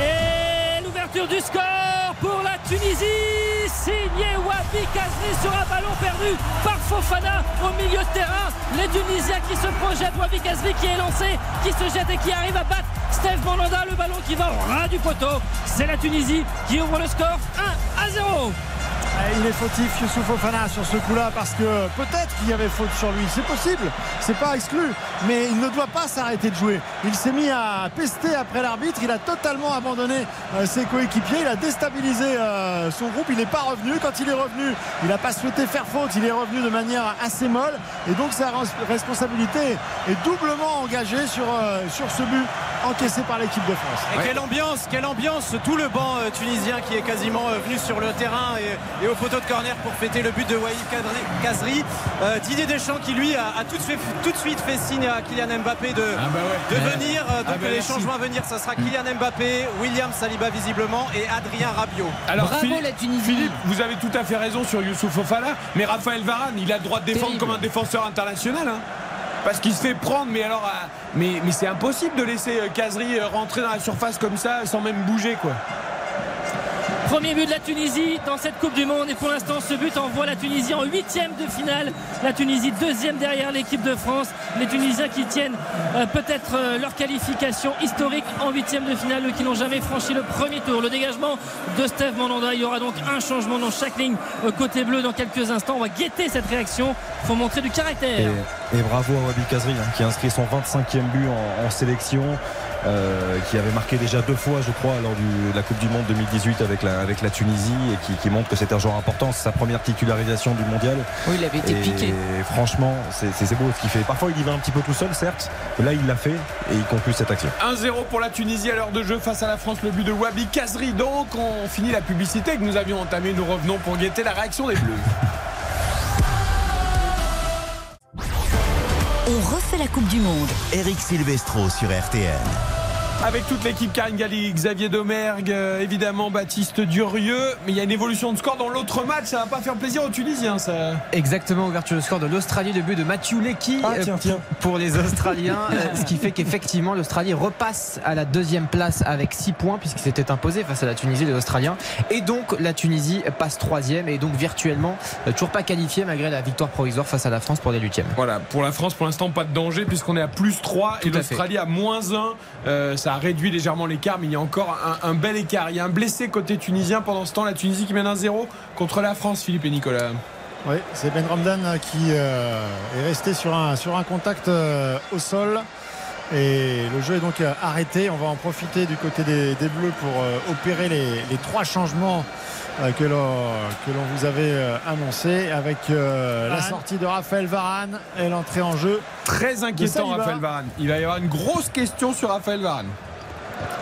Et l'ouverture du score pour la Tunisie, signé Wabi Kazri sur un ballon perdu par Fofana au milieu de terrain. Les Tunisiens qui se projettent, Wabi Kazri qui est lancé, qui se jette et qui arrive à battre Steve Mandanda, le ballon qui va au ras du poteau. C'est la Tunisie qui ouvre le score 1 à 0. Il est fautif Youssouf Fofana sur ce coup-là parce que peut-être qu'il y avait faute sur lui. C'est possible, c'est pas exclu, mais il ne doit pas s'arrêter de jouer. Il s'est mis à pester après l'arbitre, il a totalement abandonné euh, ses coéquipiers, il a déstabilisé euh, son groupe, il n'est pas revenu. Quand il est revenu, il n'a pas souhaité faire faute, il est revenu de manière assez molle et donc sa res- responsabilité est doublement engagée sur, euh, sur ce but encaissé par l'équipe de France. Et quelle ambiance, quelle ambiance, tout le banc tunisien qui est quasiment venu sur le terrain et, et au poteau de corner pour fêter le but de Kadri- Kazri. Euh, Didier Deschamps qui lui a, a tout, de fait- tout de suite fait signe à Kylian Mbappé de, Ah bah ouais. de Ouais. venir. Euh, Donc Ah bah les changements à venir, ça sera Kylian Mbappé, William Saliba visiblement et Adrien Rabiot. Alors Bravo Philippe, la Tunisie. Philippe, vous avez tout à fait raison sur Youssouf Fofana, mais Raphaël Varane, il a le droit de défendre Terrible. comme un défenseur international. hein. Parce qu'il se fait prendre, mais alors, euh, mais, mais c'est impossible de laisser Kazri rentrer dans la surface comme ça sans même bouger, quoi. Premier but de la Tunisie dans cette Coupe du Monde et pour l'instant ce but envoie la Tunisie en huitième de finale. La Tunisie deuxième derrière l'équipe de France. Les Tunisiens qui tiennent euh, peut-être euh, leur qualification historique en huitième de finale, eux qui n'ont jamais franchi le premier tour. Le dégagement de Steve Mandanda. Il y aura donc un changement dans chaque ligne euh, côté bleu dans quelques instants. On va guetter cette réaction. Il faut montrer du caractère. Et, bravo à Wabi Kazri hein, qui inscrit son 25e but en, sélection. qui avait marqué déjà deux fois, je crois, lors de la Coupe du Monde 2018 avec la, avec la Tunisie et qui, qui montre que c'est un joueur important. C'est sa première titularisation du mondial. Oui, il avait été et piqué. franchement, c'est c'est- c'est beau ce qu'il fait. Parfois, il y va un petit peu tout seul, certes. mais Là, il l'a fait et il conclut cette action. 1-0 pour la Tunisie à l'heure de jeu face à la France, le but de Wabi Kazri. Donc, on finit la publicité que nous avions entamée. Nous revenons pour guetter la réaction des Bleus. On refait la Coupe du Monde. Eric Silvestro sur RTL. Avec toute l'équipe Karine Galli, Xavier Domergue, euh, évidemment Baptiste Durieux. Mais il y a une évolution de score dans l'autre match. Ça va pas faire plaisir aux Tunisiens, ça. Exactement, ouverture de score de l'Australie, de but de Matthew Lecky Ah, tiens, euh, tiens. pour les Australiens. euh, ce qui fait qu'effectivement, l'Australie repasse à la deuxième place avec 6 points, puisqu'il s'était imposé face à la Tunisie, les Australiens. Et donc, la Tunisie passe troisième et donc virtuellement toujours pas qualifiée malgré la victoire provisoire face à la France pour les huitièmes. Voilà, pour la France, pour l'instant, pas de danger puisqu'on est à plus 3 et à l'Australie à moins 1. Euh, ça a réduit légèrement l'écart, mais il y a encore un, bel écart. Il y a un blessé côté tunisien pendant ce temps. La Tunisie qui mène 1-0 contre la France, Philippe et Nicolas. Oui, c'est Ben Ramdan euh, qui euh, est resté sur un, sur un contact euh, au sol. Et le jeu est donc arrêté. On va en profiter du côté des, Bleus pour opérer les, trois changements que l'on que l'on vous avait euh, annoncé avec euh, la sortie de Raphaël Varane et l'entrée en jeu. Très inquiétant. Raphaël Varane. Il va y avoir une grosse question sur Raphaël Varane.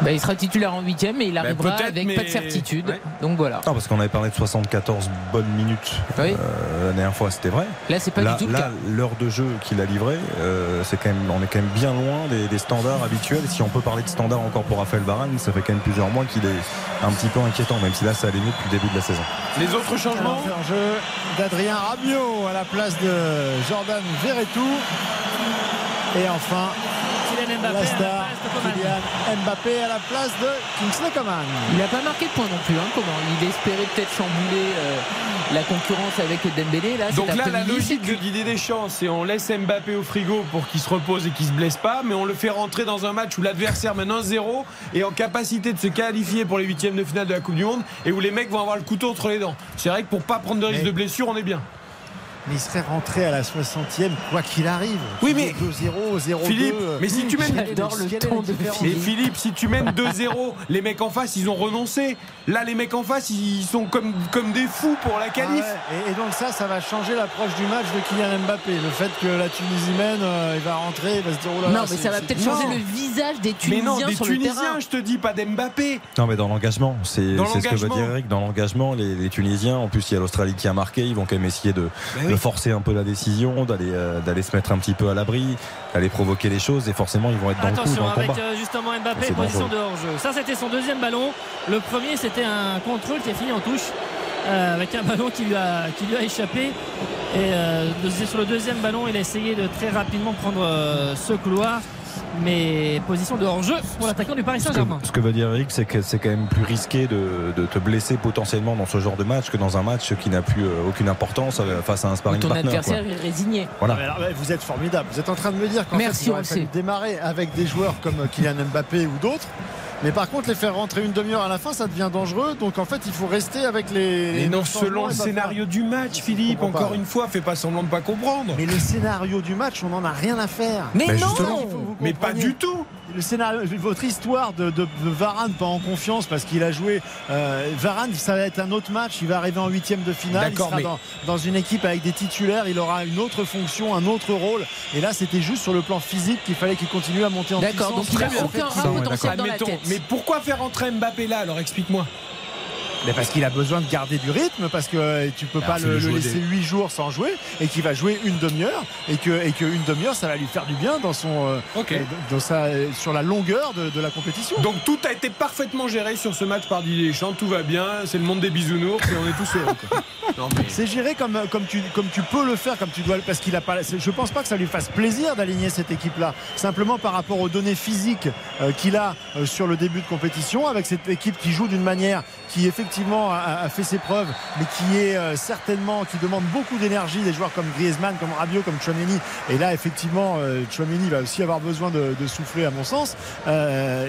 Bah, il sera titulaire en huitième et il arrivera peut-être, avec mais- pas de certitude. Ouais. Donc voilà. Non, parce qu'on avait parlé de 74 bonnes minutes Oui. euh, la dernière fois, c'était vrai. Là, c'est pas là, du tout le là, cas. l'heure de jeu qu'il a livré, euh, c'est quand même, on est quand même bien loin des, des standards habituels. Si on peut parler de standards encore pour Raphaël Varane, ça fait quand même plusieurs mois qu'il est un petit peu inquiétant, même si là, ça allait mieux depuis le début de la saison. Les autres changements L'entrée en jeu d'Adrien Rabiot à la place de Jordan Verretou. Et enfin, Kylian Mbappé à la star. Kylian Mbappé à la place de Kingsley Coman. Il n'a pas marqué de point non plus. Hein, comment Il espérait peut-être chambouler euh, la concurrence avec Dembélé. Là, Donc là, la logique de Didier Deschamps, c'est on laisse Mbappé au frigo pour qu'il se repose et qu'il se blesse pas, mais on le fait rentrer dans un match où l'adversaire mène 1-0 et en capacité de se qualifier pour les huitièmes de finale de la Coupe du Monde et où les mecs vont avoir le couteau entre les dents. C'est vrai que pour pas prendre de risque Mais- de blessure, on est bien. Mais il serait rentré à la 60e, quoi qu'il arrive. Oui, mais- 2-0, 0-2. Philippe, mais si tu mènes. Le de Mais Philippe. Si tu mènes 2-0, les mecs en face, ils ont renoncé. Là, les mecs en face, ils sont comme, comme des fous pour la Ah qualif. ouais, et, et donc ça, ça va changer l'approche du match de Kylian Mbappé. Le fait que la Tunisie mène, euh, il va rentrer, il va se dire oh là là, Non, mais ça va peut-être Non. changer le visage des Mais Tunisiens non, des sur le Tunisiens, terrain. je te dis, pas d'Mbappé. Non, mais dans l'engagement, c'est ce que veut l'engagement. dire Eric. Dans l'engagement, les, les Tunisiens, en plus, il y a l'Australie qui a marqué. Ils vont quand même essayer de, de forcer un peu la décision, d'aller euh, d'aller se mettre un petit peu à l'abri, d'aller provoquer les choses. Et forcément, ils vont être dans le coup, dans le avec combat. euh, justement Mbappé, position de hors-jeu. Ça c'était son deuxième ballon. Le premier c'était un contrôle qui a fini en touche euh, avec un ballon qui lui a, qui lui a échappé. Et euh, sur le deuxième ballon, il a essayé de très rapidement prendre euh, ce couloir. Mais position de hors-jeu pour l'attaquant du Paris Saint-Germain. ce que veut dire Eric, c'est que c'est quand même plus risqué de, de te blesser potentiellement dans ce genre de match que dans un match qui n'a plus euh, aucune importance euh, face à un sparring ton partner. adversaire quoi. est résigné. Voilà. Alors, vous êtes formidable. Vous êtes en train de me dire qu'en Merci, fait, il démarrer avec des joueurs comme Kylian Mbappé ou d'autres. Mais par contre, les faire rentrer une demi-heure à la fin, ça devient dangereux. Donc en fait, il faut rester avec les. Mais les non, selon le scénario faire- du match, Philippe, encore pas. une fois, fais pas semblant de pas comprendre. Mais le scénario du match, on n'en a rien à faire. Mais Mais non Mais pas du tout. Le scénario, votre histoire de, de- de Varane pas en confiance parce qu'il a joué. euh, Varane, ça va être un autre match. Il va arriver en huitième de finale. Il D'accord, sera mais- dans, dans une équipe avec des titulaires. Il aura une autre fonction, un autre rôle. Et là, c'était juste sur le plan physique qu'il fallait qu'il continue à monter en D'accord, puissance. donc il aucun rat potentiel dans la Admettons. tête. Mais pourquoi faire rentrer Mbappé là Alors explique-moi. Mais parce qu'il a besoin de garder du rythme, parce que euh, tu peux Alors, pas le, laisser des- 8 jours sans jouer et qu'il va jouer une demi-heure et que et que une demi-heure ça va lui faire du bien dans son euh, euh, dans sa, sur la longueur de, de la compétition. Donc tout a été parfaitement géré sur ce match par Didier Deschamps. Tout va bien. C'est le monde des bisounours et on est tous heureux. mais- C'est géré comme, comme, tu, comme tu peux le faire, comme tu dois le- parce qu'il a pas. Je pense pas que ça lui fasse plaisir d'aligner cette équipe-là. Simplement par rapport aux données physiques qu'il a sur le début de compétition, avec cette équipe qui joue d'une manière qui effectivement a, fait ses preuves, mais qui est euh, certainement qui demande beaucoup d'énergie des joueurs comme Griezmann, comme Rabiot, comme Chouameni. Et là, effectivement, euh, Chouameni va aussi avoir besoin de, de souffler, à mon sens. Euh,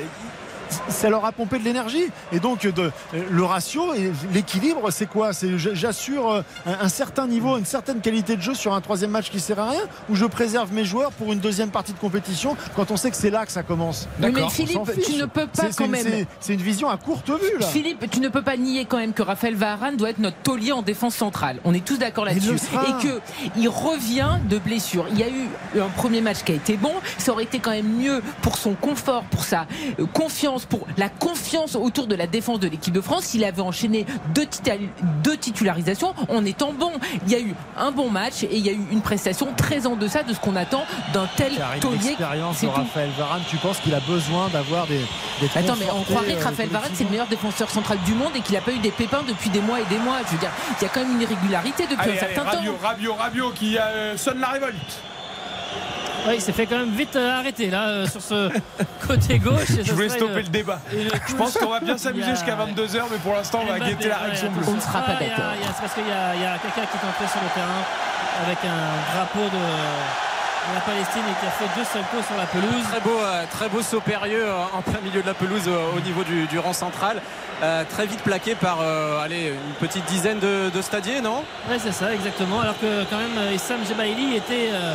ça leur a pompé de l'énergie et donc de, le ratio et l'équilibre c'est quoi? C'est j'assure euh, un, un certain niveau une certaine qualité de jeu sur un troisième match qui sert à rien? Ou je préserve mes joueurs pour une deuxième partie de compétition quand on sait que c'est là que ça commence? Mais Philippe, tu ne peux pas quand même. c'est- une vision à courte vue là Philippe, tu ne peux pas nier quand même que Raphaël Varane doit être notre taulier en défense centrale. On est tous d'accord là-dessus. Et que il revient de blessure. Il y a eu un premier match qui a été bon. Ça aurait été quand même mieux pour son confort, pour sa euh, confiance confiance pour la confiance autour de la défense de l'équipe de France s'il avait enchaîné deux, deux titularisations en étant bon. Il y a eu un bon match et il y a eu une prestation très en deçà de ce qu'on attend d'un tel taulier. l'expérience de. Raphaël Varane, tu penses qu'il a besoin d'avoir des, des Attends, mais on croirait que euh, Raphaël Varane, c'est le meilleur défenseur central du monde et qu'il n'a pas eu des pépins depuis des mois et des mois. Je veux dire, il y a quand même une irrégularité depuis Allez, un allez, certain Rabiot, temps. Rabiot, Rabiot qui euh, sonne la révolte. Oui, il s'est fait quand même vite euh, arrêter là euh, sur ce côté gauche. et Je voulais stopper une- le débat. Je pense qu'on va bien s'amuser jusqu'à 22h, mais pour l'instant, on va guetter la ouais, réaction attention. bleue. sera pas Ah, il y a- d'accord. parce qu'il y a, quelqu'un qui est entré sur le terrain avec un drapeau de, la Palestine et qui a fait deux saltos sur la pelouse. Très beau, euh, très beau saut périlleux en plein milieu de la pelouse au niveau du, du rang central. Euh, très vite plaqué par euh, allez, une petite dizaine de, de stadiers, non? Ouais, c'est ça, exactement. Alors que quand même, euh, Issam Jebaili était, euh,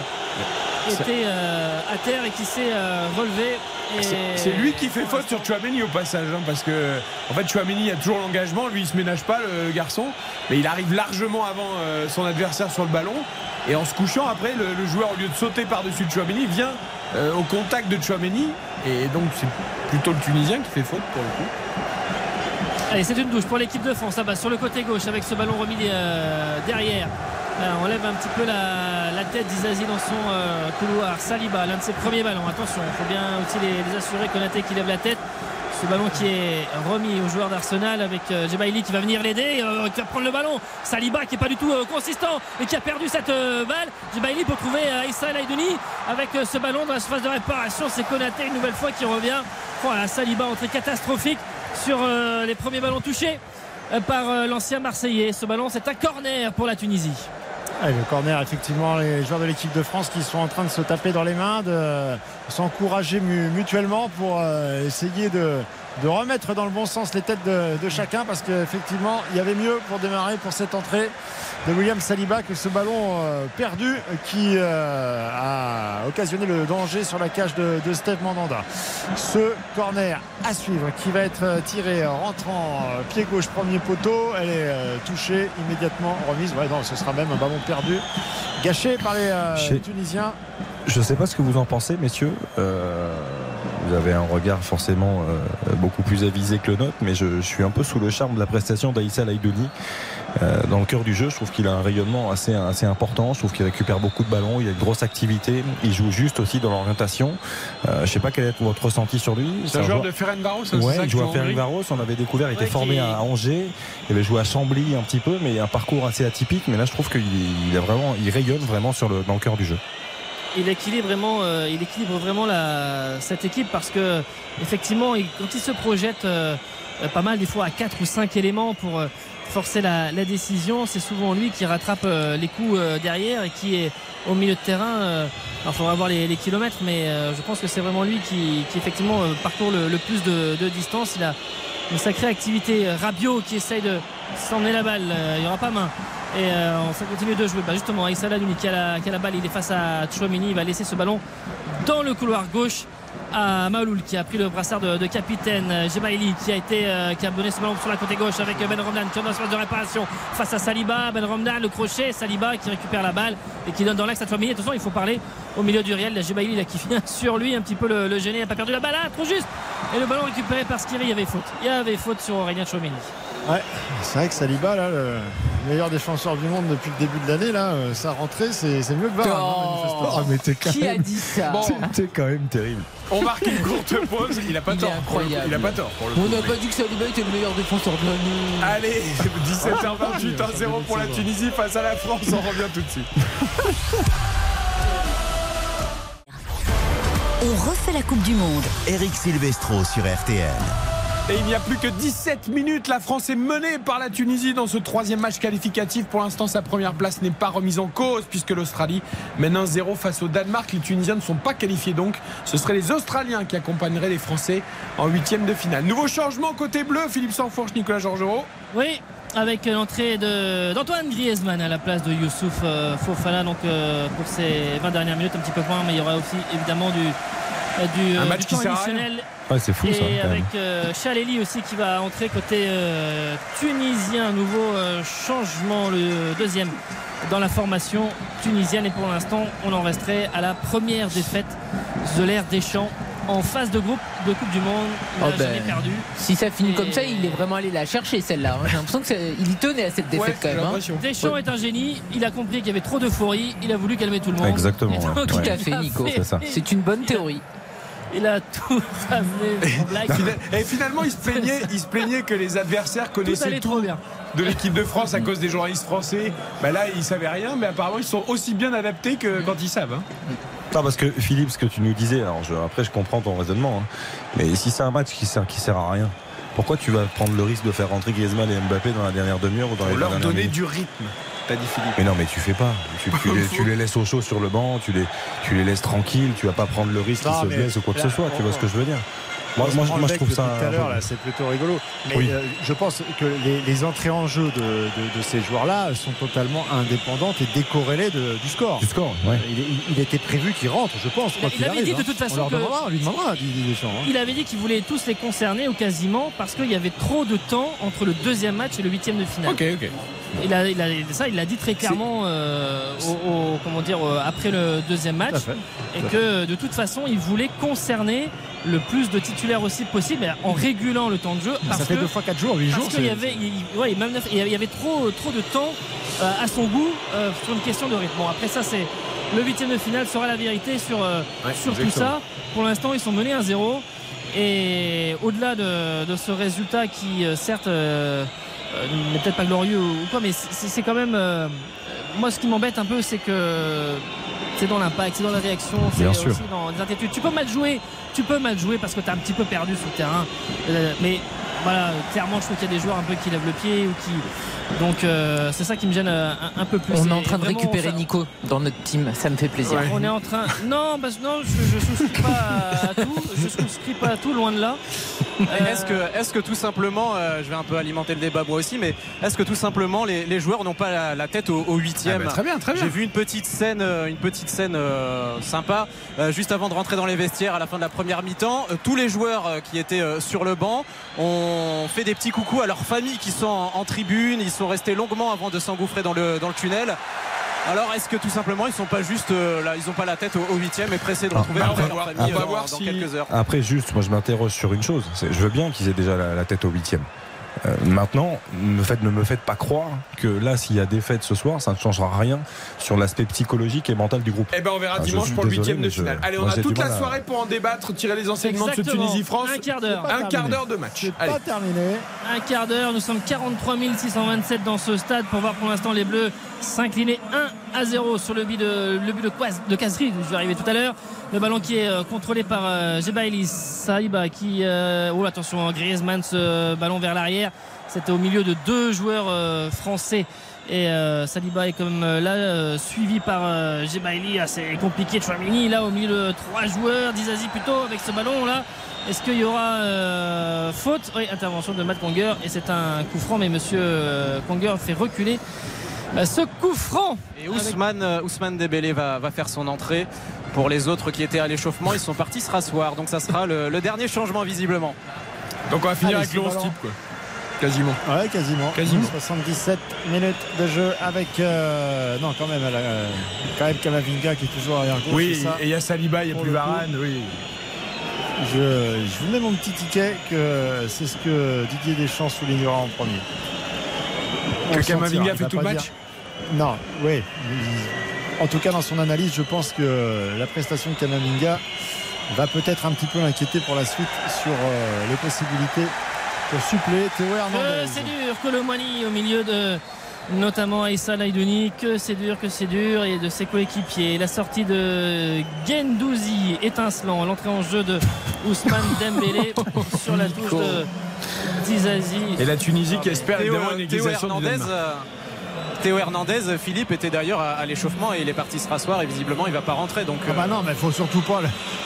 était euh, à terre et qui s'est euh, relevé. Et- C'est- lui qui fait faute sur Chouameni au passage, hein, parce que en fait Chouameni a toujours l'engagement, lui il se ménage pas le, le garçon, mais il arrive largement avant euh, son adversaire sur le ballon et en se couchant après le, le joueur au lieu de sauter par-dessus Chouameni vient euh, au contact de Chouameni et donc c'est plutôt le Tunisien qui fait faute pour le coup. Allez, c'est une douche pour l'équipe de France. là-bas sur le côté gauche avec ce ballon remis euh, derrière. Là, on lève un petit peu la, tête d'Izazi dans son euh, couloir. Saliba, l'un de ses premiers ballons. Attention, il faut bien aussi les, assurer. Konaté qui lève la tête. Ce ballon qui est remis au joueur d'Arsenal avec euh, qui va venir l'aider, euh, qui va prendre le ballon. Saliba qui est pas du tout euh, consistant et qui a perdu cette euh, balle. Jebaili pour trouver euh, El Aïdouni avec euh, ce ballon dans la surface de réparation. C'est Konaté une nouvelle fois qui revient. Voilà, Saliba entrée catastrophique sur euh, les premiers ballons touchés euh, par euh, l'ancien Marseillais. Ce ballon, c'est un corner pour la Tunisie. Ouais, le corner, effectivement, les joueurs de l'équipe de France qui sont en train de se taper dans les mains, de s'encourager mu- mutuellement pour euh, essayer de, de remettre dans le bon sens les têtes de, de chacun parce qu'effectivement, il y avait mieux pour démarrer pour cette entrée de William Saliba que ce ballon euh, perdu qui euh, a occasionné le danger sur la cage de, de Steve Mandanda. Ce corner à suivre qui va être tiré en rentrant pied gauche premier poteau. Elle est touchée immédiatement remise. Ouais, non, ce sera même un ballon perdu gâché par les Tunisiens. Je ne sais pas ce que vous en pensez, messieurs. Euh, vous avez un regard forcément euh, beaucoup plus avisé que le nôtre, mais je, je suis un peu sous le charme de la prestation d'Aïssa Laïdouni. Euh, dans le cœur du jeu, je trouve qu'il a un rayonnement assez, assez important. Je trouve qu'il récupère beaucoup de ballons, il a une grosse activité. Il joue juste aussi dans l'orientation. Euh, je ne sais pas quel est votre ressenti sur lui. C'est un joueur de Ferencvaros, c'est Ouais, ça il joue à Ferencvaros. On avait découvert, il était Ouais, formé qui- à Angers. Il avait joué à Chambly un petit peu, mais un parcours assez atypique. Mais là, je trouve qu'il il a vraiment, il rayonne vraiment sur le, dans le cœur du jeu. Il équilibre vraiment, euh, il équilibre vraiment cette équipe parce que effectivement, quand il se projette euh, pas mal des fois à 4 ou 5 éléments pour euh, forcer la, décision, c'est souvent lui qui rattrape les coups derrière et qui est au milieu de terrain. il faudra voir les, kilomètres, mais je pense que c'est vraiment lui qui, effectivement parcourt le, plus de, de distance. Il une sacrée activité. Euh, Rabiot qui essaye de s'emmener la balle, euh, il n'y aura pas main. Et euh, ça continue de jouer. Bah, justement, Aïssa Ladouni qui qui a la balle, il est face à Chouamini. Il va laisser ce ballon dans le couloir gauche à Maouloul qui a pris le brassard de, de capitaine. Gemaili qui a été euh, qui a donné ce ballon sur la côté gauche avec Ben Romdan qui est dans l'espace de réparation face à Saliba. Ben Romdan le crochet, Saliba qui récupère la balle et qui donne dans l'axe à Chouamini. Attention, il faut parler au milieu du réel. Gemaili là qui vient sur lui un petit peu le, le gêner. Il n'a pas perdu la balle, ah, trop juste. Et le ballon récupéré par Skiri. Il y avait faute. Il y avait faute sur Aurélien Chouamini. Ouais, c'est vrai que Saliba, là, le meilleur défenseur du monde depuis le début de l'année, là, euh, sa rentrée, c'est mieux que Varane. hein, manifestement. Mais t'es quand Qui a même- dit ça Bon, T'es quand même terrible. On marque une courte pause. Il a pas Il est tort. incroyable. Il a pas tort. pour le On n'a pas dit que Saliba était le meilleur défenseur de l'année. Allez, 17h28, 1-0 pour la Tunisie face à la France. On revient tout de suite. On refait la Coupe du Monde. Eric Silvestro sur RTL. Et il n'y a plus que 17 minutes. La France est menée par la Tunisie dans ce troisième match qualificatif. Pour l'instant, sa première place n'est pas remise en cause puisque l'Australie mène 1-0 face au Danemark. Les Tunisiens ne sont pas qualifiés donc. Ce seraient les Australiens qui accompagneraient les Français en huitième de finale. Nouveau changement côté bleu. Philippe Sanfourche, Nicolas Georgerot. Oui, avec l'entrée d'Antoine Griezmann à la place de Youssouf euh, Fofana donc euh, pour ces 20 dernières minutes un petit peu moins mais il y aura aussi évidemment du du, Un euh, match du qui sert Ouais, c'est fou et ça. avec euh, Chaleli aussi qui va entrer côté euh, tunisien nouveau euh, changement le deuxième dans la formation tunisienne et pour l'instant on en resterait à la première défaite de l'ère Deschamps en phase de groupe de Coupe du Monde. Il Oh ben, jamais perdu. Si ça finit Et- comme ça, il est vraiment allé la chercher celle-là. hein. J'ai l'impression qu'il y tenait à cette défaite Ouais, quand même. hein. Deschamps est un génie. Il a compris qu'il y avait trop d'euphorie. Il a voulu calmer tout le monde. Exactement, ouais. Tout à fait, Nico. fait- C'est ça. C'est une bonne théorie. Il a tout amené. Et finalement, il se plaignait, il se plaignait que les adversaires connaissaient tout, trop bien. de l'équipe de France à cause des journalistes français. Bah là, ils savaient rien, mais apparemment, ils sont aussi bien adaptés que quand ils savent. hein. Non, parce que Philippe, ce que tu nous disais, alors je- après je comprends ton raisonnement, hein, mais si c'est un match qui sert, qui sert à rien, pourquoi tu vas prendre le risque de faire rentrer Griezmann et Mbappé dans la dernière demi-heure ou dans les Pour leur donner minutes du rythme, t'as dit Philippe. Mais non, mais tu fais pas. Tu, tu les, tu les laisses au chaud sur le banc, tu les, tu les laisses tranquilles, tu vas pas prendre le risque qu'ils se blessent ou quoi que ce soit. Tu vois ce que je veux dire Moi, moi, je trouve ça. tout à l'heure, là, c'est plutôt rigolo. Mais Oui. euh, je pense que les, les entrées en jeu de, de- de ces joueurs-là sont totalement indépendantes et décorrélées de- du score. Du score, ouais. Il, il- il était prévu qu'ils rentrent, je pense. quoi Il qu'il avait arrive, dit de hein. toute façon on leur que- demandera, on lui demandera, Didier Deschamps. hein. Il avait dit qu'il voulait tous les concerner ou quasiment parce qu'il y avait trop de temps entre le deuxième match et le huitième de finale. Ok, ok. Il a, il a- ça, il l'a dit très clairement euh, au- au- comment dire, euh, après le deuxième match. Fait. Et que de toute façon, il voulait concerner le plus de titulaires aussi possible en régulant le temps de jeu. Parce Ça fait que, deux fois quatre jours, huit parce jours. qu'il y avait, il, ouais, même neuf- il y avait- trop, trop de temps euh, à son goût euh, sur une question de rythme. Bon, après ça, c'est le huitième de finale sera la vérité sur, euh, Ouais, sur tout ça. Pour l'instant, ils sont menés 1-0. Et au-delà de, de ce résultat qui, euh, certes, euh, euh, n'est peut-être pas glorieux ou ou quoi, mais c'est c'est quand même. euh, moi, ce qui m'embête un peu, c'est que c'est dans l'impact, c'est dans la réaction, c'est aussi dans les inquiétudes. Tu peux mal jouer, tu peux mal jouer parce que tu as un petit peu perdu sur le terrain. Euh, mais voilà, clairement, je trouve qu'il y a des joueurs un peu qui lèvent le pied ou qui. Donc, euh, c'est ça qui me gêne euh, un, un peu plus. On est en train de vraiment, récupérer ça- Nico dans notre team. Ça me fait plaisir. on est en train. Non, parce que non, je, je souscris pas à tout. Je souscris pas à tout, loin de là. Euh, Est-ce que, est-ce que tout simplement, euh, je vais un peu alimenter le débat moi aussi, mais est-ce que tout simplement les, les joueurs n'ont pas la, la tête au, au huitième Ah bah, très bien, très bien. J'ai vu une petite scène, une petite scène euh, sympa euh, juste avant de rentrer dans les vestiaires à la fin de la première mi-temps. Euh, tous les joueurs euh, qui étaient euh, sur le banc ont fait des petits coucous à leurs familles qui sont en, en tribune. Ils sont restés longuement avant de s'engouffrer dans le, dans le tunnel. Alors est-ce que tout simplement ils sont pas juste euh, là, ils ont pas la tête au, huitième et pressés de Ah, retrouver leur, voir- famille on va euh, dans, voir dans si- quelques heures Après, juste, moi je m'interroge sur une chose. Je veux bien qu'ils aient déjà la, la tête au huitième. Euh, maintenant, me faites, ne me faites pas croire que là, s'il y a défaite ce soir, ça ne changera rien sur l'aspect psychologique et mental du groupe. Eh ben on verra Ah, dimanche pour le huitième de je- finale. Allez, on moi, a toute la à- soirée pour en débattre, tirer les enseignements de ce. Tunisie-France. Un quart d'heure. Un quart d'heure de match. Allez. pas terminé. Un quart d'heure, nous sommes 43 627 dans ce stade pour voir pour l'instant les Bleus s'incliner 1 à 0 sur le but de, le but de, je vais arriver tout à l'heure. Le ballon qui est euh, contrôlé par euh, Jebaili Saïba qui. euh, oh attention, Griezmann, ce ballon vers l'arrière. C'était au milieu de deux joueurs euh, français. Et euh, Saliba est comme euh, là euh, suivi par euh, Jebaili. Ah, c'est compliqué. Chouamini là au milieu de trois joueurs. Dizazi plutôt avec ce ballon là. Est-ce qu'il y aura euh, faute? Oui, intervention de Matt Conger et c'est un coup franc, mais Monsieur euh, Conger fait reculer ce coup franc. Et Ousmane, euh, Ousmane Dembélé va, va faire son entrée. Pour les autres qui étaient à l'échauffement, ils sont partis se rasseoir. Donc ça sera le, le dernier changement visiblement. Donc on va finir Allez, avec le c'est 11 ballon. type quoi. Quasiment. Ouais, quasiment. Quasiment. 77 minutes de jeu avec. euh, non, quand même, euh, quand même Kamavinga qui est toujours arrière gauche. Oui, ça. et il y a Saliba, il n'y a plus. Varane. Oui. Je, je vous mets mon petit ticket que c'est ce que Didier Deschamps soulignera en premier. On Que Kamavinga fait tout le match dire- Non, oui. En tout cas, dans son analyse, je pense que la prestation de Kamavinga va peut-être un petit peu l'inquiéter pour la suite sur euh, les possibilités pour suppléer Théo Que Hernandez. c'est dur, que le Moigny au milieu de notamment Aïssa Laïdouni, que c'est dur, que c'est dur, et de ses coéquipiers. La sortie de Gendouzi, étincelant, l'entrée en jeu de Ousmane Dembélé sur la touche de Dizazi. Et la Tunisie qui espère évidemment une du Hernandez, euh, Théo Hernandez, Philippe était d'ailleurs à, à l'échauffement et il est parti se rasseoir et visiblement il va pas rentrer. Donc Ah bah non, mais faut surtout pas.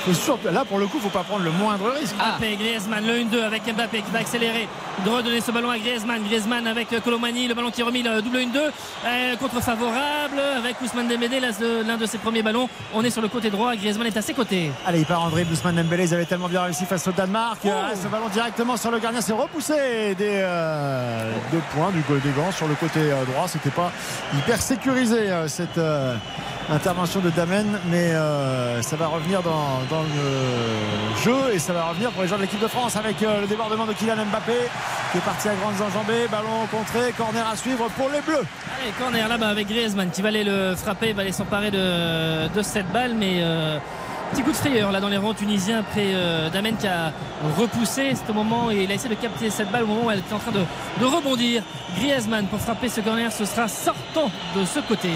faut surtout- là, pour le coup, faut pas prendre le moindre risque. Mbappé, Griezmann, le 1-2 avec Mbappé qui va accélérer, de redonner ce ballon à Griezmann. Griezmann avec euh, Colomani, le ballon qui est remis, le double 1-2, euh, contre favorable avec Ousmane Dembélé, l'un de ses premiers ballons. On est sur le côté droit, Griezmann est à ses côtés. Allez, il part en dribble. Ousmane Dembélé, ils avaient tellement bien réussi face au Danemark. Oh. Ah, ce ballon directement sur le gardien, c'est repoussé des euh, deux points du des gants sur le côté euh, droit. C'était pas pas hyper sécurisé euh, cette euh, intervention de Damen, mais euh, ça va revenir dans, le jeu et ça va revenir pour les joueurs de l'équipe de France avec euh, le débordement de Kylian Mbappé qui est parti à grandes enjambées, ballon contré, corner à suivre pour les Bleus. Allez, corner là-bas avec Griezmann qui va aller le frapper, va aller s'emparer de, cette balle, mais euh, petit coup de frayeur là dans les rangs tunisiens après euh, Damen qui a repoussé. C'est au moment où il a essayé de capter cette balle au moment où elle était en train de, de rebondir. Griezmann pour frapper ce corner, ce sera sortant de ce côté.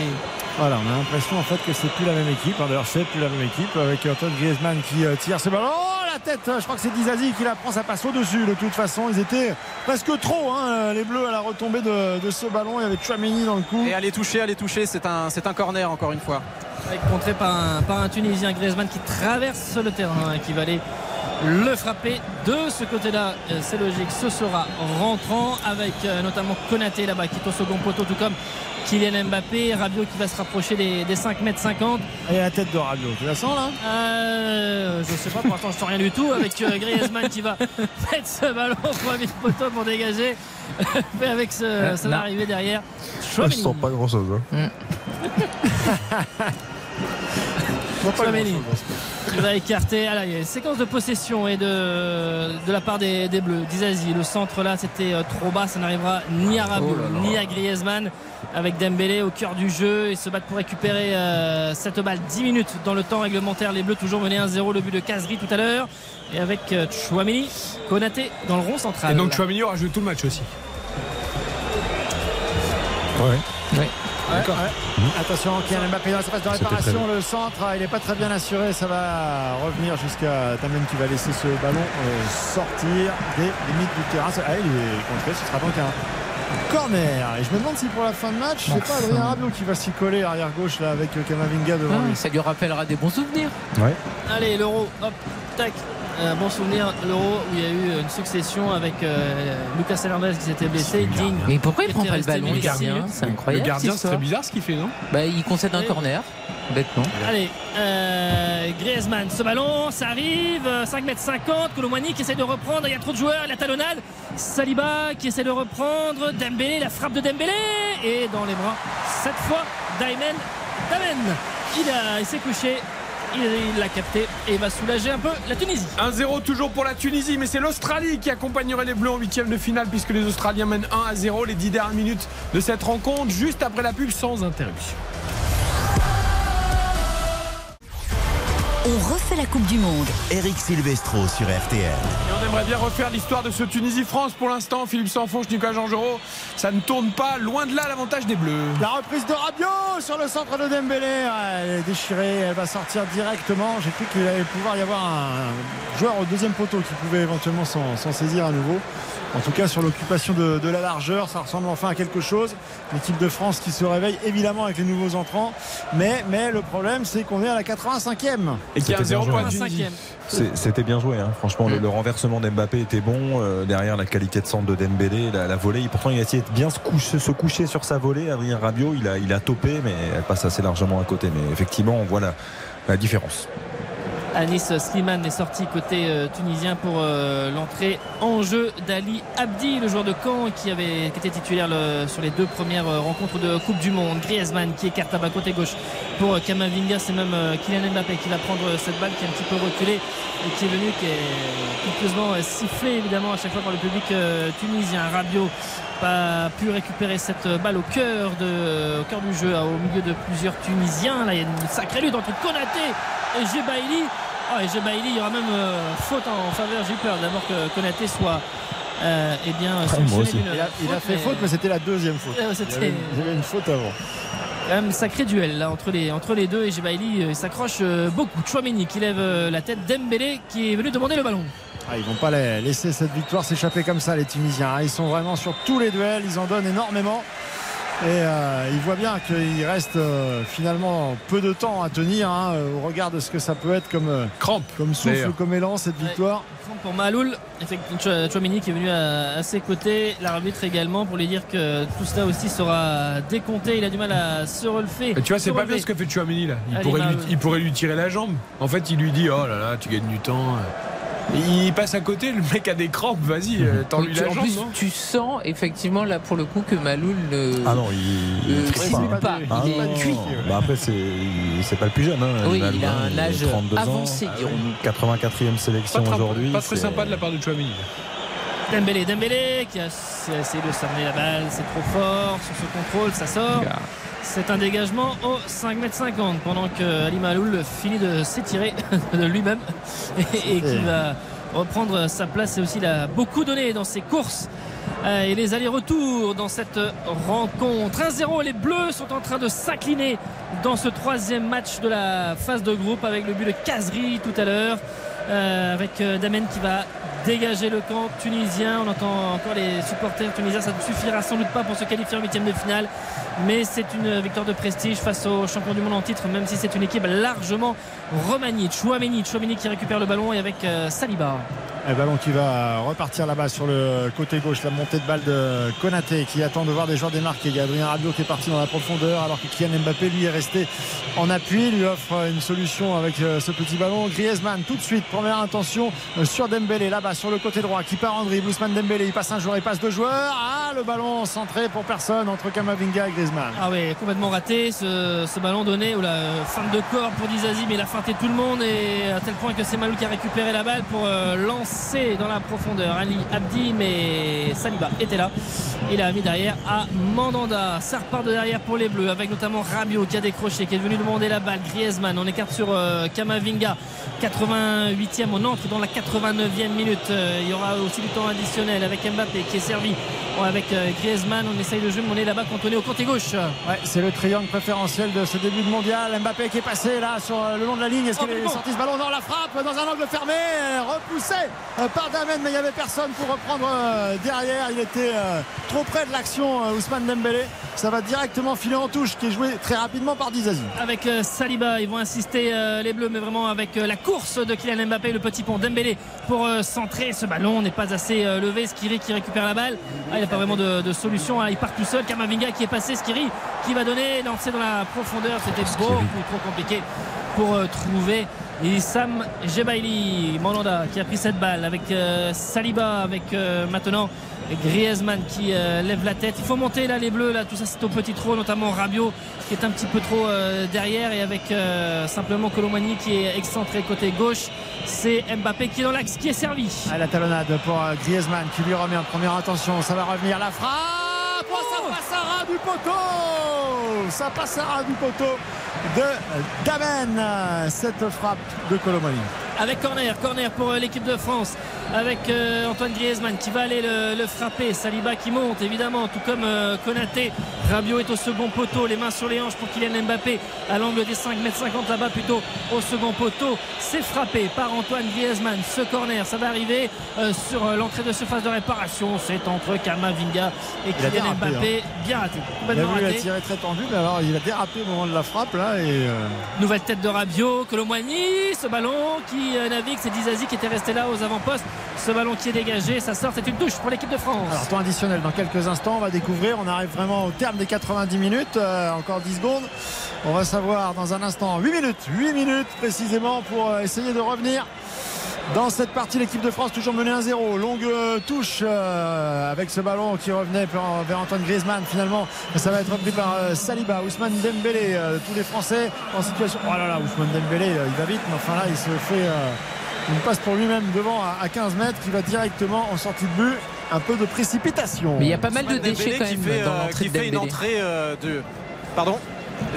Voilà, on a l'impression en fait que c'est plus la même équipe. hein. D'ailleurs, c'est plus la même équipe avec Antoine Griezmann qui euh, tire ce ballon. La tête Je crois que c'est Dizazi qui la prend, ça passe au-dessus. De toute façon, ils étaient presque trop, hein, les Bleus, à la retombée de, de ce ballon. Il y avait Chouameni dans le coup. Et aller toucher, aller toucher, c'est un, c'est un corner encore une fois. Avec contré par un, par un Tunisien Griezmann qui traverse le terrain et qui va aller le frapper de ce côté-là. Euh, C'est logique, ce sera rentrant avec euh, notamment Konaté là-bas qui est au second poteau, tout comme Kylian Mbappé, Rabiot qui va se rapprocher des, des 5 mètres 50. Et la tête de Rabiot, tu la sens là? Euh, je sais pas, pour l'instant je sens rien du tout avec euh, Griezmann qui va mettre ce ballon au premier poteau pour dégager mais avec ce, son arrivée derrière Je sens pas grand chose. Chouameni qui va écarter. Ah là, il y a une séquence de possession et de, de la part des, des Bleus. Dizazi, le centre là c'était euh, trop bas, ça n'arrivera ni à Rabiot Oh ni à Griezmann avec Dembélé au cœur du jeu. Ils se battent pour récupérer euh, cette balle 10 minutes dans le temps réglementaire. Les Bleus toujours menés 1-0, le but de Kazri tout à l'heure. Et avec euh, Chouameni, Konaté dans le rond central. Et donc Chouamini aura joué tout le match aussi. Ouais. D'accord. Attention, Kylian Mbappé dans la surface de réparation. Le centre, il n'est pas très bien assuré. Ça va revenir jusqu'à Tamen qui va laisser ce ballon euh, sortir des limites du terrain. Ah, il est contré. Ce sera donc un corner. Et je me demande si pour la fin de match, c'est pas Adrien Rabiot qui va s'y coller arrière gauche là avec euh, Kamavinga devant Ah, lui. ça lui rappellera des bons souvenirs. Ouais. Allez, l'euro, hop, tac. Un bon souvenir, l'euro où il y a eu une succession avec euh, Lucas Hernandez qui s'était blessé, Digne. Mais pourquoi il qui prend pas le ballon, le minutes. gardien C'est incroyable. Le gardien, c'est très bizarre ce qu'il fait, non Bah, il concède un corner, bêtement. Allez, euh, Griezmann, ce ballon, ça arrive, euh, 5 mètres 50, Colomani qui essaie de reprendre, il y a trop de joueurs, la talonnade, Saliba qui essaie de reprendre, Dembélé, la frappe de Dembélé, et dans les bras, cette fois, Daimen, Damen, il, a- il s'est couché, il l'a capté et va soulager un peu la Tunisie. 1-0 toujours pour la Tunisie, mais c'est l'Australie qui accompagnerait les Bleus en huitième de finale puisque les Australiens mènent 1 à 0 les 10 dernières minutes de cette rencontre, juste après la pub sans interruption. On refait la Coupe du Monde. Eric Silvestro sur RTL. Et on aimerait bien refaire l'histoire de ce Tunisie-France pour l'instant. Philippe Sanfonche, Nicolas Jean-Gero, ça ne tourne pas. Loin de là l'avantage des Bleus. La reprise de Rabiot sur le centre de Dembélé. Ah, Elle est déchirée, elle va sortir directement. J'ai cru qu'il allait pouvoir y avoir un joueur au deuxième poteau qui pouvait éventuellement s'en saisir à nouveau. En tout cas, sur l'occupation de, de la largeur, ça ressemble enfin à quelque chose. L'équipe de France qui se réveille évidemment avec les nouveaux entrants. Mais, mais le problème, c'est qu'on est à la 85e. Et qu'il y a un C'était bien 0 joué. pour la Un Tunisie. cinquième. C'est- C'était bien joué, hein. franchement. Le, le renversement d'Mbappé était bon. euh, derrière la qualité de centre de Dembélé, la, la volée. Pourtant, il a essayé de bien se coucher, se coucher sur sa volée. Adrien Rabiot, il a, il a topé, mais elle passe assez largement à côté. Mais effectivement, on voit la, la différence. Anis Slimane est sorti côté euh, tunisien pour euh, l'entrée en jeu d'Ali Abdi, le joueur de Caen qui, avait, était titulaire sur les deux premières euh, rencontres de Coupe du Monde. Griezmann qui écarte à bas côté gauche pour Kamavinga. C'est même euh, Kylian Mbappé qui va prendre euh, cette balle qui est un petit peu reculée et qui est venu, qui est piteusement euh, sifflé évidemment à chaque fois par le public tunisien. Rabiot pas pu récupérer cette balle au cœur, de, au cœur du jeu, au milieu de plusieurs Tunisiens. Là, il y a une sacrée lutte entre Konaté et Jebaili. Oh, et Jebaili, il y aura même euh, faute en faveur. J'ai eu peur d'abord que Konaté soit euh, eh bien, Il a, il a fait mais- faute, mais c'était la deuxième faute. Euh, Il y c'était- avait, il y avait une faute avant. Même sacré duel là entre les, entre les deux et Jebaili euh, s'accroche euh, beaucoup. Chouameni qui lève euh, la tête Dembélé qui est venu demander le ballon. Ah, ils vont pas la- laisser cette victoire s'échapper comme ça, les Tunisiens. hein. Ils sont vraiment sur tous les duels, ils en donnent énormément. Et euh, ils voient bien qu'il reste euh, finalement peu de temps à tenir hein, au regard de ce que ça peut être comme, euh, Crampe. comme souffle, D'ailleurs. comme élan, cette victoire. Fond Pour Maloul, effectivement, Chou- Chouameni qui est venu à, à ses côtés, l'arbitre également pour lui dire que tout cela aussi sera décompté. Il a du mal à se relever. Et tu vois, c'est pas bien ce que fait Chouamini là. Il Allez, pourrait, lui, Mahoul. il pourrait lui tirer la jambe. En fait, il lui dit Oh là là, tu gagnes du temps. Il passe à côté, le mec a des crampes, vas-y, euh, tends-lui Oui, tu- la en jambe, plus, non tu sens effectivement là pour le coup que Maloul ne. Ah non, il, Euh, pas. pas. Ah Il est non, cuit. Bah après, c'est c'est pas le plus jeune. Hein, Oui, il a hein, un âge 32 ans. avancé, dirons. 84e sélection aujourd'hui. Pas très sympa de la part de Chouamini. Dembélé, Dembélé qui a essayé de s'amener la balle, c'est trop fort sur ce contrôle, ça sort. C'est un dégagement au 5m50 pendant que Ali Maloul finit de s'étirer de lui-même et, et qui va reprendre sa place et aussi il a beaucoup donné dans ses courses euh, et les allers-retours dans cette rencontre. 1-0, les Bleus sont en train de s'incliner dans ce troisième match de la phase de groupe avec le but de Kazri tout à l'heure. Euh, avec euh, Damen qui va dégager le camp tunisien. On entend encore les supporters tunisiens. Ça ne suffira sans doute pas pour se qualifier en huitième de finale. Mais c'est une victoire de prestige face aux champions du monde en titre, même si c'est une équipe largement remaniée. Chouameni, Chouameni qui récupère le ballon et avec euh, Saliba. Un ballon qui va repartir là-bas sur le côté gauche. La montée de balle de Konaté qui attend de voir des joueurs démarqués. Il y a Adrien Rabiot qui est parti dans la profondeur alors que Kylian Mbappé lui est resté en appui. Lui offre une solution avec euh, ce petit ballon. Griezmann tout de suite. Première intention euh, sur Dembélé là-bas sur le côté droit qui part en dribble. Ousmane Dembélé. Il passe un joueur, il passe deux joueurs. Ah le ballon centré pour personne entre Kamavinga et Griezmann. Ah oui, complètement raté ce, ballon donné ou la fin de corps pour Dizazi, mais il a feinté tout le monde et à tel point que c'est Malou qui a récupéré la balle pour euh, lancer dans la profondeur Ali Abdi, mais Saliba était là. Il a mis derrière à Mandanda. Ça repart de derrière pour les Bleus avec notamment Rabiot qui a décroché, qui est venu demander la balle. Griezmann, on écarte sur euh, Kamavinga. 88e, on entre dans la 89e minute. Euh, il y aura aussi du temps additionnel avec Mbappé qui est servi Bon, avec euh, Griezmann. On essaye de jouer, mais on est là-bas cantonné au côté gauche. Ouais, c'est le triangle préférentiel de ce début de mondial. Mbappé qui est passé là sur le long de la ligne. Est-ce Oh, qu'il est bon. sorti ce ballon dans la frappe dans un angle fermé, repoussé par Damen, mais il n'y avait personne pour reprendre euh, derrière. Il était euh, trop près de l'action, euh, Ousmane Dembélé. Ça va directement filer en touche, qui est joué très rapidement par Dizazi. avec euh, Saliba. Ils vont insister euh, les Bleus, mais vraiment avec euh, la course de Kylian Mbappé, le petit pont Dembélé pour euh, centrer ce ballon n'est pas assez euh, levé. Skiri qui récupère la balle. Ah, il n'a pas vraiment de, de solution. hein. Il part tout seul. Kamavinga qui est passé. Skiri qui va donner lancer dans la profondeur. C'était beaucoup trop compliqué pour euh, trouver. Issam Jebaili, Mandanda qui a pris cette balle avec euh, Saliba, avec euh, maintenant Griezmann qui euh, lève la tête. Il faut monter là les bleus, là tout ça c'est au petit trop, notamment Rabiot qui est un petit peu trop derrière et avec simplement Colomani qui est excentré côté gauche. C'est Mbappé qui est dans l'axe, qui est servi. Ah, la talonnade pour Griezmann qui lui remet en première intention. Ça va revenir la frappe. Oh, ça passe à ras du poteau. Ça passe à ras du poteau de Damen. Cette frappe de Colomani. Avec corner, corner pour euh, l'équipe de France. Avec euh, Antoine Griezmann qui va aller le, le frapper, Saliba qui monte évidemment tout comme euh, Konaté, Rabiot est au second poteau, les mains sur les hanches pour Kylian Mbappé. À l'angle des 5m50 là-bas plutôt au second poteau, c'est frappé par Antoine Griezmann, ce corner ça va arriver sur l'entrée de surface de réparation, c'est entre Kamavinga et Kylian dérapé, Mbappé, hein. bien raté, Il a tirer très tendu, mais alors il a dérapé au moment de la frappe là et euh, Nouvelle tête de Rabiot, Colomboigny, ce ballon qui euh, navigue, c'est Dizazi qui était resté là aux avant-postes. Ce ballon qui est dégagé, ça sort, c'est une touche pour l'équipe de France. Alors temps additionnel dans quelques instants, on va découvrir, on arrive vraiment au terme des 90 minutes, euh, encore 10 secondes. On va savoir dans un instant 8 minutes, 8 minutes précisément pour euh, essayer de revenir dans cette partie. L'équipe de France toujours menée 1-0. Longue euh, touche euh, avec ce ballon qui revenait vers, Antoine Griezmann finalement. Ça va être repris par euh, Saliba, Ousmane Dembélé, euh, tous les Français en situation. Oh là là, Ousmane Dembélé, euh, il va vite, mais enfin là il se fait euh, une passe pour lui-même devant à, à 15 mètres qui va directement en sortie de but. Un peu de précipitation. Mais il y a pas mal de déchets Dembélé quand qui fait, dans l'entrée qui de fait une entrée euh, de. Pardon?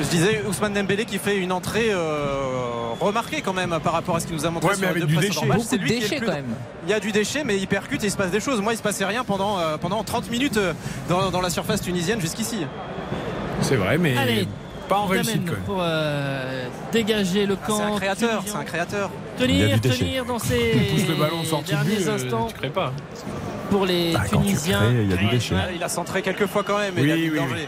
Je disais Ousmane Dembélé qui fait une entrée euh, remarquée quand même par rapport à ce qu'il nous a montré Ouais, sur mais les avec deux du précédents déchet. C'est lui qui est plus- quand même. Il y a du déchet, mais il percute et il se passe des choses. Moi, il se passait rien pendant, euh, pendant 30 minutes euh, dans, dans la surface tunisienne jusqu'ici. C'est vrai, mais Allez, pas en réussite quand même. pour euh, dégager le Ah, camp. c'est un créateur, c'est un créateur. Tenir, tenir dans Pousse le ballon de derniers but, euh, instants tu crées pas. pour les Bah, Tunisiens. crées, il y a du déchet. Ouais. Il a centré quelques fois quand même, Oui, il a du oui, danger.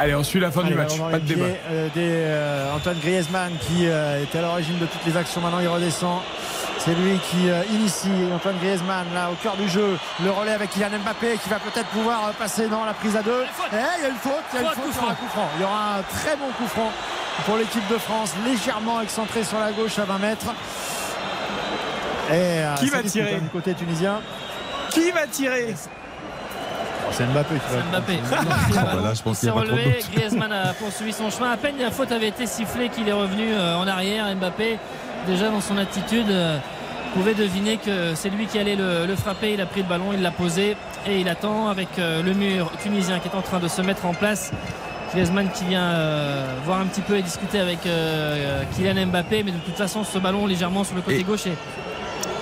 Allez, on suit la fin Allez, du match. Pas de débat. euh, des, euh, Antoine Griezmann qui euh, était à l'origine de toutes les actions. Maintenant, il redescend. C'est lui qui euh, initie Antoine Griezmann là au cœur du jeu. Le relais avec Kylian Mbappé qui va peut-être pouvoir euh, passer dans la prise à deux. Eh, il y a une faute, il y a une Faute, il y aura un coup franc. Il y aura un très bon coup franc pour l'équipe de France, légèrement excentré sur la gauche à 20 mètres. Et, euh, Qui va tirer Du côté tunisien. Qui va tirer? C'est Mbappé qui va. Mbappé. Voilà, je Il pense qu'il s'est relevé. Griezmann a poursuivi son chemin. À peine la faute avait été sifflée qu'il est revenu euh, en arrière. Mbappé, déjà dans son attitude, euh, pouvait deviner que c'est lui qui allait le, le frapper. Il a pris le ballon, il l'a posé et il attend avec euh, le mur tunisien qui est en train de se mettre en place. Griezmann qui vient euh, voir un petit peu et discuter avec euh, Kylian Mbappé, mais de toute façon ce ballon légèrement sur le côté Et gauche est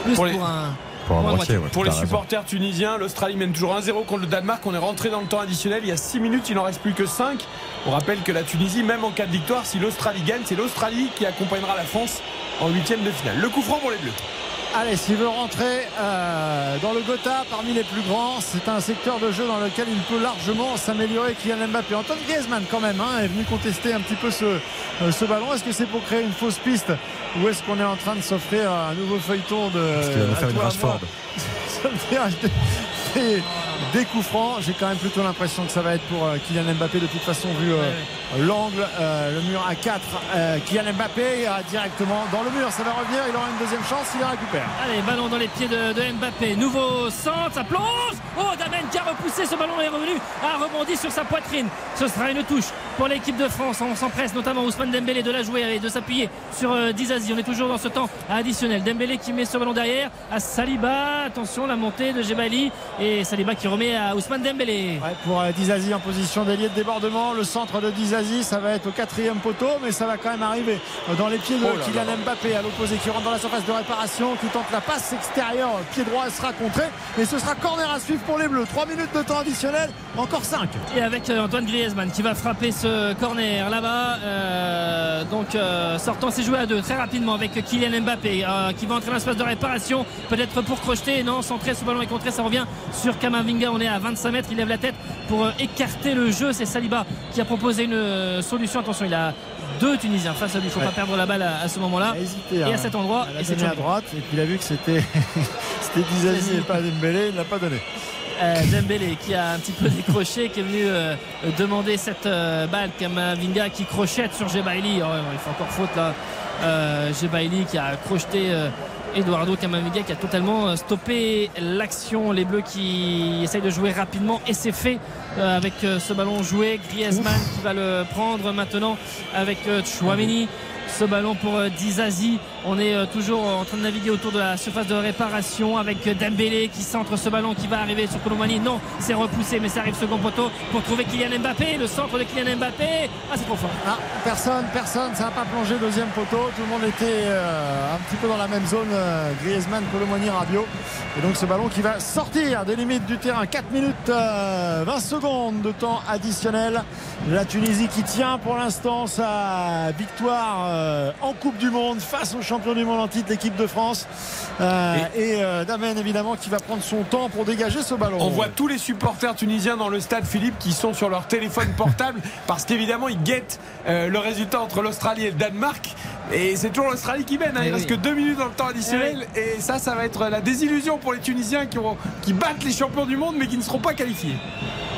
plus pour pour, les- un Pour la pour un moitié, droitier. ouais, Pour les raison. supporters tunisiens, l'Australie mène toujours 1-0 contre le Danemark. On est rentré dans le temps additionnel. Il y a 6 minutes, il n'en reste plus que 5. On rappelle que la Tunisie, même en cas de victoire, si l'Australie gagne, c'est l'Australie qui accompagnera la France en huitième de finale. Le coup franc pour les Bleus. Allez, s'il veut rentrer euh, dans le Gotha parmi les plus grands, c'est un secteur de jeu dans lequel il peut largement s'améliorer Kylian Mbappé. Antoine Griezmann quand même hein, est venu contester un petit peu ce, euh, ce ballon. Est-ce que c'est pour créer une fausse piste ou est-ce qu'on est en train de s'offrir un nouveau feuilleton de à toi, à moi des, des-. J'ai quand même plutôt l'impression que ça va être pour euh, Kylian Mbappé de toute façon vu euh, l'angle, euh, le mur à 4. euh, Kylian Mbappé directement dans le mur. Ça va revenir. Il aura une deuxième chance. Il la récupère. Allez, ballon dans les pieds de, Mbappé. Nouveau centre, ça plonge. Oh, Damen qui a repoussé, ce ballon est revenu, a rebondi sur sa poitrine. Ce sera une touche pour l'équipe de France. On s'empresse notamment Ousmane Dembélé de la jouer et de s'appuyer sur Dizazi. On est toujours dans ce temps additionnel. Dembélé qui met ce ballon derrière à Saliba. Attention, la montée de Jebali et Saliba qui remet à Ousmane Dembélé. Ouais, pour euh, Dizazi en position d'ailier de débordement. Le centre de Dizazi, ça va être au quatrième poteau, mais ça va quand même arriver euh, dans les pieds de Oh Kylian là. Mbappé à l'opposé qui rentre dans la surface de réparation, qui tente la passe extérieure, pied droit elle sera contré. Et ce sera corner à suivre pour les Bleus. 3 minutes de temps additionnel, encore 5. Et avec euh, Antoine Griezmann qui va frapper ce corner là-bas. Euh, donc euh, sortant c'est joué à deux très rapidement avec Kylian Mbappé euh, qui va entrer dans l'espace de réparation. Peut-être pour crocheter. Non, centré, ce ballon est contré. Ça revient sur Kamavinga. On est à 25 mètres. Il lève la tête pour euh, écarter le jeu. C'est Saliba qui a proposé une euh, solution. Attention, il a deux Tunisiens face à lui. Il ne faut Ouais. pas perdre la balle à, à ce moment-là. Il Et hein. à cet endroit. Elle a Et c'est à droite et puis il a vu que c'était Dizazi et pas Dembélé, il l'a pas donné. Euh, Dembélé qui a un petit peu décroché, qui est venu euh, demander cette euh, balle. Kamavinga qui crochette sur Gebaili. Oh, il fait encore faute là. Gebaili qui a crocheté Eduardo Kamavinga qui a totalement euh, stoppé l'action. Les Bleus qui essayent de jouer rapidement et c'est fait euh, avec euh, ce ballon joué. Griezmann qui va le prendre maintenant avec Chouameni. Ce ballon pour Dizazi. On est euh, toujours en train de naviguer autour de la surface de réparation avec euh, Dembélé qui centre ce ballon qui va arriver sur Colomani. Non, c'est repoussé, mais ça arrive second poteau pour trouver Kylian Mbappé. Le centre de Kylian Mbappé. Ah, c'est trop fort. Ah, personne, personne, ça n'a pas plongé deuxième poteau. Tout le monde était euh, un petit peu dans la même zone. Griezmann, Colomoni, Rabiot. Et donc ce ballon qui va sortir des limites du terrain. 4 minutes euh, 20 secondes de temps additionnel. La Tunisie qui tient pour l'instant sa victoire en Coupe du Monde face au champion du monde en titre, l'équipe de France. Euh, et euh, Damen évidemment qui va prendre son temps pour dégager ce ballon. On voit tous les supporters tunisiens dans le stade Philippe qui sont sur leur téléphone portable parce qu'évidemment ils guettent euh, le résultat entre l'Australie et le Danemark. Et c'est toujours l'Australie qui mène. hein. Il Eh reste que deux minutes dans le temps additionnel. Et ça, ça va être la désillusion pour les Tunisiens qui, auront- qui battent les champions du monde mais qui ne seront pas qualifiés.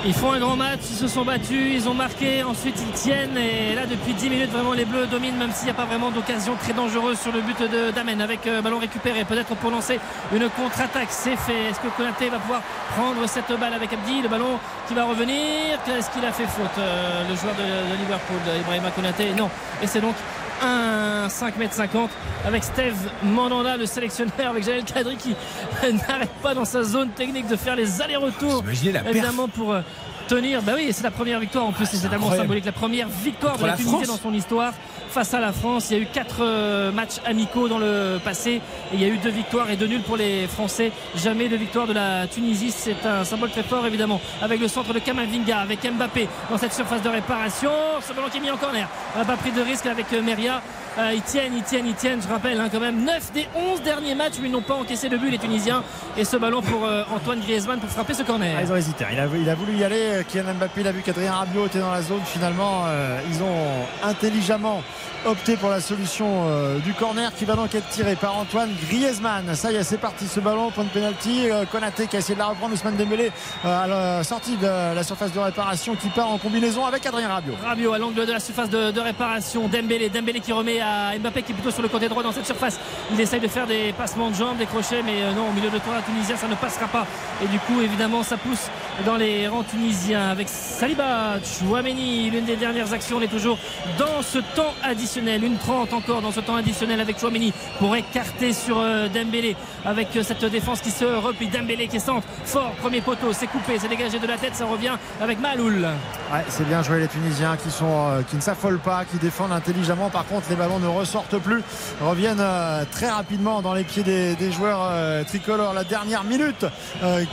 Ils font un grand match, ils se sont battus, ils ont marqué, ensuite ils tiennent. Et là, depuis 10 minutes, vraiment, les Bleus dominent, même s'il n'y a pas vraiment d'occasion très dangereuse sur le but de Damen. Avec euh, ballon récupéré, peut-être pour lancer une contre-attaque. C'est fait. Est-ce que Konaté va pouvoir prendre cette balle avec Abdi? Le ballon qui va revenir. Est-ce qu'il a fait faute euh, Le joueur de, de Liverpool, Ibrahima Konaté? Non. Et c'est donc un 5m50 avec Steve Mandanda, le sélectionneur, avec Jalel Kadri qui n'arrête pas dans sa zone technique de faire les allers-retours. Évidemment pour euh, tenir. Bah oui, c'est la première victoire en plus, c'est tellement symbolique. La première victoire Contre de la, la Tunisie dans son histoire face à la France. Il y a eu quatre euh, matchs amicaux dans le passé et il y a eu deux victoires et deux nuls pour les Français. Jamais de victoire de la Tunisie. C'est un symbole très fort évidemment avec le centre de Kamavinga, avec Mbappé dans cette surface de réparation. Ce ballon qui est mis en corner. On n'a pas pris de risque avec euh, Meria. Euh, ils tiennent, ils tiennent, ils tiennent. Je rappelle hein, quand même 9 des 11 derniers matchs où ils n'ont pas encaissé de but les Tunisiens. Et ce ballon pour Antoine Griezmann pour frapper ce corner. Ah, ils ont hésité. Il a, il a voulu y aller. Kylian Mbappé, il a vu qu'Adrien Rabiot était dans la zone. Finalement, ils ont intelligemment opté pour la solution euh, du corner qui va donc être tiré par Antoine Griezmann. Ça y est, c'est parti ce ballon, point de pénalty. Euh, Konaté qui a essayé de la reprendre, Ousmane Dembélé euh, à la sortie de la surface de réparation qui part en combinaison avec Adrien Rabiot. Rabiot à l'angle de la surface de, réparation. Dembélé, Dembélé qui remet à Mbappé qui est plutôt sur le côté droit dans cette surface. Il essaye de faire des passements de jambes, des crochets, mais euh, non, au milieu de terrain tunisien, ça ne passera pas. Et du coup, évidemment, ça pousse dans les rangs tunisiens avec Saliba, Chouameni. L'une des dernières actions, on est toujours dans ce temps additionnel. Une 30 encore dans ce temps additionnel avec Chouameni pour écarter sur euh, Dembélé avec euh, cette défense qui se replie. Dembélé qui est centre fort, premier poteau, c'est coupé, c'est dégagé de la tête, ça revient avec Maloul. C'est bien joué les Tunisiens qui sont euh, qui ne s'affolent pas, qui défendent intelligemment. Par contre, les ballons ne ressortent plus, reviennent très rapidement dans les pieds des, joueurs tricolores. La dernière minute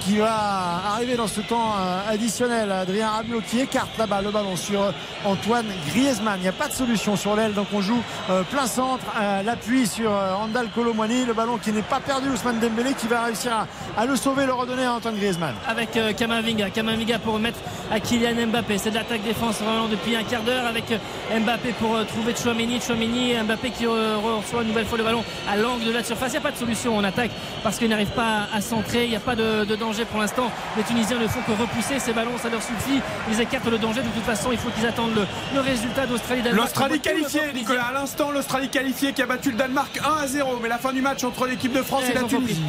qui va arriver dans ce temps additionnel. Adrien Rabiot qui écarte là-bas le ballon sur Antoine Griezmann. Il n'y a pas de solution sur l'aile, donc on joue euh, plein centre. euh, L'appui sur euh, Andal Colomwani, le ballon qui n'est pas perdu. Ousmane Dembélé qui va réussir à, à le sauver, le redonner à Antoine Griezmann. avec euh, Kamavinga. Kamavinga pour remettre à Kylian Mbappé. C'est de l'attaque défense vraiment depuis un quart d'heure avec Mbappé pour trouver Chouameni. Chouameni, Mbappé qui reçoit une nouvelle fois le ballon à l'angle de la surface. Il n'y a pas de solution en attaque parce qu'il n'arrive pas à centrer. Il n'y a pas de, de danger pour l'instant. Les Tunisiens ne font que repousser ces ballons. Ça leur suffit. Ils écartent le danger. De toute façon, il faut qu'ils attendent le, le résultat d'Australie-Danemark. L'Australie qualifiée, Nicolas. À l'instant, l'Australie qualifiée qui a battu le Danemark 1 à 0. Mais la fin du match entre l'équipe de France et, la. Tunisie.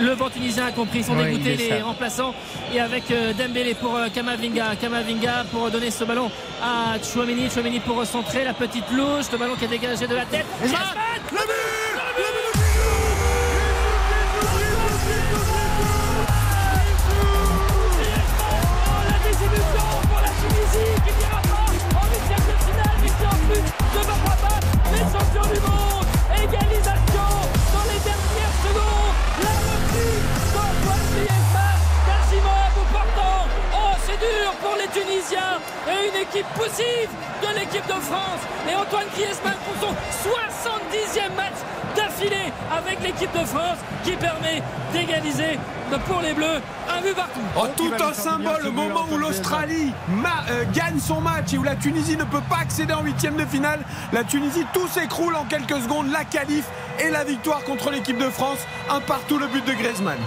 Le banc tunisien a compris, ils sont Ouais, dégoûtés il est les ça. remplaçants. Et avec euh, Dembélé pour euh, Kamavinga. Kamavinga pour donner ce ballon à Chouameni. Chouameni pour recentrer la petite louche. Le ballon qui est dégagé de la tête. Le but? Dur pour les Tunisiens et une équipe poussive de l'équipe de France. Et Antoine Griezmann pour son 70e match d'affilée avec l'équipe de France qui permet d'égaliser pour les Bleus un but partout. Oh, tout un symbole, le moment où l'Australie euh, gagne son match et où la Tunisie ne peut pas accéder en huitième de finale. La Tunisie, tout s'écroule en quelques secondes. La qualif et la victoire contre l'équipe de France. Un partout, le but de Griezmann.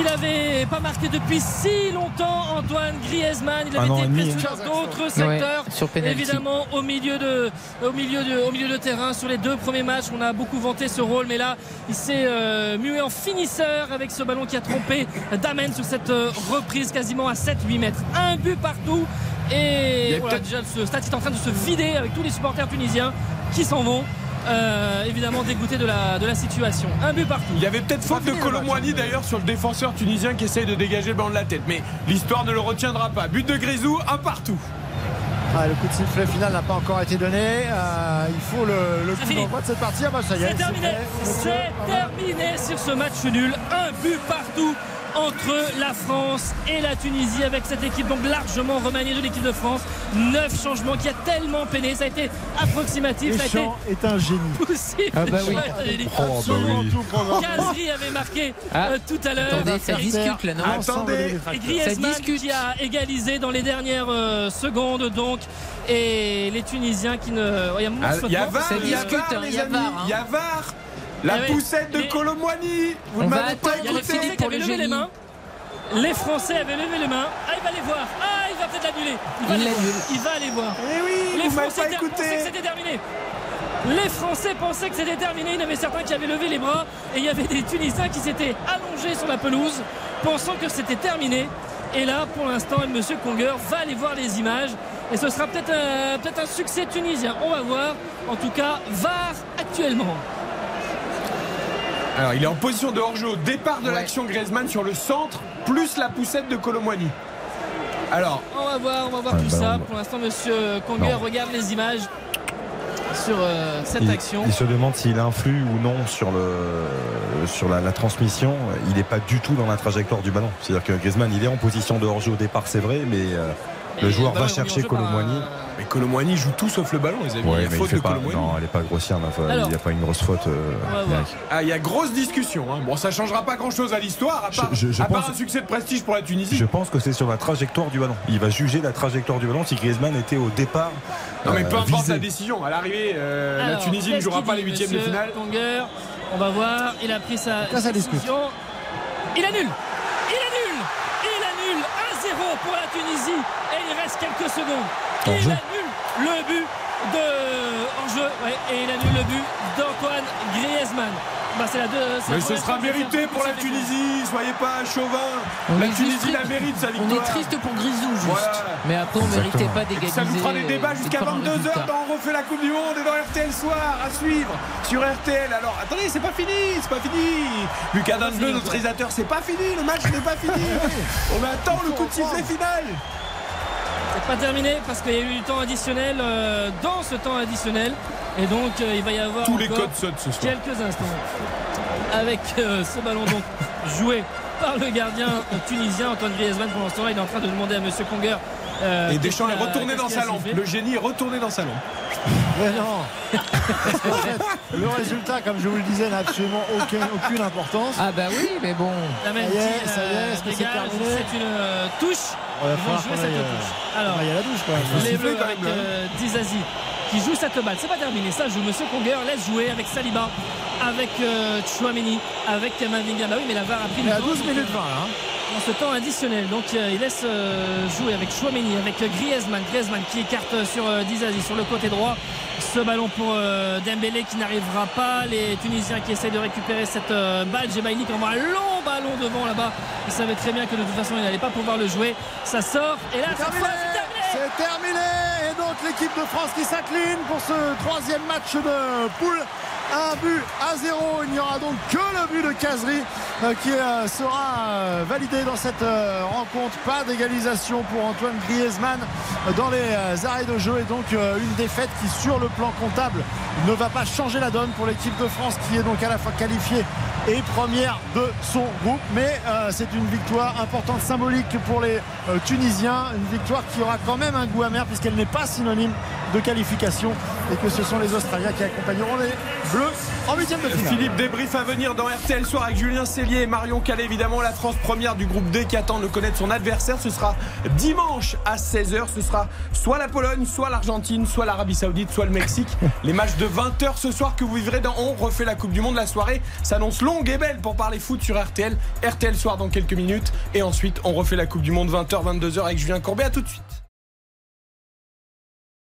Il avait pas marqué depuis si longtemps Antoine Griezmann. Il avait été blessé hein. dans d'autres secteurs. Ouais, sur. Évidemment, au milieu, de, au, milieu de, au milieu de terrain, sur les deux premiers matchs, on a beaucoup vanté ce rôle. Mais là, il s'est euh, mué en finisseur avec ce ballon qui a trompé Damen sur cette euh, reprise quasiment à 7-8 mètres. Un but partout. Et voilà, déjà, ce stade est en train de se vider avec tous les supporters tunisiens qui s'en vont. Euh, évidemment dégoûtés de la, de la situation. Un but partout. Il y avait peut-être faute de hein. d'ailleurs sur le défenseur tunisien qui essaye de dégager le ballon de la tête. Mais l'histoire ne le retiendra pas. But de Grisou, un partout. Ah, le coup de sifflet final n'a pas encore été donné. Euh, il faut le, le C'est coup fini. d'envoi de cette partie. Ah bah ça y est, C'est terminé. C'est terminé sur ce match nul. Un but partout entre la France et la Tunisie avec cette équipe donc largement remaniée de l'équipe de France. Neuf changements qui a tellement peiné. Ça a été approximatif. Ça a été est un génie. possible. Ah bah oui. Oh, bah oui. Kazri avait marqué Ah. euh, tout à l'heure. Attendez, ça Et- discute là, non les et. Griezmann Ça discute. qui a égalisé dans les dernières euh, secondes donc et les Tunisiens qui ne il y a Ah, Il y a. VAR, Ça il y a discute, VAR, hein, les il y a amis. VAR, La Ah poussette de Colomwani. Vous ne m'avez pas les écouté. Français qui pour avaient le levé les mains. Les Français avaient levé les mains. Ah, il va les voir. Ah, il va peut-être l'annuler. Il va Il aller voir. l'annule. Il va aller voir. Eh oui, Les vous Français pas pensaient que c'était terminé. Les Français pensaient que c'était terminé. Il y en avait certains qui avaient levé les bras. Et il y avait des Tunisiens qui s'étaient allongés sur la pelouse, pensant que c'était terminé. Et là, pour l'instant, M. Conger va aller voir les images. Et ce sera peut-être un, peut un succès tunisien. On va voir. En tout cas, VAR actuellement. Alors, il est en position de hors-jeu au départ de Ouais. l'action Griezmann sur le centre, plus la poussette de Colomwani. Alors, On va voir, on va voir Ouais, tout ça. on Pour l'instant, Monsieur Conger Non. regarde les images sur euh, cette Il, action. il se demande s'il influe ou non sur, le, sur la, la transmission. Il n'est pas du tout dans la trajectoire du ballon. C'est-à-dire que Griezmann, il est en position de hors-jeu au départ, c'est vrai, mais euh, Le joueur bah va chercher Colomboigny. Mais Colomboigny joue tout sauf le ballon, les amis. Ouais, il y a mais il faute fait de pas. Non, elle est pas grossière. là. Enfin, Alors. il n'y a pas une grosse faute. euh. Ah, il y a grosse discussion. hein. Bon, ça changera pas grand chose à l'histoire, à part, Je- je- je à part pense- un succès de prestige pour la Tunisie. Je pense que c'est sur la trajectoire du ballon. Il va juger la trajectoire du ballon si Griezmann était au départ. Non, mais peu euh, importe visé. la décision. À l'arrivée, euh, la Tunisie ne jouera pas les huitièmes de finale. On va voir. Il a pris sa Là, ça discute. décision. Il annule. Il annule. Il annule 1-0 pour la Tunisie. Et il reste quelques secondes. Il annule le but de hors-jeu. Ouais, et il annule le but d'Antoine Griezmann. Bah, la deux, la Mais ce sera mérité pour la. Tunisie. Soyez pas chauvin. On La Tunisie la triste. mérite sa On victoire. est triste pour Grisou, juste. Voilà. Mais après, on méritait pas d'égaliser. Ça nous fera des débats euh, jusqu'à faire un 22h résultat. dans On refait la Coupe du Monde et dans RTL Soir à suivre sur RTL. Alors attendez, c'est pas fini, c'est pas fini. Lucas Danbleu, notre réalisateur, c'est pas fini, le match n'est pas fini. On attend le coup de sifflet final. Pas terminé parce qu'il y a eu du temps additionnel euh, dans ce temps additionnel. Et donc, euh, il va y avoir Tous les codes ce soir. quelques instants. Avec euh, ce ballon donc joué par le gardien tunisien Antoine Griezmann. Pour l'instant, il est en train de demander à Monsieur Conger. Euh, Et Deschamps est a- retourné dans sa a lampe. Le génie est retourné dans sa lampe. Mais non fait, Le résultat, comme je vous le disais, n'a absolument aucune, aucune importance. Ah bah oui, mais bon. La Ça y est, ça y est, est-ce que c'est terminé c'est une euh, touche. Il va Ils vont jouer cette aille, euh, touche. Alors, on aille à la douche, quand même. les Bleus avec même, hein. euh, Dizazi qui joue cette balle. C'est pas terminé, ça joue Monsieur Conger, laisse jouer avec Saliba, avec euh, Chouameni, avec Kamavinga. Bah oui, mais la VAR a pris Il temps, 12 donc, minutes euh, 20 là. hein. Ce temps additionnel. Donc euh, il laisse euh, jouer avec Chouameni, avec euh, Griezmann. Griezmann qui écarte sur euh, Dizazi sur le côté droit. Ce ballon pour euh, Dembélé qui n'arrivera pas. Les Tunisiens qui essayent de récupérer cette euh, balle. Jebaini qui envoie un long ballon devant là-bas. Il savait très bien que de toute façon il n'allait pas pouvoir le jouer. Ça sort et là Terminé c'est terminé. C'est terminé Et donc l'équipe de France qui s'incline pour ce troisième match de poule. Un but à zéro. Il n'y aura donc que le but de Casery euh, qui euh, sera euh, validé dans cette rencontre. Pas d'égalisation pour Antoine Griezmann dans les arrêts de jeu et donc une défaite qui sur le plan comptable ne va pas changer la donne pour l'équipe de France qui est donc à la fois qualifiée et première de son groupe. Mais c'est une victoire importante, symbolique pour les Tunisiens. Une victoire qui aura quand même un goût amer puisqu'elle n'est pas synonyme de qualification et que ce sont les Australiens qui accompagneront les Bleus en huitième de finale. Philippe, débrief à venir dans RTL Soir avec Julien Cellier et Marion Calais. Évidemment, la France première du groupe D qui attend de connaître son adversaire. Ce sera dimanche à 16h. Ce sera soit la Pologne, soit l'Argentine, soit l'Arabie Saoudite, soit le Mexique. Les matchs de 20h ce soir que vous vivrez dans On refait la Coupe du Monde. La soirée s'annonce longue et belle pour parler foot sur RTL. RTL Soir dans quelques minutes. Et ensuite, on refait la Coupe du Monde 20h, 22h avec Julien Courbet. À tout de suite.